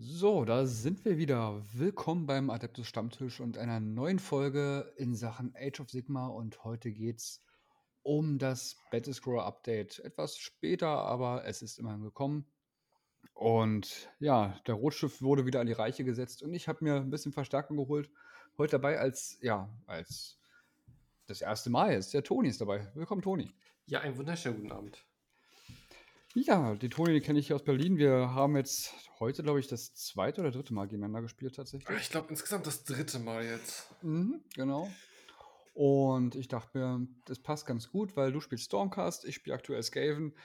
So, da sind wir wieder. Willkommen beim Adeptus Stammtisch und einer neuen Folge in Sachen Age of Sigma. Und heute geht's um das Battlescroll Update. Etwas später, aber es ist immerhin gekommen. Und ja, der Rotstift wurde wieder an die Reiche gesetzt und ich habe mir ein bisschen Verstärkung geholt. Heute dabei als, ja, als das erste Mal ist. Der Toni ist dabei. Willkommen, Toni. Ja, einen wunderschönen guten Abend. Ja, die Toni, die kenne ich hier aus Berlin. Wir haben jetzt heute, glaube ich, das zweite oder dritte Mal gegeneinander gespielt tatsächlich. Ich glaube insgesamt das dritte Mal jetzt. Mhm, genau. Und ich dachte mir, das passt ganz gut, weil du spielst Stormcast, ich spiele aktuell Skaven.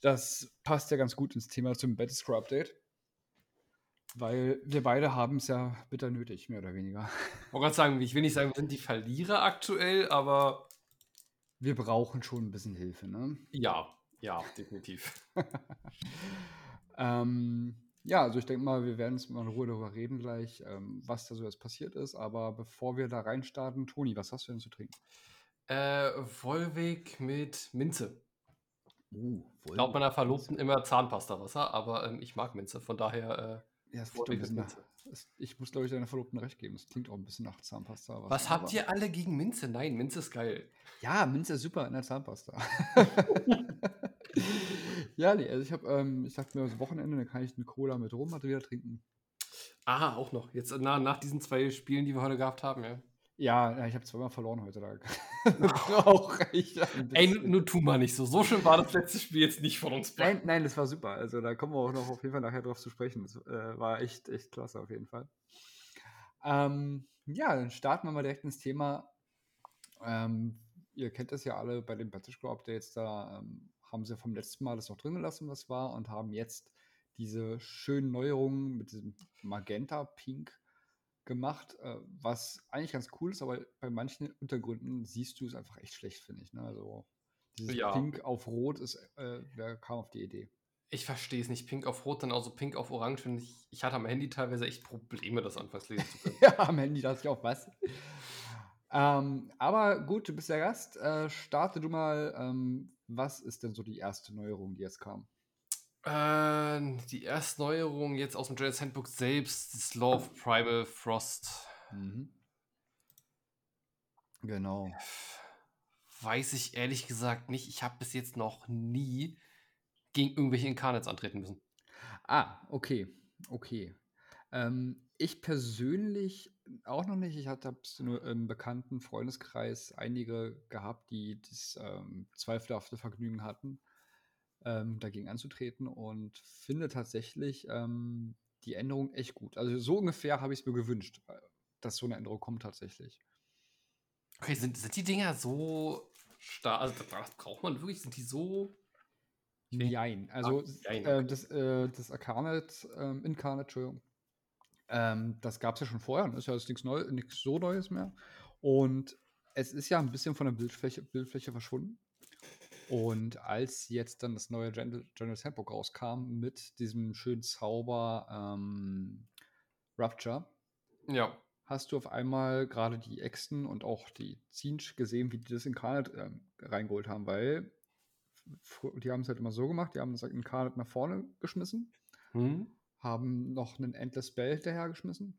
Das passt ja ganz gut ins Thema zum Battlescroll Update. Weil wir beide haben es ja bitter nötig, mehr oder weniger. Ich wollte gerade sagen, ich will nicht sagen, wir sind die Verlierer aktuell, aber. Wir brauchen schon ein bisschen Hilfe, ne? Ja, ja, definitiv. ähm, ja, also ich denke mal, wir werden jetzt mal in Ruhe darüber reden gleich, ähm, was da so jetzt passiert ist. Aber bevor wir da reinstarten, Toni, was hast du denn zu trinken? Äh, Vollweg mit Minze. Uh, Ich glaube meiner Verlobten immer Zahnpasta-Wasser, aber ähm, ich mag Minze, von daher. Ja, es äh, klingt doch ein Vollweg mit bisschen nach, Minze. es, ich muss, glaube ich, deiner Verlobten recht geben. Es klingt auch ein bisschen nach Zahnpasta. Was habt ihr alle gegen Minze? Nein, Minze ist geil. Ja, Minze ist super in der Zahnpasta. ja, nee, also ich habe, ähm, ich dachte mir, das Wochenende, dann kann ich eine Cola mit Rum wieder trinken. Ah, auch noch. Jetzt na, nach diesen zwei Spielen, die wir heute gehabt haben, ja. Ja, ich habe zweimal verloren heute. Da brauche ich Ey, nur, tu mal nicht so. So schön war das letzte Spiel jetzt nicht von uns Nein, nein, das war super. Also da kommen wir auch noch auf jeden Fall nachher drauf zu sprechen. Das äh, war echt, echt klasse auf jeden Fall. Ähm, ja, dann starten wir mal direkt ins Thema. Ähm, ihr kennt das ja alle bei den Battlescroll Updates. Da ähm, haben sie vom letzten Mal das noch drin gelassen, was war, und haben jetzt diese schönen Neuerungen mit diesem Magenta Pink gemacht, äh, was eigentlich ganz cool ist, aber bei manchen Untergründen siehst du es einfach echt schlecht, finde ich. Ne? Also dieses Ja. Pink auf Rot ist, äh, wer kam auf die Idee? Ich verstehe es nicht. Pink auf Rot, dann auch so Pink auf Orange. Und ich, ich hatte am Handy teilweise echt Probleme, das anfangs lesen zu können. ja, am Handy dachte ich auch was. ähm, aber gut, du bist der Gast. Äh, starte du mal. Ähm, was ist denn so die erste Neuerung, die jetzt kam? äh, die erste Neuerung jetzt aus dem Jedi Handbook selbst, das Law of Primal Frost. Mhm. Genau. Weiß ich ehrlich gesagt nicht. Ich habe bis jetzt noch nie gegen irgendwelche Incarnates antreten müssen. Ah, okay. Okay. Ähm, ich persönlich auch noch nicht. Ich hatte nur im bekannten Freundeskreis einige gehabt, die das ähm, zweifelhafte Vergnügen hatten, ähm, dagegen anzutreten und finde tatsächlich ähm, die Änderung echt gut. Also so ungefähr habe ich es mir gewünscht, äh, dass so eine Änderung kommt tatsächlich. Okay, sind, sind die Dinger so stark? Also, das braucht man wirklich? Sind die so. Nein, also Ah, jein, äh, okay. das, äh, das Arcanet, ähm, Incarnate, Entschuldigung, ähm, das gab es ja schon vorher, das ist ja jetzt nichts Neu nichts so Neues mehr. Und es ist ja ein bisschen von der Bildfläche, Bildfläche verschwunden. Und als jetzt dann das neue Gen General Handbook rauskam mit diesem schönen Zauber ähm, Rupture, Ja. hast du auf einmal gerade die Äxten und auch die Zinch gesehen, wie die das Incarnate ähm, reingeholt haben, weil die haben es halt immer so gemacht, die haben das Incarnate nach vorne geschmissen, Hm? Haben noch einen Endless Spell hinterhergeschmissen,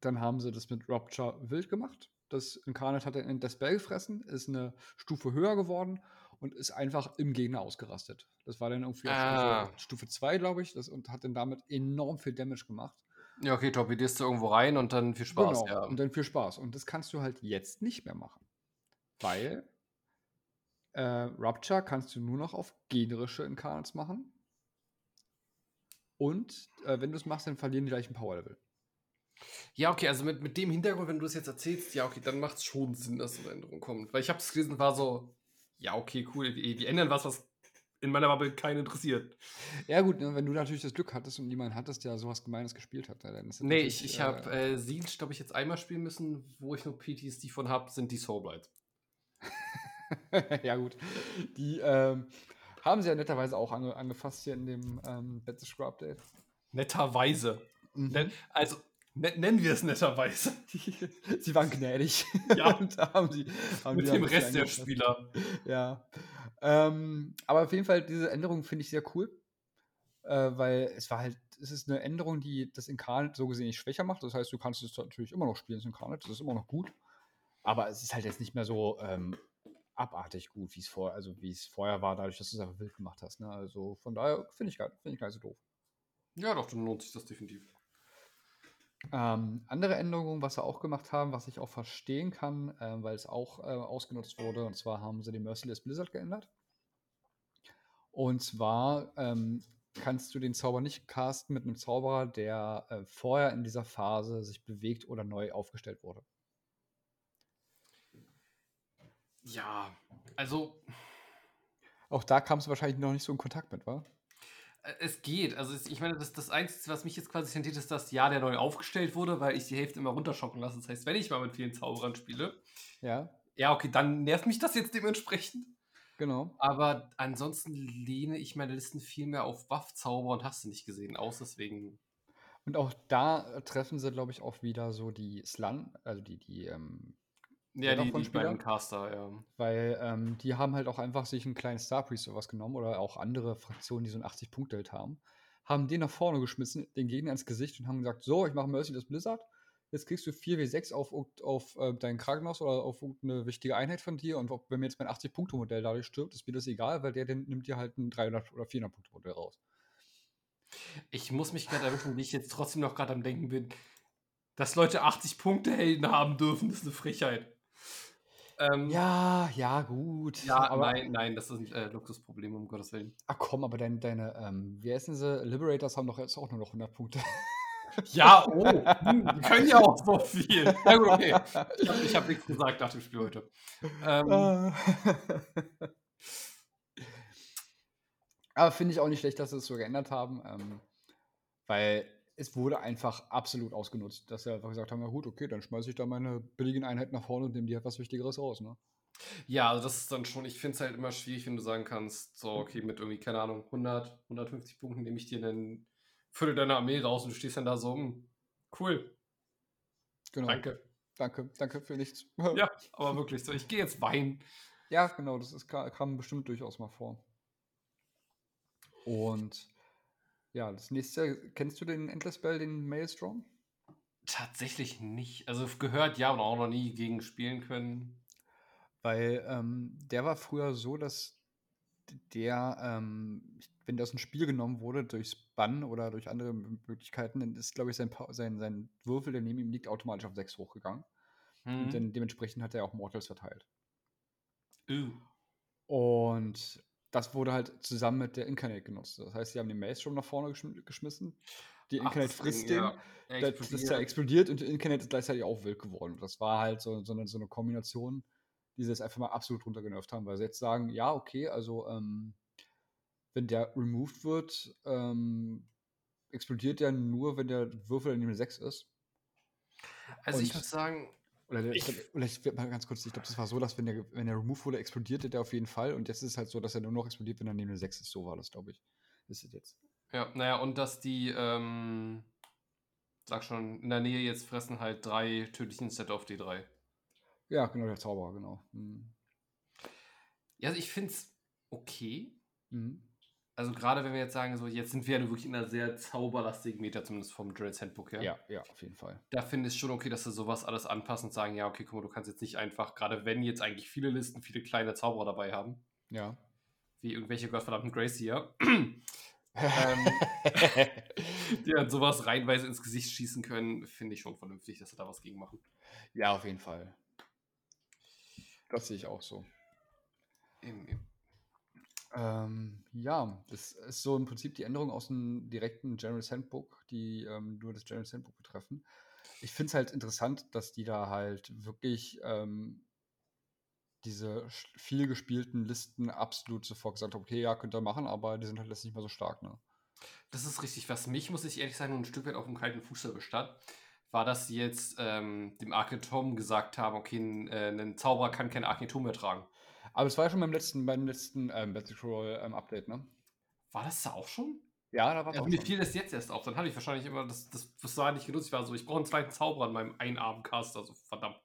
dann haben sie das mit Rupture wild gemacht, das Incarnate hat den Endless Spell gefressen, ist eine Stufe höher geworden und ist einfach im Gegner ausgerastet. Das war dann irgendwie Ah. Stufe, Stufe 2, glaube ich, das, und hat dann damit enorm viel Damage gemacht. Ja, okay, torpedierst du irgendwo rein und dann viel Spaß. Genau, Ja. und dann viel Spaß. Und das kannst du halt jetzt nicht mehr machen. Weil äh, Rupture kannst du nur noch auf generische Incarnates machen. Und äh, wenn du es machst, dann verlieren die gleichen Power-Level. Ja, okay, also mit, mit dem Hintergrund, wenn du es jetzt erzählst, ja, okay, dann macht es schon Sinn, dass so eine Änderung kommt. Weil ich habe es gelesen, war so, ja, okay, cool, die, die ändern was, was in meiner Bubble keinen interessiert. Ja, gut, ne, wenn du natürlich das Glück hattest und jemanden hattest, der sowas Gemeines gespielt hat, dann ist Nee, ich, ich habe äh, Siege, glaube ich, jetzt einmal spielen müssen, wo ich nur PTSD von habe, sind die Soulblights. ja, gut. Die ähm, haben sie ja netterweise auch ange angefasst hier in dem ähm, Update. Netterweise. Mhm. Also, ne nennen wir es netterweise. sie waren gnädig. Ja. und haben die, haben Mit die dem Rest der. Spieler. Ja. Ähm, aber auf jeden Fall, diese Änderung finde ich sehr cool. äh, weil es war halt, es ist eine Änderung, die das Incarnate so gesehen nicht schwächer macht. Das heißt, du kannst es natürlich immer noch spielen, das Incarnate, das ist immer noch gut. Aber es ist halt jetzt nicht mehr so ähm, abartig gut, wie es vor, also wie es vorher war, dadurch, dass du es einfach wild gemacht hast. Ne? Also von daher finde ich, find ich gar nicht so doof. Ja, doch, dann lohnt sich das definitiv. Ähm, andere Änderungen, was sie auch gemacht haben, was ich auch verstehen kann, äh, weil es auch äh, ausgenutzt wurde, und zwar haben sie den Merciless Blizzard geändert. Und zwar ähm, kannst du den Zauber nicht casten mit einem Zauberer, der äh, vorher in dieser Phase sich bewegt oder neu aufgestellt wurde. Ja, also. Auch da kamst du wahrscheinlich noch nicht so in Kontakt mit, wa? Äh, es geht. Also ich meine, das, das Einzige, was mich jetzt quasi sentiert, ist, dass ja, der neu aufgestellt wurde, weil ich die Hälfte immer runterschocken lasse. Das heißt, wenn ich mal mit vielen Zauberern spiele, ja, ja, okay, dann nervt mich das jetzt dementsprechend. Genau. Aber ansonsten lehne ich meine Listen viel mehr auf Buff-Zauber und hast du nicht gesehen, aus deswegen. Und auch da treffen sie, glaube ich, auch wieder so die Slan, also die, die ähm, ja, die, die beiden Caster, ja. Weil ähm, die haben halt auch einfach sich einen kleinen Star Priest sowas genommen oder auch andere Fraktionen, die so ein 80-Punkt-Held haben, haben den nach vorne geschmissen, den Gegner ins Gesicht und haben gesagt: So, ich mache Mercy das Blizzard. Jetzt kriegst du 4W6 auf, auf äh, deinen Krankenhaus oder auf eine wichtige Einheit von dir. Und wenn mir jetzt mein 80-Punkte-Modell dadurch stirbt, ist mir das egal, weil der nimmt dir halt ein 300- oder 400-Punkte-Modell raus. Ich muss mich gerade erwischen, wie ich jetzt trotzdem noch gerade am Denken bin, dass Leute 80 Punkte Helden haben dürfen, das ist eine Frechheit. Ähm, ja, ja, gut. Ja, aber, nein, nein, das sind äh, Luxusprobleme, um Gottes Willen. Ach komm, aber deine, deine ähm, wie heißen sie? Liberators haben doch jetzt auch nur noch 100 Punkte. Ja, oh, hm, die können ja auch so viel. Na gut, okay. Ich habe hab nichts gesagt nach dem Spiel heute. Ähm, aber finde ich auch nicht schlecht, dass sie es so geändert haben, ähm, weil es wurde einfach absolut ausgenutzt, dass sie einfach gesagt haben, na gut, okay, dann schmeiße ich da meine billigen Einheiten nach vorne und nehme die etwas Wichtigeres raus, ne? Ja, also das ist dann schon, ich finde es halt immer schwierig, wenn du sagen kannst, so, okay, mit irgendwie, keine Ahnung, 100, 150 Punkten nehme ich dir einen Viertel deiner Armee raus und du stehst dann da so, hm, cool. Genau. Danke. Danke, danke für nichts. ja, aber wirklich so, ich gehe jetzt weinen. Ja, genau, das ist, kam bestimmt durchaus mal vor. Und ja, das nächste, kennst du den Endless Spell, den Maelstrom? Tatsächlich nicht. Also gehört ja, aber auch noch nie gegen spielen können. Weil ähm, der war früher so, dass der, ähm, wenn der aus dem Spiel genommen wurde durch Bann oder durch andere Möglichkeiten, dann ist, glaube ich, sein, sein, sein Würfel, der neben ihm liegt, automatisch auf 6 hochgegangen. Mhm. Und dann dementsprechend hat er auch Mortals verteilt. Uh. Und das wurde halt zusammen mit der Incarnate genutzt. Das heißt, sie haben den Maelstrom nach vorne geschm geschmissen. Die Incarnate Ach, frisst den, ja. das ist ja explodiert und die Incarnate ist gleichzeitig auch wild geworden. Das war halt so, so, eine, so eine Kombination, die sie jetzt einfach mal absolut runtergenervt haben, weil sie jetzt sagen, ja, okay, also ähm, wenn der removed wird, ähm, explodiert der nur, wenn der Würfel in dem 6 ist. Also und ich muss sagen, oder, der, ich, oder ich mal ganz kurz, ich glaube, das war so, dass wenn der, wenn der Remove wurde, explodierte der auf jeden Fall. Und jetzt ist es halt so, dass er nur noch explodiert, wenn er neben der 6 ist. So war das, glaube ich. Ist es jetzt. Ja, naja, und dass die, ähm, sag schon, in der Nähe jetzt fressen halt drei tödlichen Set auf D3. Ja, genau, der Zauberer, genau. Mhm. Ja, also ich finde es okay. Mhm also gerade wenn wir jetzt sagen, so jetzt sind wir ja wirklich in einer sehr zauberlastigen Meta, zumindest vom Dreads Handbook her. Ja, ja, auf jeden Fall. Da finde ich es schon okay, dass sie sowas alles anpassen und sagen, ja, okay, guck mal, du kannst jetzt nicht einfach, gerade wenn jetzt eigentlich viele Listen viele kleine Zauberer dabei haben. Ja. Wie irgendwelche gottverdammten Gracie hier. ähm, die dann sowas reinweise ins Gesicht schießen können, finde ich schon vernünftig, dass sie da was gegen machen. Ja, auf jeden Fall. Das sehe ich auch so. Eben, eben. Ähm, ja, das ist so im Prinzip die Änderung aus dem direkten General Handbook, die ähm, nur das General Handbook betreffen. Ich finde es halt interessant, dass die da halt wirklich ähm, diese viel gespielten Listen absolut sofort gesagt haben, okay, ja, könnt ihr machen, aber die sind halt jetzt nicht mehr so stark, ne? Das ist richtig. Was mich, muss ich ehrlich sagen, ein Stück weit auf dem kalten Fuß erwischt war, dass sie jetzt ähm, dem Archetom gesagt haben, okay, ein, äh, ein Zauberer kann kein Archetom mehr tragen. Aber es war ja schon beim letzten, beim letzten ähm, Battlecrawl ähm, Update, ne? War das da auch schon? Ja, da war es auch Mir fiel das jetzt erst auf. Dann hatte ich wahrscheinlich immer das, das, das war nicht genutzt. Ich war so, ich brauche einen zweiten Zauberer an meinem Einarmcast, also verdammt.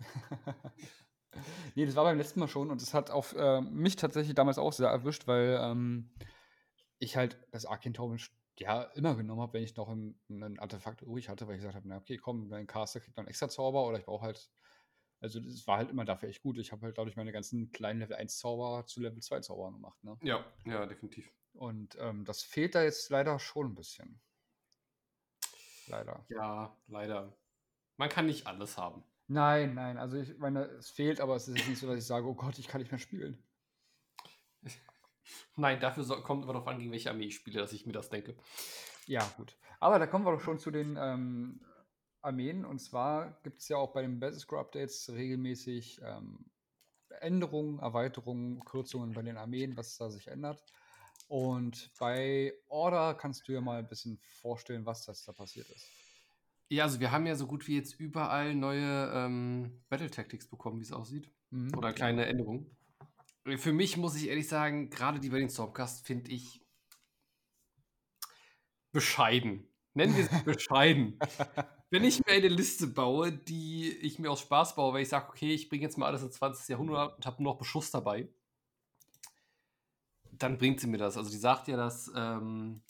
nee, das war beim letzten Mal schon und das hat auch äh, mich tatsächlich damals auch sehr erwischt, weil ähm, ich halt das Arcane Tauben ja immer genommen habe, wenn ich noch ein, ein Artefakt ruhig hatte, weil ich gesagt habe, na okay, komm, mein Caster kriegt noch einen extra Zauber oder ich brauche halt, also das war halt immer dafür echt gut. Ich habe halt dadurch meine ganzen kleinen Level 1 Zauber zu Level 2 Zaubern gemacht. Ne? Ja, ja, definitiv. Und ähm, das fehlt da jetzt leider schon ein bisschen. Leider. Ja, leider. Man kann nicht alles haben. Nein, nein, also ich meine, es fehlt, aber es ist nicht so, dass ich sage, oh Gott, ich kann nicht mehr spielen. Nein, dafür so, kommt immer darauf an, gegen welche Armee ich spiele, dass ich mir das denke. Ja, gut. Aber da kommen wir doch schon zu den ähm, Armeen. Und zwar gibt es ja auch bei den Battlescore Updates regelmäßig ähm, Änderungen, Erweiterungen, Kürzungen bei den Armeen, was da sich ändert. Und bei Order kannst du ja mal ein bisschen vorstellen, was das da passiert ist. Ja, also wir haben ja so gut wie jetzt überall neue ähm, Battle Tactics bekommen, wie es aussieht. Mhm. Oder kleine Änderungen. Für mich muss ich ehrlich sagen, gerade die bei den Stormcast finde ich bescheiden. Nennen wir sie bescheiden. Wenn ich mir eine Liste baue, die ich mir aus Spaß baue, weil ich sage, okay, ich bringe jetzt mal alles ins 20. Jahrhundert und habe nur noch Beschuss dabei, dann bringt sie mir das. Also die sagt ja, dass ähm,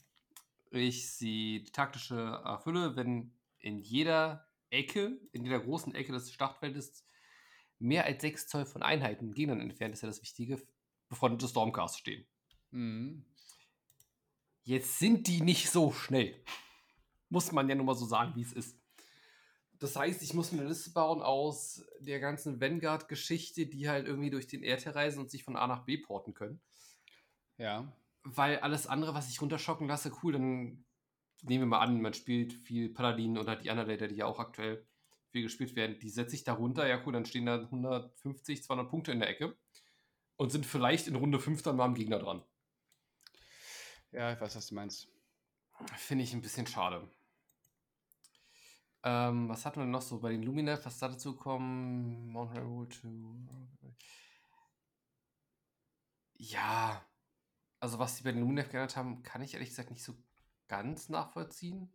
ich sie die taktische erfülle, wenn in jeder Ecke, in jeder großen Ecke des Schlachtfeldes mehr als 6 Zoll von Einheiten Gegnern entfernt, ist ja das Wichtige, befreundete Stormcasts stehen. Mhm. Jetzt sind die nicht so schnell. Muss man ja nur mal so sagen, wie es ist. Das heißt, ich muss mir eine Liste bauen aus der ganzen Vanguard-Geschichte, die halt irgendwie durch den Erdteil reisen und sich von A nach B porten können. Ja. Weil alles andere, was ich runterschocken lasse, cool, dann nehmen wir mal an, man spielt viel Paladin oder die Underlater, die ja auch aktuell viel gespielt werden, die setze ich da runter, ja cool, dann stehen da 150, 200 Punkte in der Ecke und sind vielleicht in Runde 5 dann mal am Gegner dran. Ja, ich weiß, was du meinst. Finde ich ein bisschen schade. Ähm, was hatten wir noch so bei den Luminef? Was da dazu kommen? Mount Railroad to. Ja, also was die bei den Luminef geändert haben, kann ich ehrlich gesagt nicht so ganz nachvollziehen.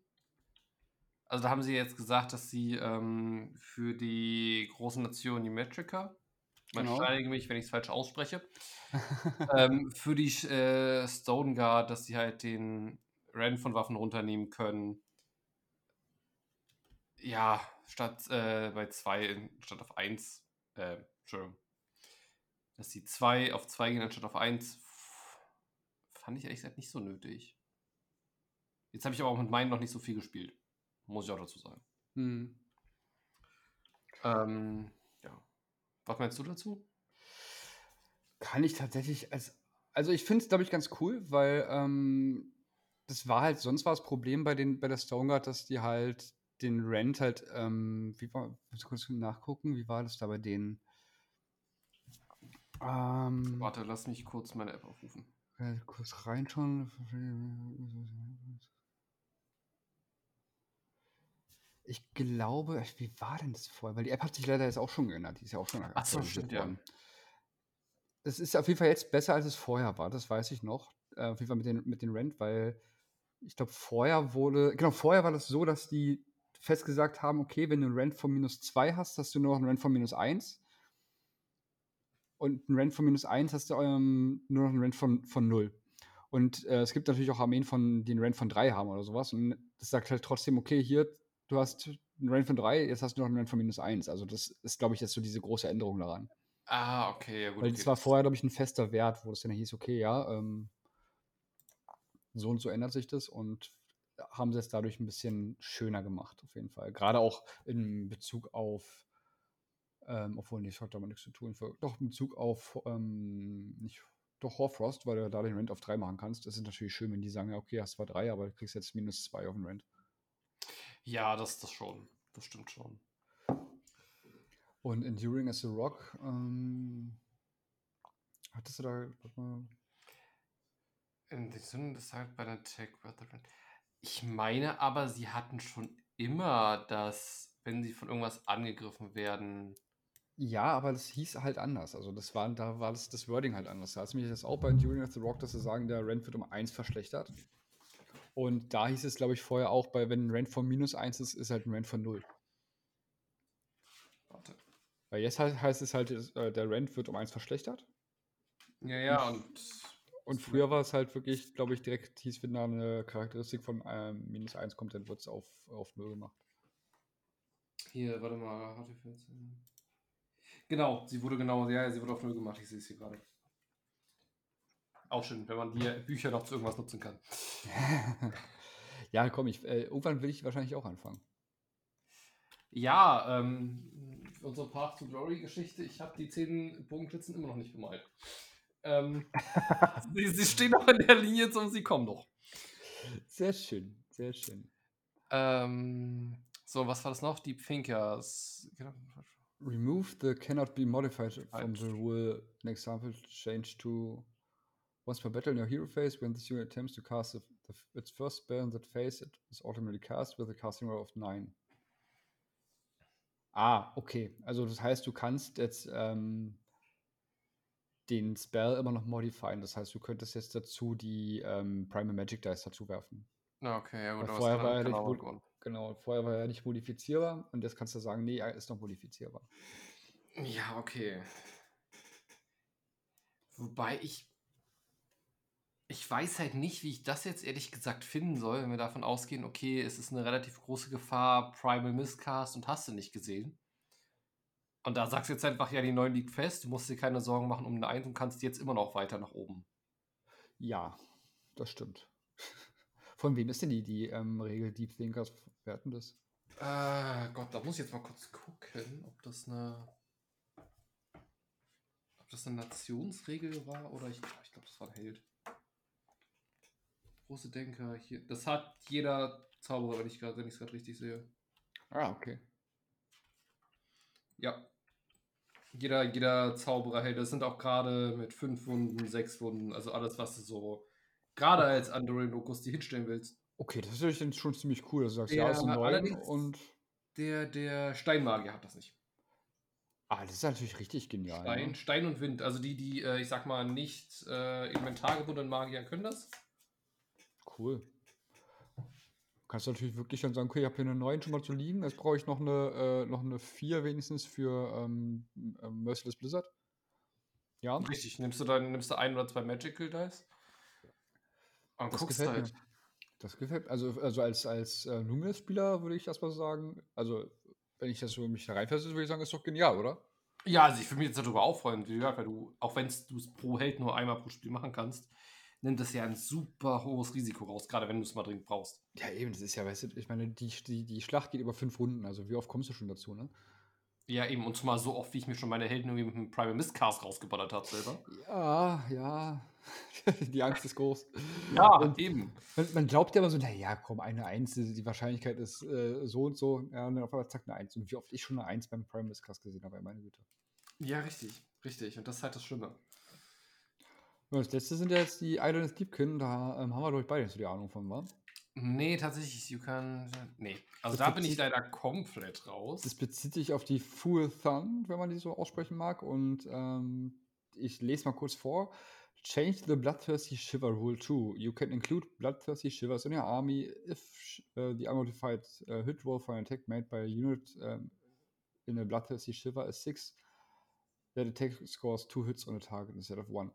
Also da haben sie jetzt gesagt, dass sie ähm, für die großen Nationen die Metrica, man genau. steinige mich, wenn ich es falsch ausspreche, ähm, für die äh, Stone Guard, dass sie halt den Rand von Waffen runternehmen können. Ja, statt äh, bei 2 statt auf 1, äh, Entschuldigung. Dass sie 2 auf 2 gehen anstatt auf 1, fand ich ehrlich gesagt nicht so nötig. Jetzt habe ich aber auch mit meinen noch nicht so viel gespielt. Muss ich auch dazu sagen. Hm. Ähm, ja. Was meinst du dazu? Kann ich tatsächlich als. Also ich finde es, glaube ich, ganz cool, weil ähm, das war halt, sonst war das Problem bei, den, bei der Stoneguard, dass die halt den Rent halt, ähm, wie war, muss ich kurz nachgucken, wie war das da bei denen? Ähm, Warte, lass mich kurz meine App aufrufen. Äh, kurz reinschauen. Ich glaube, wie war denn das vorher? Weil die App hat sich leider jetzt auch schon geändert. Die ist ja auch schon Ach so, stimmt, ja. Das ist auf jeden Fall jetzt besser, als es vorher war. Das weiß ich noch. Äh, auf jeden Fall mit den, mit den Rent, weil ich glaube, vorher wurde, genau, vorher war das so, dass die festgesagt haben, okay, wenn du einen Rent von minus 2 hast, hast du nur noch einen Rent von minus 1. Und einen Rent von minus 1 hast du ähm, nur noch einen Rent von, von 0. Und äh, es gibt natürlich auch Armeen, von, die einen Rent von 3 haben oder sowas. Und das sagt halt trotzdem, okay, hier, du hast einen Rank von 3, jetzt hast du noch einen Rank von minus 1. Also das ist, glaube ich, jetzt so diese große Änderung daran. Ah, okay, ja gut. Weil okay. das war vorher, glaube ich, ein fester Wert, wo es dann hieß, okay, ja, ähm, so und so ändert sich das und haben sie es dadurch ein bisschen schöner gemacht, auf jeden Fall. Gerade auch in Bezug auf, ähm, obwohl nicht, hat damit nichts zu tun, für, doch in Bezug auf, ähm, nicht, doch Horfrost, weil du da den Rent auf 3 machen kannst. Das ist natürlich schön, wenn die sagen, ja, okay, hast zwar 3, aber du kriegst jetzt minus 2 auf den Rent. Ja, das, das schon. Das stimmt schon. Und Enduring as a Rock, ähm, hattest du da. Warte In die Sünden des halt bei der Tech Ich meine aber, sie hatten schon immer das, wenn sie von irgendwas angegriffen werden. Ja, aber das hieß halt anders. Also das war, da war das, das Wording halt anders. Da hat mich das auch bei Enduring as a Rock, dass sie sagen, der Rent wird um 1 verschlechtert. Und da hieß es, glaube ich, vorher auch, bei, wenn ein Rent von minus 1 ist, ist halt ein Rent von 0. Warte. Weil jetzt heißt, heißt es halt, äh, der Rent wird um 1 verschlechtert. Ja, ja, und. Und früher war es halt wirklich, glaube ich, direkt hieß, wenn da eine Charakteristik von ähm, minus 1 kommt, dann wird es auf, auf 0 gemacht. Hier, warte mal, hatte ich jetzt. Genau, sie wurde genau, ja, sie wurde auf 0 gemacht, ich sehe es hier gerade. Auch schön, wenn man die Bücher noch zu irgendwas nutzen kann. ja, komm, ich, äh, irgendwann will ich wahrscheinlich auch anfangen. Ja, ähm, unsere Path to Glory Geschichte, ich habe die 10 Bogenschlitzen immer noch nicht bemalt. Ähm, sie, sie, stehen noch in der Linie zum Sie kommen noch. Sehr schön, sehr schön. Ähm, so, was war das noch? Deep Thinkers. Remove the cannot be modified from the rule. An example, change to once per battle in your hero phase. When this unit attempts to cast the, the, its first spell in that phase, it is automatically cast with a casting roll of 9. Ah, okay. Also das heißt, du kannst jetzt ähm, den Spell immer noch modifieren. Das heißt, du könntest jetzt dazu die ähm, Primal Magic Dice dazu werfen. Okay, ja gut. vorher war er nicht genau, vorher war er nicht modifizierbar und jetzt kannst du sagen, nee, er ist noch modifizierbar. Ja, okay. Wobei ich ich weiß halt nicht, wie ich das jetzt ehrlich gesagt finden soll, wenn wir davon ausgehen, okay, es ist eine relativ große Gefahr, Primal Miscast und hast du nicht gesehen. Und da sagst du jetzt einfach, ja, die 9 liegt fest, du musst dir keine Sorgen machen um eine 1 und kannst jetzt immer noch weiter nach oben. Ja, das stimmt. Von wem ist denn die, die ähm, Regel Deep Thinkers? Werten das? Äh, Gott, da muss ich jetzt mal kurz gucken, ob das eine. Ob das eine Nationsregel war oder ich, ich glaube, das war ein Held. Große Denker hier. Das hat jeder Zauberer, wenn ich es gerade richtig sehe. Ah, okay. Ja. Jeder, jeder Zauberer hält. Das sind auch gerade mit fünf Wunden, sechs Wunden, also alles, was du so gerade als Andorin Locus die hinstellen willst. Okay, das ist natürlich schon ziemlich cool, dass du sagst, der, ja, ist neun und. Der, der Steinmagier hat das nicht. Ah, das ist natürlich richtig genial. Stein, ne? Stein und Wind. Also die, die, äh, ich sag mal, nicht äh, inventargebundenen Magier können das. Cool kannst du natürlich wirklich dann sagen, okay, ich habe hier eine 9 schon mal zu liegen, jetzt brauche ich noch eine, äh, noch eine 4 wenigstens für ähm, äh, Merciless Blizzard. Ja. Richtig, nimmst du dann nimmst du ein oder zwei Magical Dice? Und das gefällt halt. mir. Das gefällt mir. Also, also als, als äh, Luminous-Spieler würde ich erstmal sagen, also wenn ich das so mich da reinversetze, würde ich sagen, ist doch genial, oder? Ja, also ich würde mich jetzt darüber auch freuen, wie gesagt, weil du, auch wenn du es pro Held nur einmal pro Spiel machen kannst, nimmt das ja ein super hohes Risiko raus, gerade wenn du es mal dringend brauchst. Ja, eben, das ist ja, weißt du, ich meine, die, die, die Schlacht geht über fünf Runden, also wie oft kommst du schon dazu, ne? Ja, eben, und zumal so oft, wie ich mir schon meine Helden irgendwie mit einem Primal Mistcast rausgeballert habe selber. Ja, ja. die Angst ist groß. Ja, und eben. Man, man, glaubt ja immer so, naja, komm, eine Eins, die Wahrscheinlichkeit ist äh, so und so. Ja, und dann auf einmal zack, eine Eins. Und wie oft ich schon eine Eins beim Primal Mistcast gesehen habe, meine Güte. Ja, richtig, richtig. Und das ist halt das Schlimme. Das letzte sind ja jetzt die Island Deepkin, da ähm, haben wir, glaube ich, beide nicht so die Ahnung von, wa? Nee, tatsächlich, you can. Nee. Also das da bin ich leider komplett raus. Das bezieht sich auf die Full Thun, wenn man die so aussprechen mag. Und ähm, ich lese mal kurz vor. Change the Bloodthirsty Shiver Rule too. You can include Bloodthirsty Shivers in your army if uh, the unmodified uh, hit roll for an attack made by a unit um, in a Bloodthirsty Shiver is 6. That attack scores two hits on a target instead of one.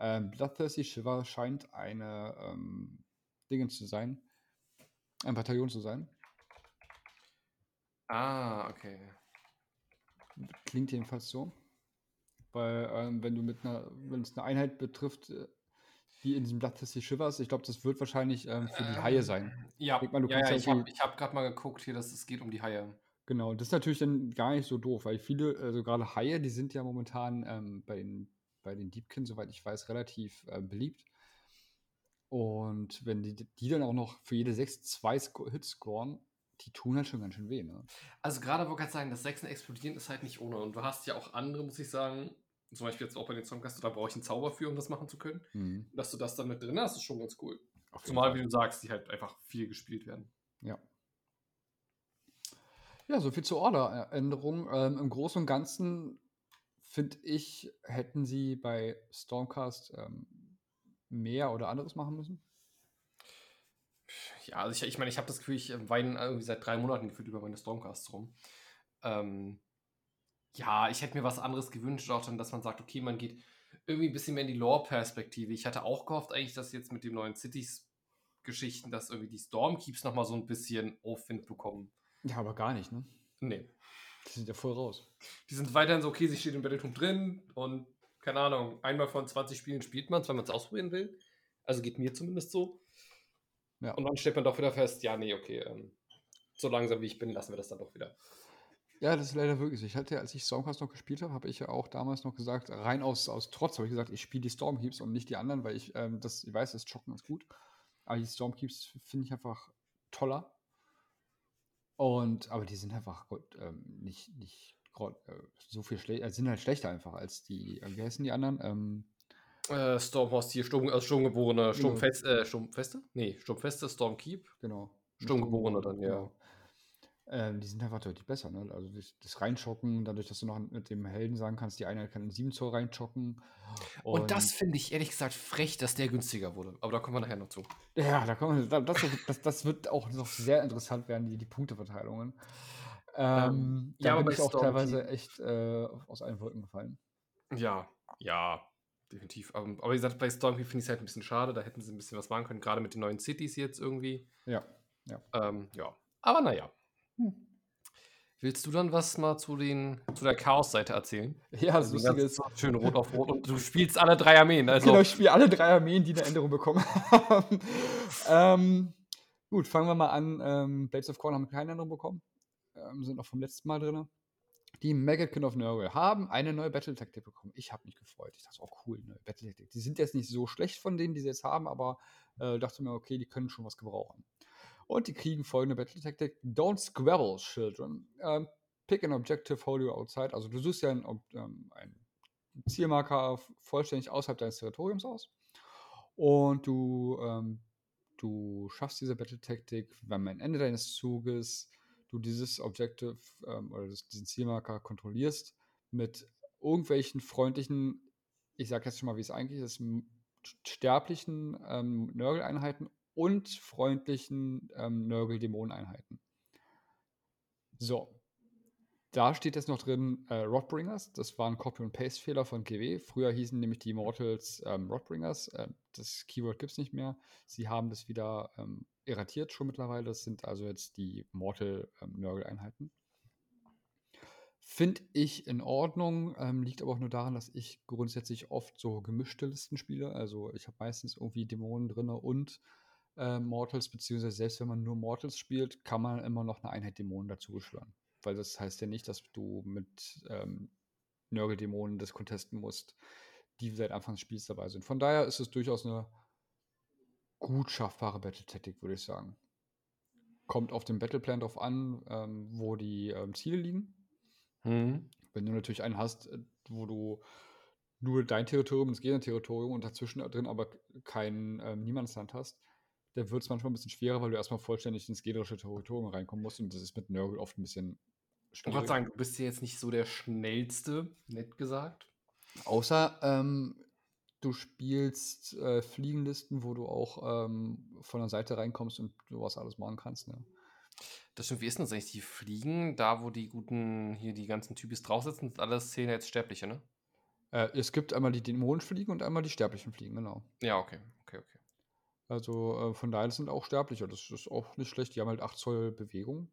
Ähm, Bloodthirsty Shiver scheint eine ähm, Dinge zu sein. Ein Bataillon zu sein. Ah, okay. Klingt jedenfalls so. Weil, ähm, wenn du mit einer, wenn es eine Einheit betrifft, äh, die in diesem Bloodthirsty Shiver ist, ich glaube, das wird wahrscheinlich ähm, für die Haie sein. Ja, mal, ja, ja, ich habe hab gerade mal geguckt hier, dass es geht um die Haie. Genau, das ist natürlich dann gar nicht so doof, weil viele, also gerade Haie, die sind ja momentan ähm, bei den bei den Deepkin, soweit ich weiß, relativ äh, beliebt. Und wenn die, die dann auch noch für jede 6 zwei Hits scoren, die tun halt schon ganz schön weh. Ne? Also gerade wollte ich sagen, das Sechsen explodieren ist halt nicht ohne. Und du hast ja auch andere, muss ich sagen, zum Beispiel jetzt auch bei den Songcasts, da brauche ich einen Zauber für, um das machen zu können. Mhm. Dass du das dann mit drin hast, ist schon ganz cool. Zumal, wie du sagst, die halt einfach viel gespielt werden. Ja. Ja, soviel zur Orderänderung. Ähm, Im Großen und Ganzen finde ich, hätten sie bei Stormcast ähm, mehr oder anderes machen müssen? Ja, also ich, ich meine, ich habe das Gefühl, ich weine irgendwie seit drei Monaten gefühlt über meine Stormcasts rum. Ähm, ja, ich hätte mir was anderes gewünscht, auch dann, dass man sagt, okay, man geht irgendwie ein bisschen mehr in die Lore-Perspektive. Ich hatte auch gehofft, eigentlich, dass jetzt mit den neuen Cities-Geschichten, dass irgendwie die Stormkeeps nochmal so ein bisschen Aufwind bekommen. Ja, aber gar nicht, ne? Nee. Die sind ja voll raus. Die sind weiterhin so, okay, sie steht im Battlefield drin und keine Ahnung, einmal von 20 Spielen spielt man es, wenn man es ausprobieren will. Also geht mir zumindest so. Ja. Und dann stellt man doch wieder fest, ja, nee, okay, ähm, so langsam wie ich bin, lassen wir das dann doch wieder. Ja, das ist leider wirklich so. Ich hatte, als ich Stormcast noch gespielt habe, habe ich ja auch damals noch gesagt, rein aus, aus Trotz habe ich gesagt, ich spiele die Stormkeeps und nicht die anderen, weil ich ähm, das, ich weiß, das Chocken ist gut. Aber die Stormkeeps finde ich einfach toller. Und, aber die sind einfach gut, ähm, nicht, nicht äh, so viel schlechter, äh, sind halt schlechter einfach als die, äh, wie heißen die anderen? Ähm, Äh, Stormhorst hier, Sturm, also Sturmgeborene, Genau. Sturmfest, äh, Sturmfeste? Nee, Sturmfeste, Stormkeep. genau. Sturmgeborene dann, ja. Ähm, die sind einfach deutlich besser, ne? Also das, das Reinschocken, dadurch, dass du noch mit dem Helden sagen kannst, die Einheit kann in 7 Zoll reinschocken. Und, das finde ich ehrlich gesagt frech, dass der günstiger wurde. Aber da kommen wir nachher noch zu. Ja, da kommen wir, da- das, das, das wird auch noch sehr interessant werden, die, die Punkteverteilungen. Ähm, ja, da aber bin ich auch Stormkeep- teilweise echt äh, aus allen Wolken gefallen. Ja, ja, definitiv. Aber, aber wie gesagt, bei Stormkeep finde ich es halt ein bisschen schade. Da hätten sie ein bisschen was machen können, gerade mit den neuen Cities jetzt irgendwie. Ja. Ähm, ja. Aber naja. Hm. Willst du dann was mal zu, den, zu der Chaos-Seite erzählen? Ja, das Also Lustige ist, Schön rot auf rot und du spielst alle drei Armeen. Also, genau, ich spiele alle drei Armeen, die eine Änderung bekommen haben. ähm, gut, fangen wir mal an. Ähm, Blades of Corn haben keine Änderung bekommen. Ähm, sind noch vom letzten Mal drin. Die Megakin of Nurgle haben eine neue Battle-Taktik bekommen. Ich habe mich gefreut. Ich dachte, oh cool, neue Battle-Taktik. Die sind jetzt nicht so schlecht von denen, die sie jetzt haben, aber äh, dachte mir, okay, die können schon was gebrauchen. Und die kriegen folgende Battle-Taktik. Don't squabble, children. Ähm, pick an objective, hold you outside. Also du suchst ja einen, ähm, einen Zielmarker vollständig außerhalb deines Territoriums aus. Und du, ähm, du schaffst diese Battle-Taktik, wenn am Ende deines Zuges du dieses Objective ähm, oder diesen Zielmarker kontrollierst mit irgendwelchen freundlichen, ich sag jetzt schon mal, wie es eigentlich ist, sterblichen ähm, Nörgel-Einheiten und freundlichen ähm, Nörgel-Dämonen-Einheiten. So. Da steht jetzt noch drin äh, Rodbringers. Das war ein Copy- und Paste-Fehler von GW. Früher hießen nämlich die Immortals ähm, Rodbringers. Ähm, das Keyword gibt es nicht mehr. Sie haben das wieder ähm, erratiert schon mittlerweile. Das sind also jetzt die Mortal-Nörgel-Einheiten. Finde ich in Ordnung, ähm, liegt aber auch nur daran, dass ich grundsätzlich oft so gemischte Listen spiele. Also ich habe meistens irgendwie Dämonen drin und äh, Mortals, beziehungsweise selbst wenn man nur Mortals spielt, kann man immer noch eine Einheit Dämonen dazu beschwören. Weil das heißt ja nicht, dass du mit ähm, Nörgeldämonen das contesten musst, die seit Anfang des Spiels dabei sind. Von daher ist es durchaus eine gut schaffbare Battle-Taktik, würde ich sagen. Kommt auf den Battleplan drauf an, ähm, wo die ähm, Ziele liegen. hm. Wenn du natürlich einen hast, äh, wo du nur dein Territorium das Gegner-Territorium und dazwischen drin aber kein ähm, Niemandsland hast, dann wird es manchmal ein bisschen schwerer, weil du erstmal vollständig ins gegnerische Territorium reinkommen musst und das ist mit Nörgel oft ein bisschen Ich wollte schwierig. sagen, du bist ja jetzt nicht so der schnellste, nett gesagt. Außer ähm, du spielst äh, Fliegenlisten, wo du auch ähm, von der Seite reinkommst und du was alles machen kannst. Ne? Das stimmt, wie ist denn das eigentlich? Die Fliegen, da wo die guten, hier die ganzen Typis drauf sitzen, sind alles Szene jetzt Sterbliche, ne? Äh, es gibt einmal die Dämonenfliegen und einmal die sterblichen Fliegen, genau. Ja, okay, okay, okay. Also äh, von daher das sind auch Sterbliche. Das ist auch nicht schlecht. Die haben halt 8 Zoll Bewegung.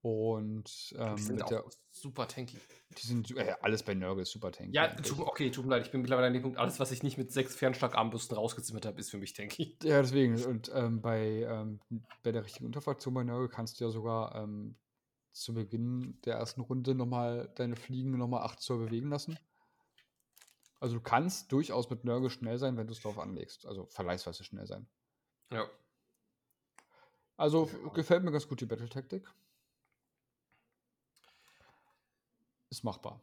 Und ähm, die sind mit auch der, super tanky. die sind äh, alles bei Nörgel ist super tanky. Ja, tut, okay, tut mir leid, ich bin mittlerweile an dem Punkt, alles, was ich nicht mit sechs Fernschlagarmbürsten rausgezimmert habe, ist für mich tanky. Ja, deswegen. Und ähm, bei, ähm, bei der richtigen Unterfraktion bei Nörgel kannst du ja sogar ähm, zu Beginn der ersten Runde nochmal deine Fliegen nochmal 8 Zoll bewegen lassen. Also du kannst durchaus mit Nörgel schnell sein, wenn du es drauf anlegst. Also vergleichsweise schnell sein. Ja. Also Ja. gefällt mir ganz gut die Battle-Taktik. Ist machbar.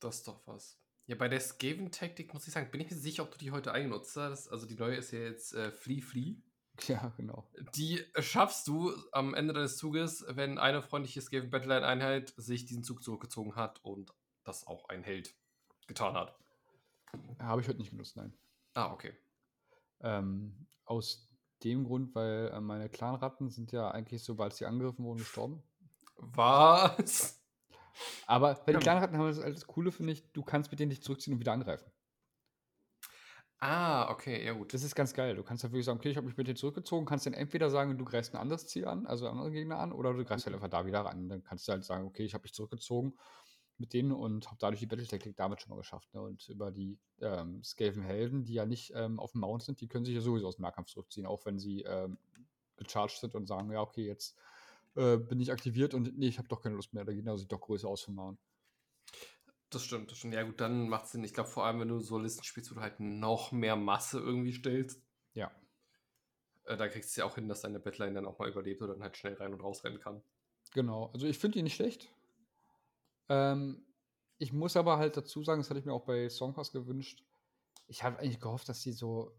Das ist doch was. Ja, bei der Skaven-Taktik muss ich sagen, bin ich mir sicher, ob du die heute eingenutzt hast. Also die neue ist ja jetzt äh, Flee Flee. Ja, genau. Die schaffst du am Ende deines Zuges, wenn eine freundliche Skaven Battleline-Einheit sich diesen Zug zurückgezogen hat und das auch ein Held getan hat. Habe ich heute nicht genutzt, nein. Ah, okay. Ähm, aus dem Grund, weil äh, meine Clanratten sind ja eigentlich, sobald sie angegriffen wurden, gestorben. Was? Aber bei den. Clanratten haben wir das alles Coole, finde ich, du kannst mit denen dich zurückziehen und wieder angreifen. Ah, okay, ja gut. Das ist ganz geil. Du kannst halt wirklich sagen, okay, ich habe mich mit dir zurückgezogen, kannst dann entweder sagen, du greifst ein anderes Ziel an, also andere Gegner an, oder du greifst halt Mhm. einfach da wieder ran. Dann kannst du halt sagen, okay, ich habe mich zurückgezogen mit denen und habe dadurch die Battle-Taktik damit schon mal geschafft. Ne? Und über die ähm, Skaven-Helden, die ja nicht ähm, auf dem Mount sind, die können sich ja sowieso aus dem Nahkampf zurückziehen, auch wenn sie ähm, gecharged sind und sagen, ja, okay, jetzt äh, bin ich aktiviert und nee, ich habe doch keine Lust mehr. Der Gegner sieht doch größer aus vom Mount. Das stimmt, das stimmt. Ja gut, dann macht es Sinn. Ich glaube vor allem, wenn du so Listen spielst, wo du halt noch mehr Masse irgendwie stellst, Ja, äh, da kriegst du ja auch hin, dass deine Battline dann auch mal überlebt oder dann halt schnell rein und rausrennen kann. genau. Also ich finde die nicht schlecht. Ähm, ich muss aber halt dazu sagen, das hatte ich mir auch bei Songpass gewünscht. Ich habe eigentlich gehofft, dass die so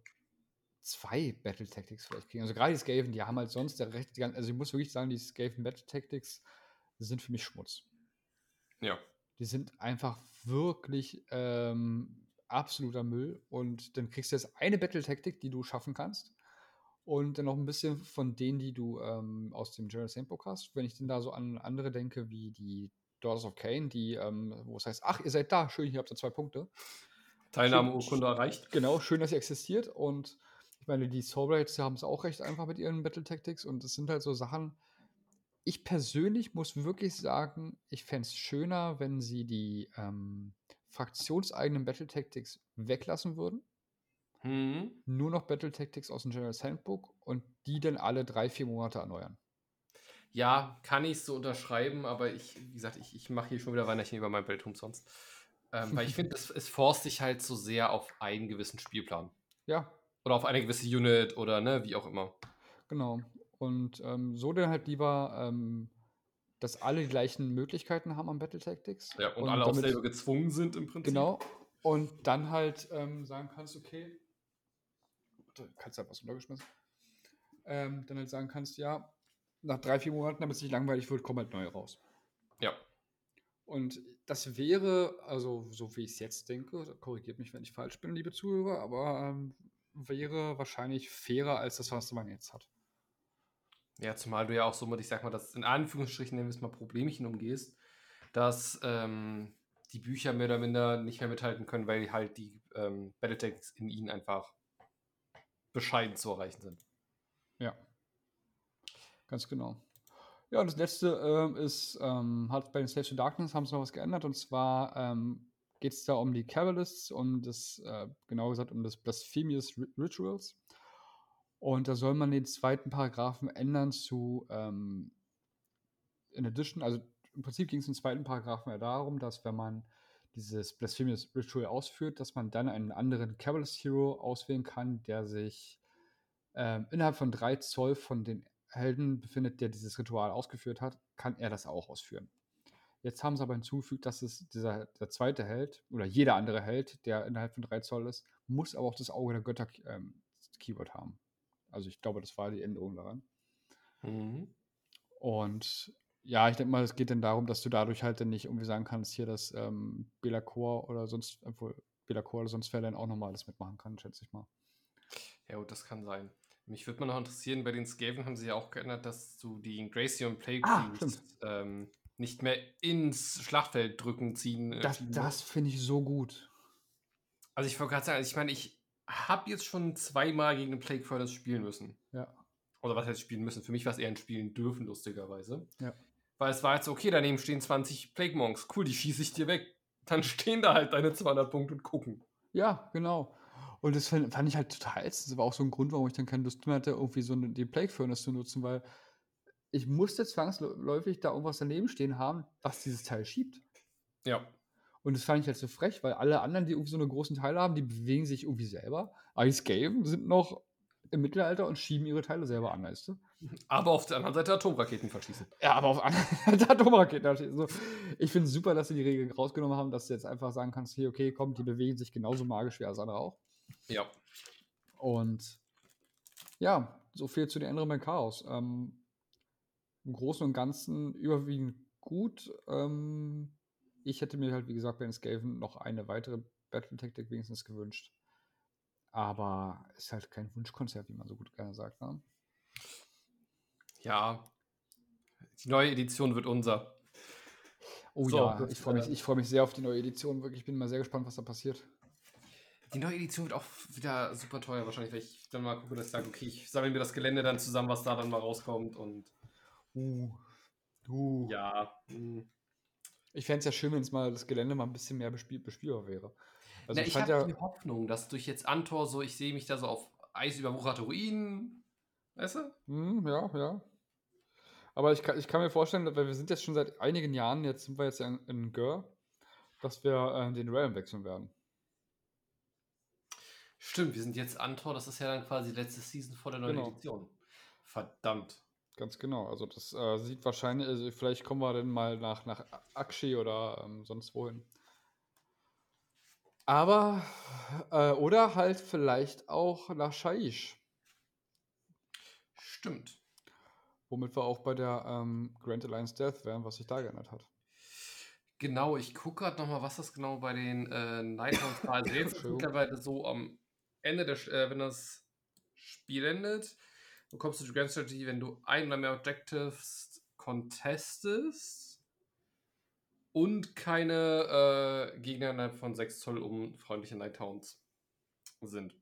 zwei Battle Tactics vielleicht kriegen. Also gerade die Skaven, die haben halt sonst der recht, also ich muss wirklich sagen, die Skaven Battle Tactics sind für mich Schmutz. Ja. Die sind einfach wirklich ähm, absoluter Müll. Und dann kriegst du jetzt eine Battle-Taktik, die du schaffen kannst. Und dann noch ein bisschen von denen, die du ähm, aus dem General Handbook hast. Wenn ich denn da so an andere denke, wie die Daughters of Cain, die, ähm, wo es heißt, ach, ihr seid da, schön, hier habt ihr zwei Punkte. Teilnahmeurkunde erreicht. Genau, schön, dass ihr existiert. Und ich meine, die Soulblades haben es auch recht einfach mit ihren Battle Tactics. Und es sind halt so Sachen. Ich persönlich muss wirklich sagen, ich fände es schöner, wenn sie die ähm, fraktionseigenen Battle Tactics weglassen würden. Hm. Nur noch Battle Tactics aus dem General's Handbook und die dann alle drei, vier Monate erneuern. Ja, kann ich so unterschreiben, aber ich, wie gesagt, ich, ich mache hier schon wieder Weinerchen über mein Bild umsonst. Ähm, weil ich finde, es, es forst sich halt so sehr auf einen gewissen Spielplan. Ja, Oder auf eine gewisse Unit oder ne, wie auch immer. genau. Und ähm, so dann halt lieber, ähm, dass alle die gleichen Möglichkeiten haben am Battle Tactics. Ja, und, alle aufs damit- selbe gezwungen sind im Prinzip. Genau. Und dann halt ähm, sagen kannst, okay, du kannst halt was runtergeschmissen. Ähm, dann halt sagen kannst, ja, nach drei, vier Monaten, damit es nicht langweilig wird, kommen halt neue raus. Ja. Und das wäre, also so wie ich es jetzt denke, korrigiert mich, wenn ich falsch bin, liebe Zuhörer, aber ähm, wäre wahrscheinlich fairer als das, was man jetzt hat. Ja, zumal du ja auch so mit, ich sag mal, das in Anführungsstrichen nennen wir es mal Problemchen umgehst, dass ähm, die Bücher mehr oder minder nicht mehr mithalten können, weil halt die ähm, Battletechs in ihnen einfach bescheiden zu erreichen sind. Ja. Ganz genau. Ja, und das letzte ähm, ist, ähm, hat bei den Slaves to Darkness haben sie noch was geändert und zwar ähm, geht es da um die Cabalists, um das, äh, genau gesagt, um das Blasphemous Ri- Rituals. Und da soll man den zweiten Paragraphen ändern zu ähm, in addition, also im Prinzip ging es im zweiten Paragraphen ja darum, dass wenn man dieses Blasphemous Ritual ausführt, dass man dann einen anderen Cabalist Hero auswählen kann, der sich ähm, innerhalb von drei Zoll von den Helden befindet, der dieses Ritual ausgeführt hat, kann er das auch ausführen. Jetzt haben sie aber hinzugefügt, dass es dieser, der zweite Held oder jeder andere Held, der innerhalb von drei Zoll ist, muss aber auch das Auge der Götter ähm, Keyword haben. Also ich glaube, das war die Änderung daran. Mhm. Und ja, ich denke mal, es geht dann darum, dass du dadurch halt dann nicht irgendwie sagen kannst, hier, dass ähm, Belacor oder sonst, obwohl Belacor oder sonst wer dann auch nochmal alles mitmachen kann, schätze ich mal. Ja, gut, das kann sein. Mich würde mal noch interessieren, bei den Skaven haben sie ja auch geändert, dass du die Ingracium Plague Ah, ähm, nicht mehr ins Schlachtfeld drücken, ziehen. äh, Das, das finde ich so gut. Also ich wollte gerade sagen, also ich meine, ich habe jetzt schon zweimal gegen den Plague Furnace spielen müssen. Ja. Oder was heißt spielen müssen? Für mich war es eher ein Spielen dürfen, lustigerweise. Ja. Weil es war jetzt okay, daneben stehen 20 Plague Monks. Cool, die schieße ich dir weg. Dann stehen da halt deine 200 Punkte und gucken. Ja, genau. Und das fand, fand ich halt total ätzend. Das war auch so ein Grund, warum ich dann keine Lust mehr hatte, irgendwie so eine, die Plague Furnace zu nutzen, weil ich musste zwangsläufig da irgendwas daneben stehen haben, was dieses Teil schiebt. Ja. Und das fand ich halt so frech, weil alle anderen, die irgendwie so einen großen Teil haben, die bewegen sich irgendwie selber. Die Skaven sind noch im Mittelalter und schieben ihre Teile selber an, weißt du? Aber auf der anderen Seite Atomraketen verschießen. Ja, aber auf anderen Atomraketen. Also, ich finde es super, dass sie die Regeln rausgenommen haben, dass du jetzt einfach sagen kannst, hier, okay, komm, die bewegen sich genauso magisch wie alles andere auch. Ja. Und ja, so viel zu den Änderungen Chaos. Ähm, Im Großen und Ganzen überwiegend gut. Ähm, ich hätte mir halt, wie gesagt, bei den Skaven noch eine weitere Battle-Taktik wenigstens gewünscht. Aber ist halt kein Wunschkonzert, wie man so gut gerne sagt. Ne? Ja. Die neue Edition wird unser. Oh So, ja, ich freue mich, ich freu mich sehr auf die neue Edition. Wirklich, ich bin mal sehr gespannt, was da passiert. Die neue Edition wird auch wieder super teuer wahrscheinlich, weil ich dann mal gucke, dass ich sage, okay, ich sammle mir das Gelände dann zusammen, was da dann mal rauskommt und Uh. Uh. ja. hm. Ich fände es ja schön, wenn es mal das Gelände mal ein bisschen mehr bespiel bespielbar wäre. Also Na, ich ich habe ja. die Hoffnung, dass durch jetzt Antor so, ich sehe mich da so auf eisüberwucherte Ruinen, weißt du? Hm, ja, ja. Aber ich kann, ich kann mir vorstellen, weil wir sind jetzt schon seit einigen Jahren, jetzt sind wir jetzt in, in Gör, dass wir äh, den Realm wechseln werden. Stimmt, wir sind jetzt Antor, das ist ja dann quasi letzte Season vor der neuen Genau. Edition. Verdammt. Ganz genau. Also das äh, sieht wahrscheinlich, also vielleicht kommen wir dann mal nach, nach Akshi oder ähm, sonst wohin. Aber, äh, oder halt vielleicht auch nach Shaish, Stimmt. womit wir auch bei der ähm, Grand Alliance Death wären, was sich da geändert hat. Genau, ich gucke gerade nochmal, was das genau bei den äh, Nighthounds jetzt ist mittlerweile so am Ende, der, äh, wenn das Spiel endet, bekommst du die Grand Strategy, wenn du ein oder mehr Objectives contestest und keine äh, Gegner innerhalb von 6 Zoll um freundliche Nighthounds sind.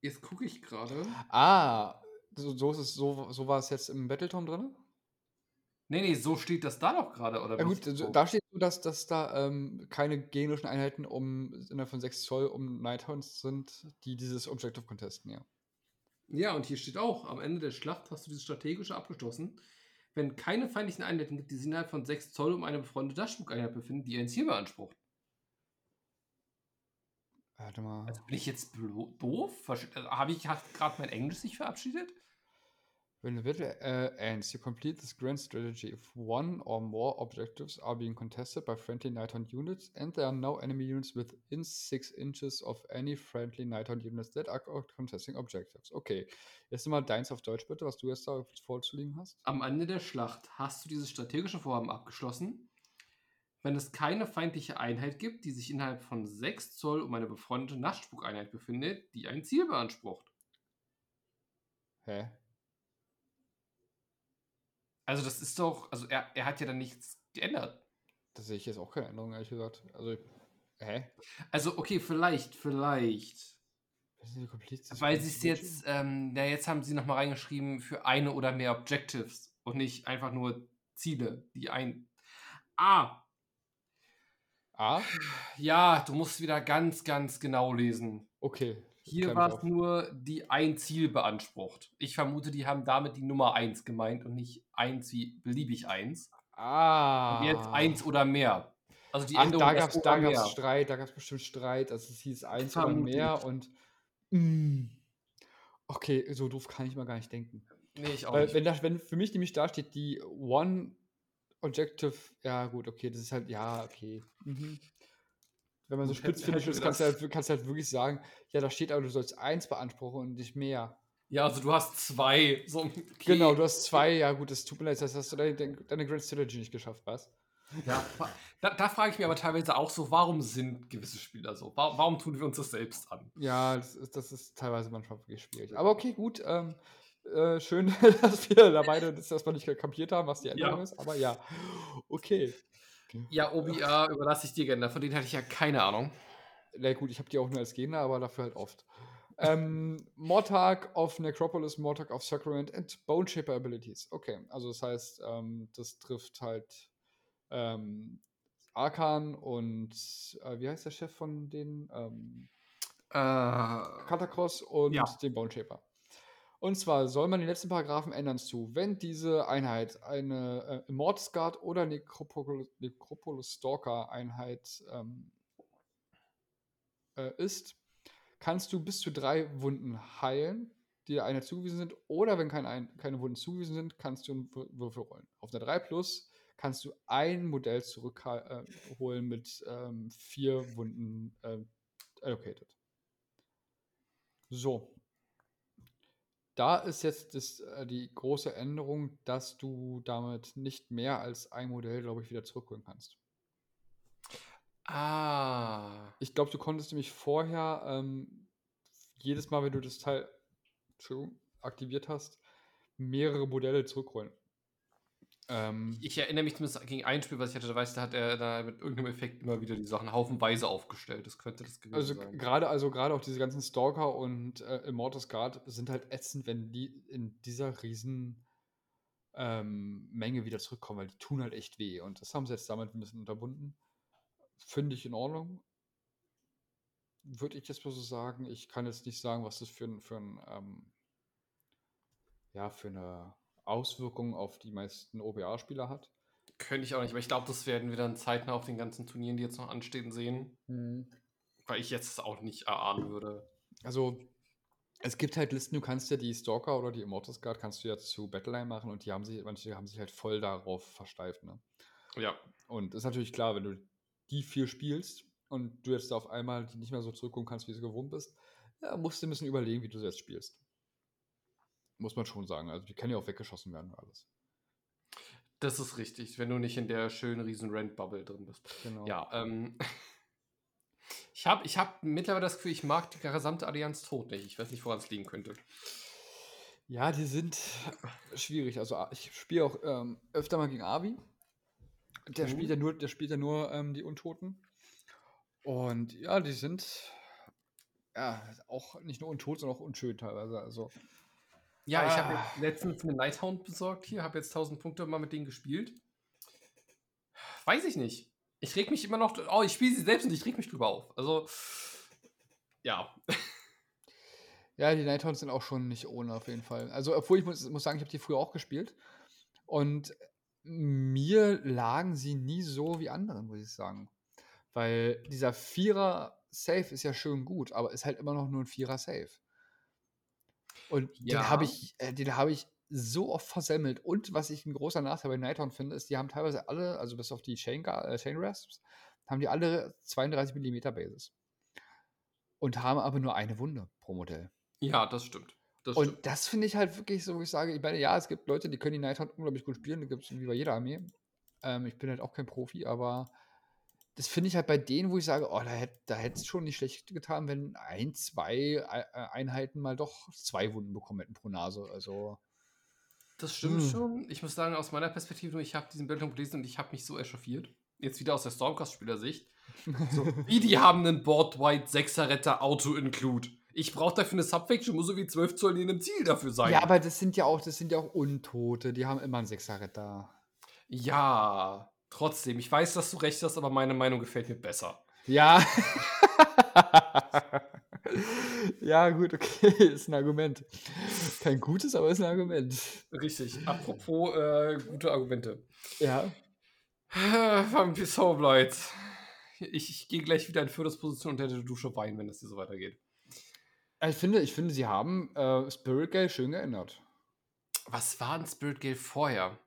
Jetzt gucke ich gerade. Ah, so, so, ist es, so, so war es jetzt im Battletome drin? Nee, nee, so steht das da doch gerade, oder Ja gut, So. da steht dass, dass da ähm, keine gegnerischen Einheiten um innerhalb von 6 Zoll um Nighthounds sind, die dieses Objective contesten, ja. Ja, und hier steht auch, am Ende der Schlacht hast du dieses strategische abgeschlossen. Wenn keine feindlichen Einheiten gibt, die sich innerhalb von 6 Zoll um eine befreundete Dashbook-Einheit befinden, die ein Ziel beansprucht. Warte mal. Also bin ich jetzt doof? Also, Habe ich gerade mein Englisch sich verabschiedet? When the battle uh, ends, you complete this grand strategy if one or more objectives are being contested by friendly Nighthawk units and there are no enemy units within 6 inches of any friendly Nighthawk units that are contesting objectives. Okay, jetzt mal deins auf Deutsch bitte, was du jetzt da vorzulegen hast. Am Ende der Schlacht hast du dieses strategische Vorhaben abgeschlossen, wenn es keine feindliche Einheit gibt, die sich innerhalb von 6 Zoll um eine befreundete Nachtspuk-Einheit befindet, die ein Ziel beansprucht. Hä? Also das ist doch, also er, er hat ja dann nichts geändert. Da sehe ich jetzt auch keine Änderung, ehrlich gesagt. Also, hä? Also okay, vielleicht, vielleicht. Weil sie es jetzt, ähm, ja, jetzt haben sie nochmal reingeschrieben für eine oder mehr Objectives und nicht einfach nur Ziele, die ein. Ah, Ah, ja, du musst wieder ganz, ganz genau lesen. okay. Hier war es nur die ein Ziel beansprucht. Ich vermute, die haben damit die Nummer 1 gemeint und nicht 1 wie beliebig 1. Ah. Und jetzt 1 oder mehr. Also die Ach, Änderung da gab es da gab's. Streit, da gab es bestimmt Streit. Also es hieß eins oder mehr und. Mm. Okay, so doof kann ich mal gar nicht denken. Nee, ich auch Weil, nicht. wenn, da, wenn für mich nämlich da steht, die One Objective, ja gut, okay, das ist halt, ja, okay. Mhm. Wenn man so spitzfindig ist, kannst du, halt, kannst du halt wirklich sagen, ja, da steht aber, du sollst eins beanspruchen und nicht mehr. Ja, also du hast zwei. So, okay. Genau, du hast zwei, ja gut, das tut mir leid, das hast du deine, deine Grand Strategy nicht geschafft, was? Ja, da, da frage ich mich aber teilweise auch so, warum sind gewisse Spieler so? Warum, warum tun wir uns das selbst an? Ja, das ist, das ist teilweise manchmal wirklich schwierig. Aber okay, gut. Ähm, äh, schön, dass wir da beide das erstmal nicht kapiert haben, was die Änderung Ja. ist. Aber ja, okay. Ja, OBA überlasse ich dir gerne. Von denen hatte ich ja keine Ahnung. Na gut, ich habe die auch nur als Gegner, aber dafür halt oft. ähm, Mortag of Necropolis, Mortag of Sacrament and Bone Shaper Abilities. Okay, also das heißt, ähm, das trifft halt ähm, Arkan und äh, wie heißt der Chef von den? Ähm, Äh, Catacross und Ja. den Bone Shaper. Und zwar soll man den letzten Paragraphen ändern zu, wenn diese Einheit eine äh, Immortus Guard oder Necropolis, Necropolis Stalker Einheit ähm, äh, ist, kannst du bis zu drei Wunden heilen, die der Einheit zugewiesen sind. Oder wenn kein, ein, keine Wunden zugewiesen sind, kannst du einen Wür- Würfel rollen. Auf einer 3 Plus kannst du ein Modell zurückholen äh, mit ähm, vier Wunden äh, allocated. So. Da ist jetzt das, äh, die große Änderung, dass du damit nicht mehr als ein Modell, glaube ich, wieder zurückholen kannst. ah. Ich glaube, du konntest nämlich vorher ähm, jedes Mal, wenn du das Teil aktiviert hast, mehrere Modelle zurückholen. Ähm, Ich erinnere mich zumindest gegen ein Spiel, was ich hatte, da weiß da hat er da mit irgendeinem Effekt immer wieder die Sachen haufenweise aufgestellt. Das könnte das gewesen also sein. gerade also gerade auch diese ganzen Stalker und äh, Immortus Guard sind halt ätzend, wenn die in dieser riesen ähm, Menge wieder zurückkommen, weil die tun halt echt weh. Und das haben sie jetzt damit ein bisschen unterbunden. Finde ich in Ordnung. Würde ich jetzt mal so sagen. Ich kann jetzt nicht sagen, was das für ein, für ein ähm, ja, für eine Auswirkung auf die meisten OBA-Spieler hat. Könnte ich auch nicht, aber ich glaube, das werden wir dann zeitnah auf den ganzen Turnieren, die jetzt noch anstehen, sehen. Weil ich jetzt auch nicht erahnen würde. Also, es gibt halt Listen, du kannst ja die Stalker oder die Immortus Guard kannst du ja zu Battleline machen und die haben sich, manche haben sich halt voll darauf versteift, ne? Ja. Und ist natürlich klar, wenn du die vier spielst und du jetzt auf einmal die nicht mehr so zurückkommen kannst, wie du gewohnt bist, ja, musst du ein bisschen überlegen, wie du sie jetzt spielst. Muss man schon sagen. Also die können ja auch weggeschossen werden und alles. Das ist richtig, wenn du nicht in der schönen riesen Rent-Bubble drin bist. Genau. Ja, ähm. Ich habe ich hab mittlerweile das Gefühl, ich mag die gesamte Allianz tot nicht. Ich weiß nicht, woran es liegen könnte. Ja, die sind schwierig. Also ich spiele auch ähm, öfter mal gegen Avi. Der Mhm. spielt ja nur, der spielt ja nur ähm, die Untoten. Und ja, die sind ja auch nicht nur untot, sondern auch unschön teilweise. Also Ja, ich Ah. habe jetzt letztens eine Nighthound besorgt hier, habe jetzt 1000 Punkte mal mit denen gespielt. Weiß ich nicht. Ich reg mich immer noch. Oh, ich spiele sie selbst und ich reg mich drüber auf. Also, ja. Ja, die Nighthounds sind auch schon nicht ohne auf jeden Fall. Also, obwohl ich muss, muss sagen, ich habe die früher auch gespielt. Und mir lagen sie nie so wie anderen, muss ich sagen. Weil dieser Vierer Safe ist ja schön gut, aber ist halt immer noch nur ein Vierer Und den Ja. habe ich, äh, den habe ich so oft versemmelt. Und was ich ein großer Nachteil bei Nighthound finde, ist, die haben teilweise alle, also bis auf die Chain, äh, Chain Rasps, haben die alle 32 mm Bases. Und haben aber nur eine Wunde pro Modell. Ja, das stimmt. Das Und stimmt. das finde ich halt wirklich so, wo ich sage, ich meine, ja, es gibt Leute, die können die Nighthound unglaublich gut spielen, die gibt es wie bei jeder Armee. Ähm, ich bin halt auch kein Profi, aber das finde ich halt bei denen, wo ich sage, oh, da hätte da es schon nicht schlecht getan, wenn ein, zwei Ei- äh, Einheiten mal doch zwei Wunden bekommen hätten pro Nase. Also, Das stimmt Hm. schon. Ich muss sagen, aus meiner Perspektive, ich habe diesen Bildung gelesen und ich habe mich so echauffiert. Jetzt wieder aus der Stormcast-Spielersicht. So, wie die haben einen Board White 6er Retter Auto-Include. Ich brauche dafür eine Subfaction, muss so wie 12 Zoll in einem Ziel dafür sein. ja, aber das sind ja auch, das sind ja auch Untote, die haben immer einen Sechser-Retter. Ja, trotzdem. Ich weiß, dass du recht hast, aber meine Meinung gefällt mir besser. Ja. ja, gut, okay, ist ein Argument. Kein gutes, aber ist ein Argument. Richtig. Apropos äh, gute Argumente. Ja. Vampir Soulblight. Ich, ich gehe gleich wieder in Führungsposition unter der Dusche weinen, wenn das hier so weitergeht. Ich finde, ich finde, sie haben äh, Spirit Gale schön geändert. Was war ein Spirit Gale vorher?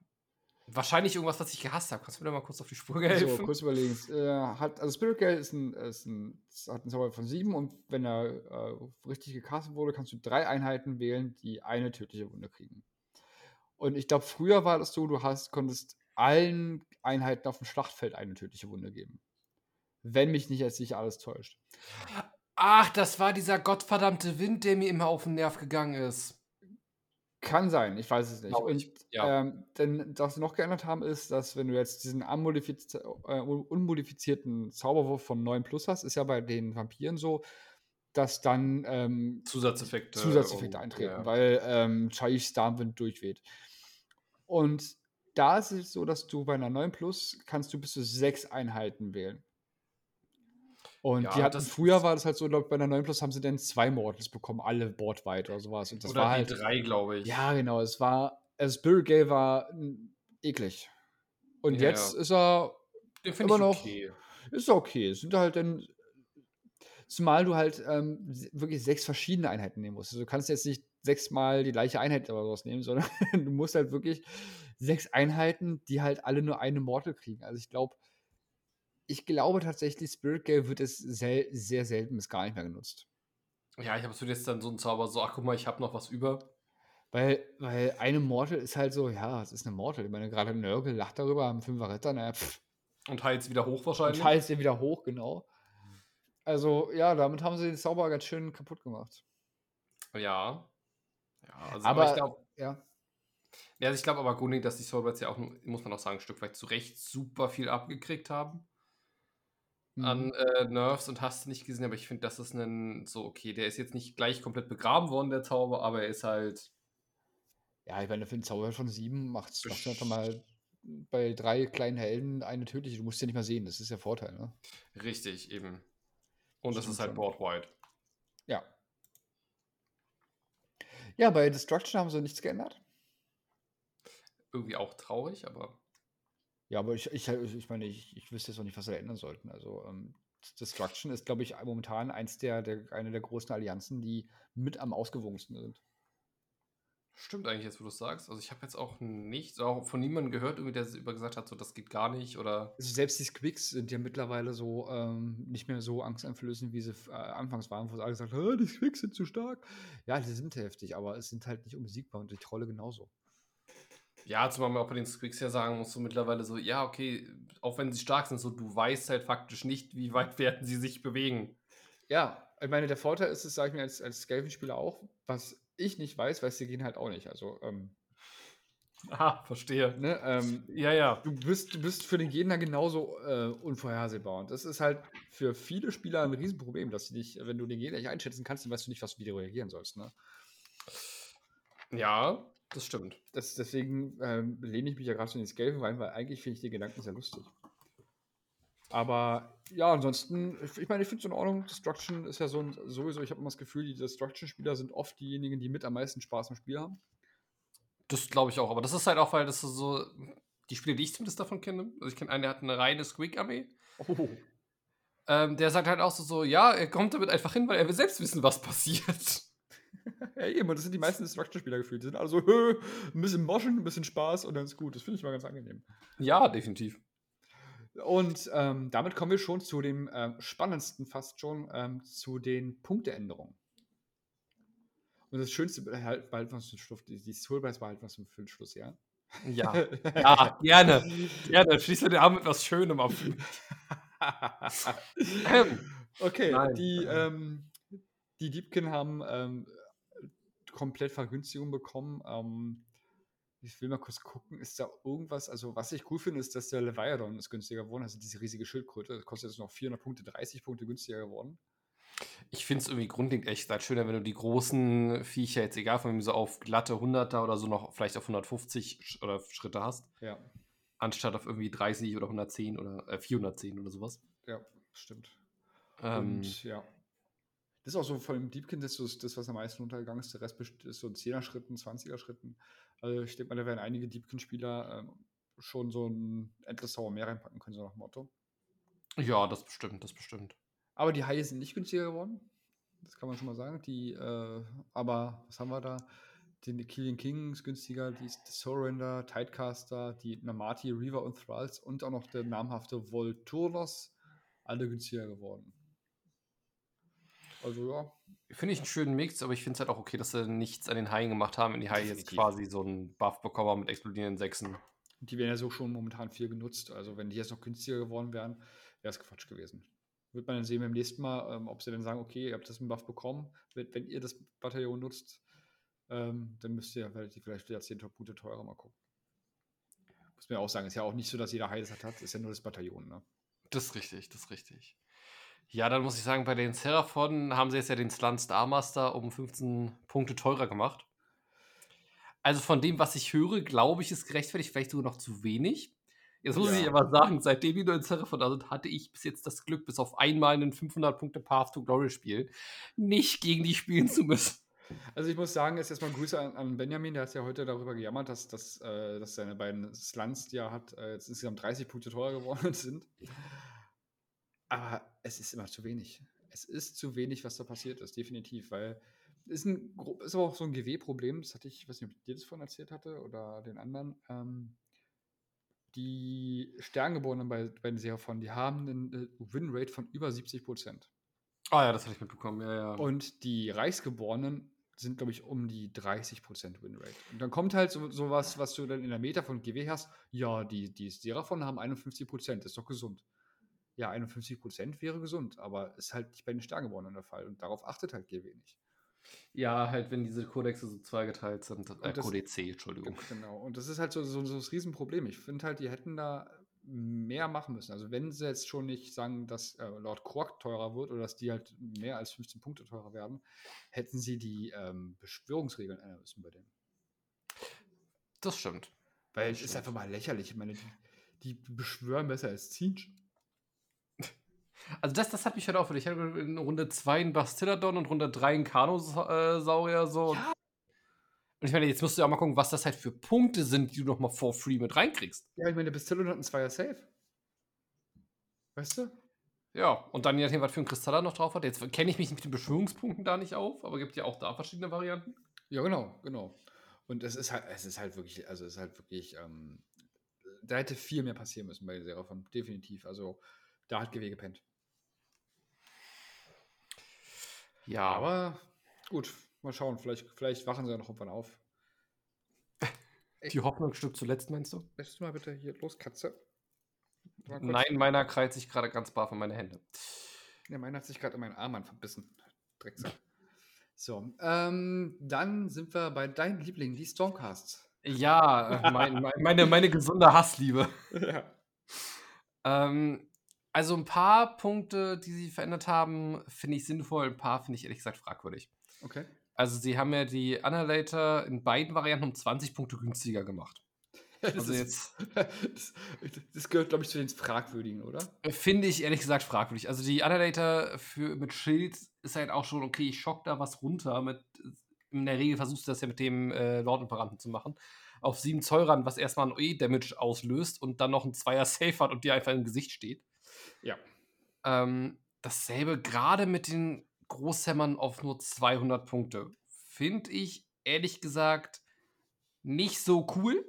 Wahrscheinlich irgendwas, was ich gehasst habe. Kannst du mir da mal kurz auf die Spur So, helfen? kurz überlegen. Äh, hat, also Spirit Gale ist ein, ist ein, hat einen Zauber von sieben und wenn er äh, richtig gecastet wurde, kannst du drei Einheiten wählen, die eine tödliche Wunde kriegen. Und ich glaube, früher war das so, du hast, konntest allen Einheiten auf dem Schlachtfeld eine tödliche Wunde geben. Wenn mich nicht jetzt nicht alles täuscht. Ach, das war dieser gottverdammte Wind, der mir immer auf den Nerv gegangen ist. Kann sein, ich weiß es nicht. Glaub Und ja. ähm, denn was sie noch geändert haben, ist, dass wenn du jetzt diesen unmodifiz äh, un- unmodifizierten Zauberwurf vom 9 Plus hast, ist ja bei den Vampiren so, dass dann ähm, Zusatzeffekte. Zusatzeffekte eintreten, ja. weil ähm, Chai's Starmwind durchweht. Und da ist es so, dass du bei einer 9 Plus kannst du bis zu sechs Einheiten wählen. Und Ja, die hatten, früher war das halt so, glaub, bei einer 9 Plus haben sie dann zwei Mortals bekommen, alle bordweit oder sowas. Und das Oder war die halt. drei, glaube ich. Ja, genau. Es war, also Spirit Gale war mm, eklig. Und Ja, jetzt ja. ist er, immer noch- okay. ist er okay. Es sind halt dann, zumal du halt ähm, wirklich sechs verschiedene Einheiten nehmen musst. Also du kannst jetzt nicht sechsmal die gleiche Einheit oder sowas nehmen, sondern du musst halt wirklich sechs Einheiten, die halt alle nur eine Mortal kriegen. Also ich glaube, ich glaube tatsächlich, Spirit Gale wird es sel sehr selten bis gar nicht mehr genutzt. Ja, ich habe so jetzt dann so einen Zauber, so, ach guck mal, ich habe noch was über. Weil, weil eine Mortal ist halt so, ja, es ist eine Mortal. Ich meine, gerade Nörgel lacht darüber, am Fünfer Ritter, naja, pfff. Und heizt wieder hoch Und wahrscheinlich. heißt den wieder hoch, genau. Also, ja, damit haben sie den Zauber ganz schön kaputt gemacht. Ja. Ja, also Aber- ich glaube, Ja. Ja, also ich glaube aber grundlegend, dass die Soulblades ja auch, muss man auch sagen, ein Stück weit zu Recht super viel abgekriegt haben. Mhm. An äh, Nerves und hast nicht gesehen, aber ich finde, das ist ein so, okay, der ist jetzt nicht gleich komplett begraben worden, der Zauber, aber er ist halt. Ja, ich meine, für einen Zauber von sieben macht es einfach mal bei drei kleinen Helden eine tödliche. Du musst ja nicht mal sehen, das ist der Vorteil, ne? Richtig, eben. Und das, das ist halt board-wide. Ja. Ja, bei Destruction haben sie nichts geändert. Irgendwie auch traurig, aber. Ja, aber ich, ich, ich meine, ich, ich wüsste jetzt auch nicht, was da ändern sollten. Also, ähm, Destruction ist, glaube ich, momentan eins der, der, eine der großen Allianzen, die mit am ausgewogensten sind. Stimmt eigentlich jetzt, wo du es sagst. Also ich habe jetzt auch nicht, auch von niemandem gehört, irgendwie, der über gesagt hat, so das geht gar nicht oder. Also selbst die Squicks sind ja mittlerweile so ähm, nicht mehr so angsteinflößend, wie sie äh, anfangs waren, wo sie alle gesagt haben, die Squicks sind zu stark. Ja, die sind heftig, aber es sind halt nicht unbesiegbar und die Trolle genauso. Ja, zumal man auch bei den Squicks ja sagen muss, so mittlerweile so, ja, okay, auch wenn sie stark sind, so du weißt halt faktisch nicht, wie weit werden sie sich bewegen. Ja, ich meine, der Vorteil ist es, sage ich mir als, als Skelven-Spieler auch, was ich nicht weiß, weiß die gehen halt auch nicht. Also, ähm, Ah, verstehe. Ne, ähm, ja, ja. Du bist, du bist für den Gegner genauso äh, unvorhersehbar. Und das ist halt für viele Spieler ein Riesenproblem, dass sie dich, wenn du den Gegner nicht einschätzen kannst, dann weißt du nicht, was du wieder reagieren sollst. Ne? Ja, das stimmt. Das, deswegen ähm, lehne ich mich ja gerade so ins Gelbe rein, weil eigentlich finde ich die Gedanken sehr lustig. Aber ja, ansonsten, ich meine, ich finde es in Ordnung. Destruction ist ja so ein, sowieso, ich habe immer das Gefühl, die Destruction-Spieler sind oft diejenigen, die mit am meisten Spaß am Spiel haben. Das glaube ich auch, aber das ist halt auch, weil das so, die Spiele, die ich zumindest davon kenne, also ich kenne einen, der hat eine reine Squeak-Armee. Oh. Ähm, der sagt halt auch so, so, ja, er kommt damit einfach hin, weil er will selbst wissen, was passiert. ja, eben, und das sind die meisten Destruction-Spieler gefühlt. Die sind alle so, ein bisschen moschen, ein bisschen Spaß und dann ist gut. Das finde ich mal ganz angenehm. Ja, definitiv. Und ähm, damit kommen wir schon zu dem ähm, spannendsten fast schon, ähm, zu den Punkteänderungen. Und das Schönste behalten wir uns zum Schluss, die, die Soulbase behalten wir uns den Schluss, ja? Ja, ja gerne. Gerne, schließ den Arm mit was Schönem auf. okay, Nein. die, ähm, die Diebkin haben ähm, komplett Vergünstigung bekommen. Ähm, ich will mal kurz gucken, ist da irgendwas, also was ich cool finde, ist, dass der Leviathan ist günstiger geworden, also diese riesige Schildkröte, das kostet jetzt noch 400 Punkte, 30 Punkte günstiger geworden. Ich finde es irgendwie grundlegend echt halt schöner, wenn du die großen Viecher jetzt, egal von wem, so auf glatte 100er oder so noch vielleicht auf 150 oder Schritte hast. Ja. Anstatt auf irgendwie 30 oder 110 oder äh, 410 oder sowas. Ja, stimmt. Ähm, Und ja. Das ist auch so von dem Deepkin das, das, was am meisten untergegangen ist. Der Rest ist so in 10er Schritten, 20er Schritten. Also ich denke mal, da werden einige Deepkin-Spieler ähm, schon so ein Endless Sauer mehr reinpacken können, so nach dem Motto. Ja, das bestimmt, das bestimmt. Aber die Haie sind nicht günstiger geworden. Das kann man schon mal sagen. Die, äh, aber was haben wir da? Den Killian King ist günstiger, die Surrender, Tidecaster, die Namati, Reaver und Thralls und auch noch der namhafte Volturnos, alle günstiger geworden. Also ja. Finde ich einen schönen Mix, aber ich finde es halt auch okay, dass sie nichts an den Haien gemacht haben, wenn die Haie jetzt quasi so einen Buff bekommen haben mit explodierenden Sechsen. Die werden ja so schon momentan viel genutzt. Also wenn die jetzt noch günstiger geworden wären, wäre es Quatsch gewesen. Wird man dann sehen beim nächsten Mal, ähm, ob sie dann sagen, okay, ihr habt das einen Buff bekommen. Wenn, wenn ihr das Bataillon nutzt, ähm, dann müsst ihr vielleicht, vielleicht wieder 10 Punkte teurer mal gucken. Muss man ja auch sagen, ist ja auch nicht so, dass jeder Hai das hat, ist ja nur das Bataillon, ne? Das ist richtig, das ist richtig. Ja, dann muss ich sagen, bei den Seraphon haben sie jetzt ja den Slan Star Master um 15 Punkte teurer gemacht. Also von dem, was ich höre, glaube ich, ist gerechtfertigt, vielleicht sogar noch zu wenig. Jetzt muss ja. ich aber sagen, seitdem wir in Seraphon da sind, hatte ich bis jetzt das Glück, bis auf einmal einen 500 Punkte Path to Glory Spiel, nicht gegen die spielen zu müssen. Also ich muss sagen, jetzt erstmal Grüße an, an, Benjamin, der hat ja heute darüber gejammert, dass, dass, äh, dass seine beiden Slants, die er hat, äh, jetzt insgesamt 30 Punkte teurer geworden sind. Aber es ist immer zu wenig. Es ist zu wenig, was da passiert ist, definitiv, weil es ist, ein, ist aber auch so ein GW-Problem, das hatte ich, ich weiß nicht, ob ich dir das vorhin erzählt hatte oder den anderen. Ähm, die Sterngeborenen bei, bei den Seraphon, die haben eine Winrate von über 70 Prozent. Ah ja, das habe ich mitbekommen, ja, ja. Und die Reichsgeborenen sind, glaube ich, um die 30 Prozent Winrate. Und dann kommt halt so, sowas, was du dann in der Meta von GW hast. Ja, die, die Seraphon haben 51 Prozent, das ist doch gesund ja, 51 Prozent wäre gesund, aber ist halt nicht bei den Sterngeborenen der Fall und darauf achtet halt GW nicht. Ja, halt, wenn diese Kodexe so zweigeteilt sind. Äh, das- Kodexe, Entschuldigung. Genau. Und das ist halt so, so, so das Riesenproblem. Ich finde halt, die hätten da mehr machen müssen. Also wenn sie jetzt schon nicht sagen, dass äh, Lord Quark teurer wird oder dass die halt mehr als 15 Punkte teurer werden, hätten sie die ähm, Beschwörungsregeln ändern müssen bei denen. Das stimmt. Weil Das es ist stimmt. einfach mal lächerlich. Ich meine, die, die beschwören besser als Zinch. Also das, das hat mich halt auch Ich hatte in Runde 2 einen Bastiladon und Runde 3 einen Kanosaurier so. Ja. Und ich meine, jetzt musst du ja auch mal gucken, was das halt für Punkte sind, die du noch mal for free mit reinkriegst. Ja, ich meine, der Bastillon hat einen Zweier Safe. Weißt du? Ja, und dann je nachdem, was für ein Kristall er noch drauf hat. Jetzt kenne ich mich mit den Beschwörungspunkten da nicht auf, aber gibt ja auch da verschiedene Varianten. Ja, genau, genau. Und es ist halt, es ist halt wirklich, also es ist halt wirklich, ähm, da hätte viel mehr passieren müssen bei der Seraphon, definitiv. Also da hat GW gepennt. Ja, Aber gut, mal schauen, vielleicht, vielleicht wachen sie ja noch irgendwann auf. die Hoffnung stirbt zuletzt, meinst du? Lässt du mal bitte hier los, Katze? Nein, meiner krallt sich gerade ganz brav in meine Hände. Ja, meiner hat sich gerade in meinen Arm verbissen. Drecksack. So, ähm, dann sind wir bei deinem Liebling, die Stormcasts. Ja, äh, mein, mein, meine, meine gesunde Hassliebe. ja. Ähm, also ein paar Punkte, die sie verändert haben, finde ich sinnvoll, ein paar finde ich ehrlich gesagt fragwürdig. Okay. Also sie haben ja die Annihilator in beiden Varianten um 20 Punkte günstiger gemacht. Das Also ist- jetzt das, gehört, glaube ich, zu den Fragwürdigen, oder? äh, finde ich ehrlich gesagt fragwürdig. Also die Annihilator für, mit Schild ist halt auch schon, okay, ich schock da was runter. Mit, in der Regel versuchst du das ja mit dem äh, Lord Imperanten zu machen. Auf 7 Zoll ran, was erstmal ein E-Damage auslöst und dann noch ein Zweier Safe hat und dir einfach im Gesicht steht. Ja. Ähm, dasselbe gerade mit den Großhämmern auf nur 200 Punkte. Finde ich ehrlich gesagt nicht so cool.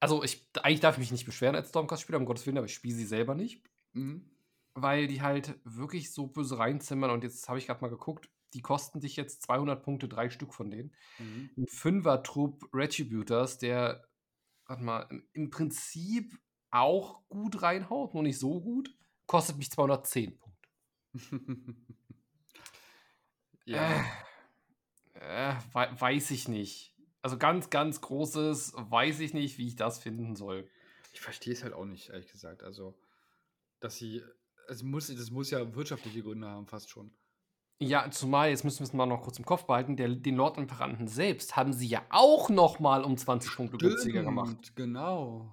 Also, ich, eigentlich darf ich mich nicht beschweren als Stormcast-Spieler, um Gottes Willen, aber ich spiele sie selber nicht, Mhm. weil die halt wirklich so böse reinzimmern. Und jetzt habe ich gerade mal geguckt, die kosten dich jetzt 200 Punkte, drei Stück von denen. Mhm. Ein Fünfer-Trupp Retributors, der, warte mal, im- im Prinzip auch gut reinhaut, nur nicht so gut, kostet mich 210 Punkte. ja. Äh, wei- weiß ich nicht. Also ganz, ganz großes, weiß ich nicht, wie ich das finden soll. Ich verstehe es halt auch nicht, ehrlich gesagt. Also, dass sie. Es muss, das muss ja wirtschaftliche Gründe haben, fast schon. Ja, zumal, jetzt müssen wir es mal noch kurz im Kopf behalten, der, den Lord Imperanten selbst haben sie ja auch noch mal um 20 Punkte günstiger gemacht. Genau.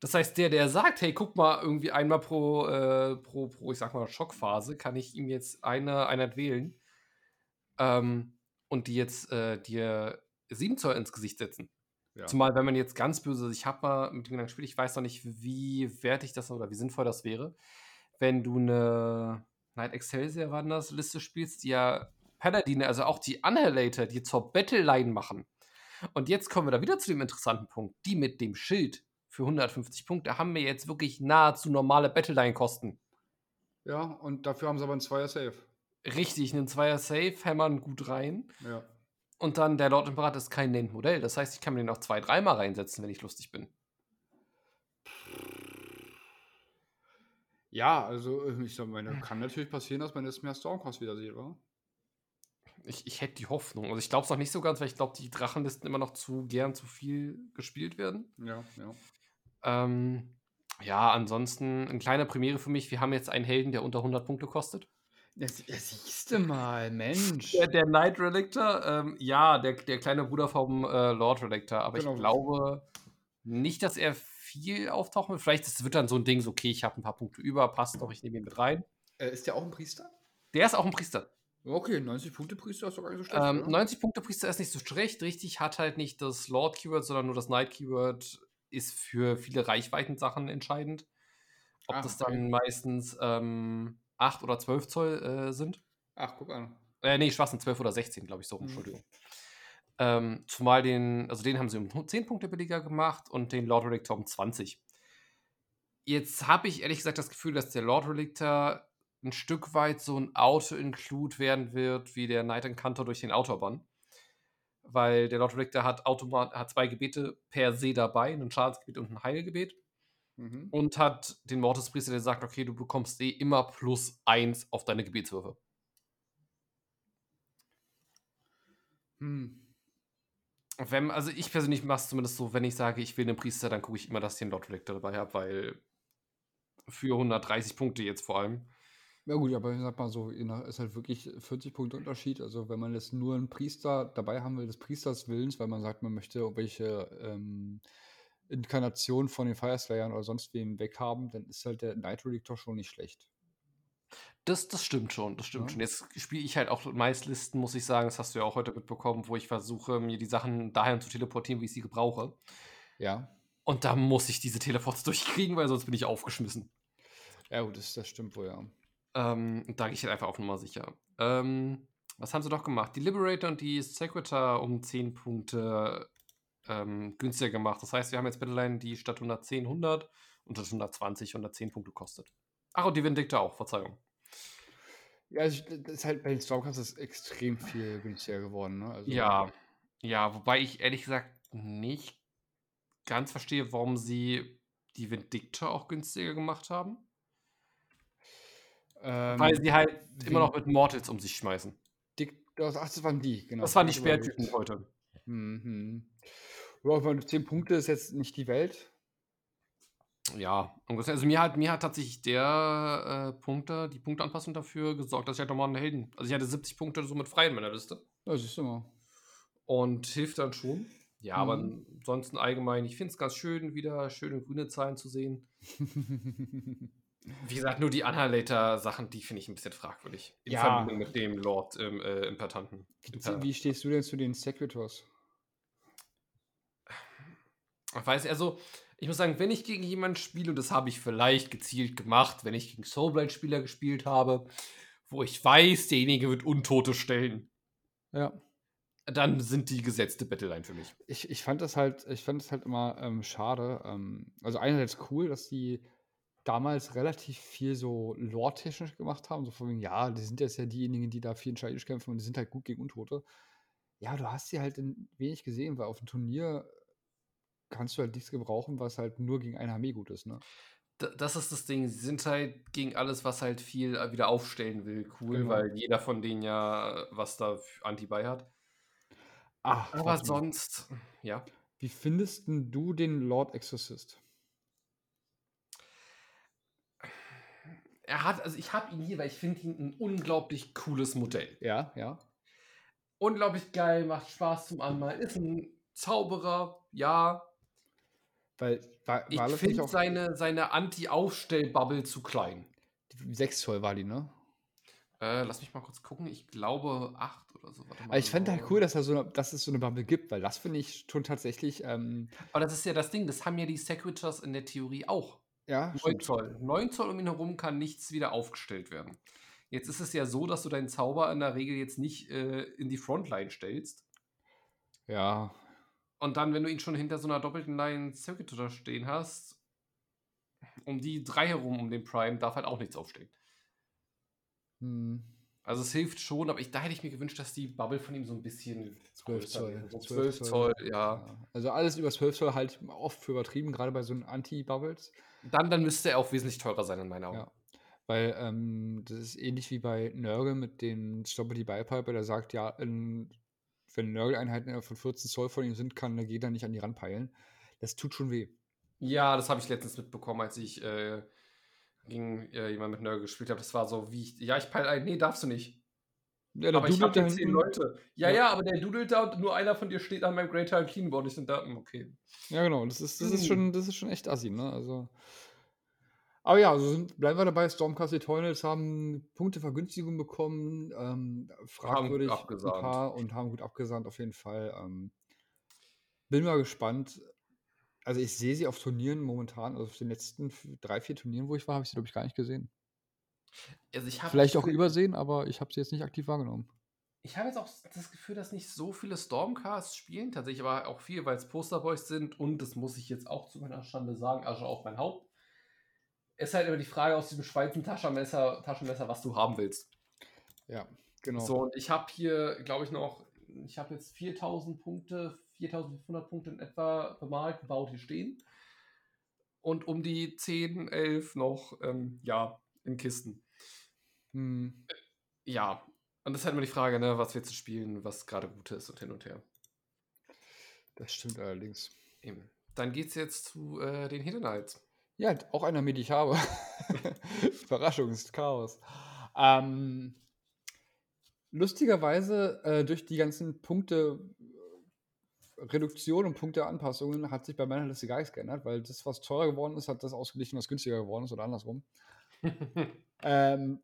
Das heißt, der, der sagt, hey, guck mal, irgendwie einmal pro, äh, pro, pro, ich sag mal, Schockphase, kann ich ihm jetzt eine Einheit wählen ähm, und die jetzt äh, dir 7 Zoll ins Gesicht setzen. Ja. Zumal, wenn man jetzt ganz böse, ich habe mal mit dem Gedanken gespielt, ich weiß noch nicht, wie wertig das oder wie sinnvoll das wäre, wenn du eine Night Excelsior war das, Liste spielst, die ja Paladine, also auch die Annihilator, die zur Battleline machen. Und jetzt kommen wir da wieder zu dem interessanten Punkt. Die mit dem Schild für 150 Punkte haben wir jetzt wirklich nahezu normale Battleline-Kosten. ja, und dafür haben sie aber einen Zweier Safe. Richtig, einen Zweier Safe, hämmern gut rein. Ja. Und dann der Lord Imperator ist kein Named Modell. Das heißt, ich kann mir den auch zwei, dreimal reinsetzen, wenn ich lustig bin. Ja, also äh, ich sag meine, kann natürlich passieren, dass man jetzt mehr Stormcast wieder sieht, oder? Ich, ich hätte die Hoffnung. Also ich glaube es noch nicht so ganz, weil ich glaube, die Drachenlisten immer noch zu gern zu viel gespielt werden. Ja, ja. Ähm, ja, ansonsten eine kleine Premiere für mich. Wir haben jetzt einen Helden, der unter 100 Punkte kostet. Sie- ja siehst du mal, Mensch. Der, der Knight Relictor, ähm, ja, der, der kleine Bruder vom äh, Lord Relictor. Aber Genau. ich glaube nicht, dass er viel auftauchen wird. Vielleicht ist, wird dann so ein Ding, so, okay, ich habe ein paar Punkte über, passt doch, ich nehme ihn mit rein. Äh, ist der auch ein Priester? Der ist auch ein Priester. Okay, 90 Punkte Priester ist doch gar nicht so schlecht. Ähm, oder? 90 Punkte Priester ist nicht so schlecht, richtig, hat halt nicht das Lord-Keyword, sondern nur das Knight-Keyword ist für viele Reichweiten-Sachen entscheidend. Ob Ah, das okay. dann meistens ähm, 8 oder 12 Zoll äh, sind. Ach, guck an. Äh, nee, sind 12 oder 16, glaube ich, so, Mhm. Entschuldigung. Ähm, zumal den, also den haben sie um 10 Punkte billiger gemacht und den Lord Relictor um 20. Jetzt habe ich ehrlich gesagt das Gefühl, dass der Lord Relictor ein Stück weit so ein Auto-Include werden wird, wie der Knight Encanter durch den Autobahn. Weil der Lord Relictor hat, automat hat zwei Gebete per se dabei, ein Schadensgebet und ein Heilgebet. Mhm. Und hat den Mortispriester, der sagt, okay, du bekommst eh immer plus eins auf deine Gebetswürfe. Hm. Wenn, also ich persönlich mache es zumindest so, wenn ich sage, ich will einen Priester, dann gucke ich immer, dass ich einen Lord Protector dabei habe, weil für 130 Punkte jetzt vor allem. Ja gut, aber ich sag mal so, ist halt wirklich 40 Punkte Unterschied. Also wenn man jetzt nur einen Priester dabei haben will, des Priesters Willens, weil man sagt, man möchte irgendwelche ähm, Inkarnationen von den Fireslayern oder sonst wem weghaben, dann ist halt der Night Relictor schon nicht schlecht. Das, das stimmt schon, das stimmt Ja. schon. Jetzt spiele ich halt auch meist Listen, muss ich sagen, das hast du ja auch heute mitbekommen, wo ich versuche, mir die Sachen dahin zu teleportieren, wie ich sie gebrauche. Ja. Und da muss ich diese Teleports durchkriegen, weil sonst bin ich aufgeschmissen. Ja gut, das, das stimmt wohl, ja. Ähm, da gehe ich halt einfach auf Nummer sicher. Ähm, was haben sie doch gemacht? Die Liberator und die Secretar um 10 Punkte ähm, günstiger gemacht. Das heißt, wir haben jetzt Battleline, die statt 110 100 und statt 120 110 Punkte kostet. Ach, und die Vindicta auch, Verzeihung. Ja, also das ist halt bei den Stormcasts ist extrem viel günstiger geworden, ne? Also, Ja, ja, wobei ich ehrlich gesagt nicht ganz verstehe, warum sie die Vindicta auch günstiger gemacht haben. Ähm, Weil sie halt immer noch mit Mortals um sich schmeißen. Dick, ach, das waren die, genau. Das waren die. Speertypen heute. Mhm. Ja, meine, 10 Punkte ist jetzt nicht die Welt. Ja. Also mir hat, mir hat tatsächlich der äh, Punkte, die Punkteanpassung dafür gesorgt, dass ich halt nochmal einen Helden. Also ich hatte 70 Punkte so mit frei in meiner Liste. Siehst du mal. Und hilft dann schon. Ja, aber Mhm. ansonsten allgemein, ich finde es ganz schön, wieder schöne grüne Zahlen zu sehen. Wie gesagt, nur die Annihilator-Sachen, die finde ich ein bisschen fragwürdig. In Ja. Verbindung mit dem Lord ähm, äh, Imperatanten. Wie, wie stehst du denn zu den Secretors? Ich weiß also ich muss sagen, wenn ich gegen jemanden spiele, und das habe ich vielleicht gezielt gemacht, wenn ich gegen Soulblind-Spieler gespielt habe, wo ich weiß, derjenige wird Untote stellen, Ja. dann sind die gesetzte Battleline für mich. Ich, ich fand das halt, ich fand das halt immer ähm, schade. Ähm, also einerseits cool, dass die damals relativ viel so lore-technisch gemacht haben. So von wegen, ja, die sind jetzt ja diejenigen, die da viel entscheidend kämpfen und die sind halt gut gegen Untote. Ja, du hast sie halt wenig gesehen, weil auf dem Turnier kannst du halt nichts gebrauchen, was halt nur gegen eine Armee gut ist, ne? Das ist das Ding, sie sind halt gegen alles, was halt viel äh, wieder aufstellen will, cool, Genau. weil jeder von denen ja äh, was da Anti bei hat. Ach, Aber sonst, ja. Wie findest denn du den Lord Exorcist? Er hat, also ich habe ihn hier, weil ich finde ihn ein unglaublich cooles Modell. Ja, ja. unglaublich geil, macht Spaß zum Anmalen, ist ein Zauberer, ja. Weil war, Ich war nicht finde seine, seine Anti-Aufstell-Bubble zu klein. 6 Zoll war die, ne? Äh, lass mich mal kurz gucken. Ich glaube 8 oder so. Warte mal. Aber ich fände halt cool, dass, da so eine, dass es so eine Bubble gibt, weil das finde ich schon tatsächlich, ähm, Aber das ist ja das Ding, das haben ja die Secretors in der Theorie auch. Ja, 9 stimmt. Zoll. 9 Zoll um ihn herum kann nichts wieder aufgestellt werden. Jetzt ist es ja so, dass du deinen Zauber in der Regel jetzt nicht äh, in die Frontline stellst. Ja, Und dann, wenn du ihn schon hinter so einer doppelten Line Circuitor stehen hast, um die drei herum, um den Prime, darf halt auch nichts aufstehen. hm, Also es hilft schon, aber ich, da hätte ich mir gewünscht, dass die Bubble von ihm so ein bisschen 12 größer Zoll. So 12 12 Zoll, ja. ja. Also alles über 12 Zoll halt oft für übertrieben, gerade bei so Anti-Bubbles. Dann, dann müsste er auch wesentlich teurer sein in meinen Augen. Ja. Weil ähm, das ist ähnlich wie bei Nörgel mit den Stoppity Beipiper, der sagt, ja, in, wenn Nörgel-Einheiten von 14 Zoll von ihm sind, kann der Gegner nicht an die ranpeilen. Das tut schon weh. Ja, das habe ich letztens mitbekommen, als ich äh, gegen äh, jemand mit Nörgel gespielt habe. Das war so, wie ich, ja, ich peile ein, nee, darfst du nicht. Ja, aber ich habe hier zehn Leute. Ja, Ja. ja, aber der dudelt da und nur einer von dir steht an meinem Great Time Clean Board. Ich bin da, hm, okay. Ja, genau. Das ist, das ist, Hm. schon, das ist schon echt assi, ne? Also. Aber ja, also sind, bleiben wir dabei. Stormcast Eternals haben Punktevergünstigung bekommen. Ähm, fragwürdig ein abgesahnt. paar und haben gut abgesandt auf jeden Fall. Ähm, bin mal gespannt. Also ich sehe sie auf Turnieren momentan, also auf den letzten drei, vier Turnieren, wo ich war, habe ich sie, glaube ich, gar nicht gesehen. Also ich Vielleicht auch übersehen, aber ich habe sie jetzt nicht aktiv wahrgenommen. Ich habe jetzt auch das Gefühl, dass nicht so viele Stormcasts spielen, tatsächlich aber auch viel, weil es Posterboys sind und das muss ich jetzt auch zu meiner Schande sagen, also auf mein Haupt. Es ist halt immer die Frage aus diesem Schweizer Taschenmesser, Taschenmesser, was du haben willst. Ja, genau. So, und ich habe hier, glaube ich, noch, ich habe jetzt 4000 Punkte, 4500 Punkte in etwa bemalt, gebaut hier stehen. Und um die 10, 11 noch, ähm, ja, in Kisten. Hm. Ja, Und das ist halt immer die Frage, ne, was wir zu spielen, was gerade gut ist und hin und her. Das stimmt allerdings. Eben. Dann geht's jetzt zu äh, den Hidden Knights. Ja, auch einer, mit die ich habe. Überraschungschaos. Ähm, lustigerweise, äh, durch die ganzen Punkte Reduktion und Punkteanpassungen hat sich bei meiner Liste gar nichts geändert, weil das, was teurer geworden ist, hat das ausgeglichen, was günstiger geworden ist oder andersrum. ähm,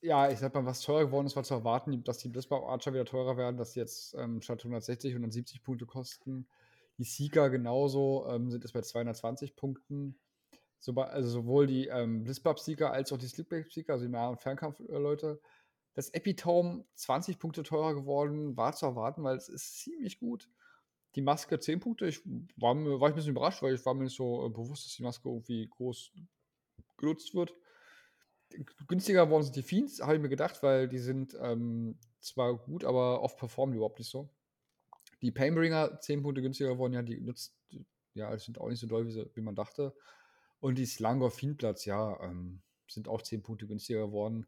ja, ich sag mal, was teurer geworden ist, war zu erwarten, dass die Blitzbau Archer wieder teurer werden, dass die jetzt ähm, statt 160, 170 Punkte kosten. Die Sieger genauso ähm, sind es bei 220 Punkten. So, also sowohl die ähm, Blitzbab-Sieger als auch die Sleepback-Sieger, also die Nah- und Fernkampf-Leute. Das Epitome 20 Punkte teurer geworden, war zu erwarten, weil es ist ziemlich gut. Die Maske 10 Punkte, ich war, war ich ein bisschen überrascht, weil ich war mir nicht so äh, bewusst, dass die Maske irgendwie groß genutzt wird. Günstiger geworden sind die Fiends, habe ich mir gedacht, weil die sind ähm, zwar gut, aber oft performen die überhaupt nicht so. Die Painbringer 10 Punkte günstiger geworden, ja, die nutzt, ja, sind auch nicht so doll, wie, wie man dachte. Und die Slangor Fiendplatz, ja, ähm, sind auch 10 Punkte günstiger geworden.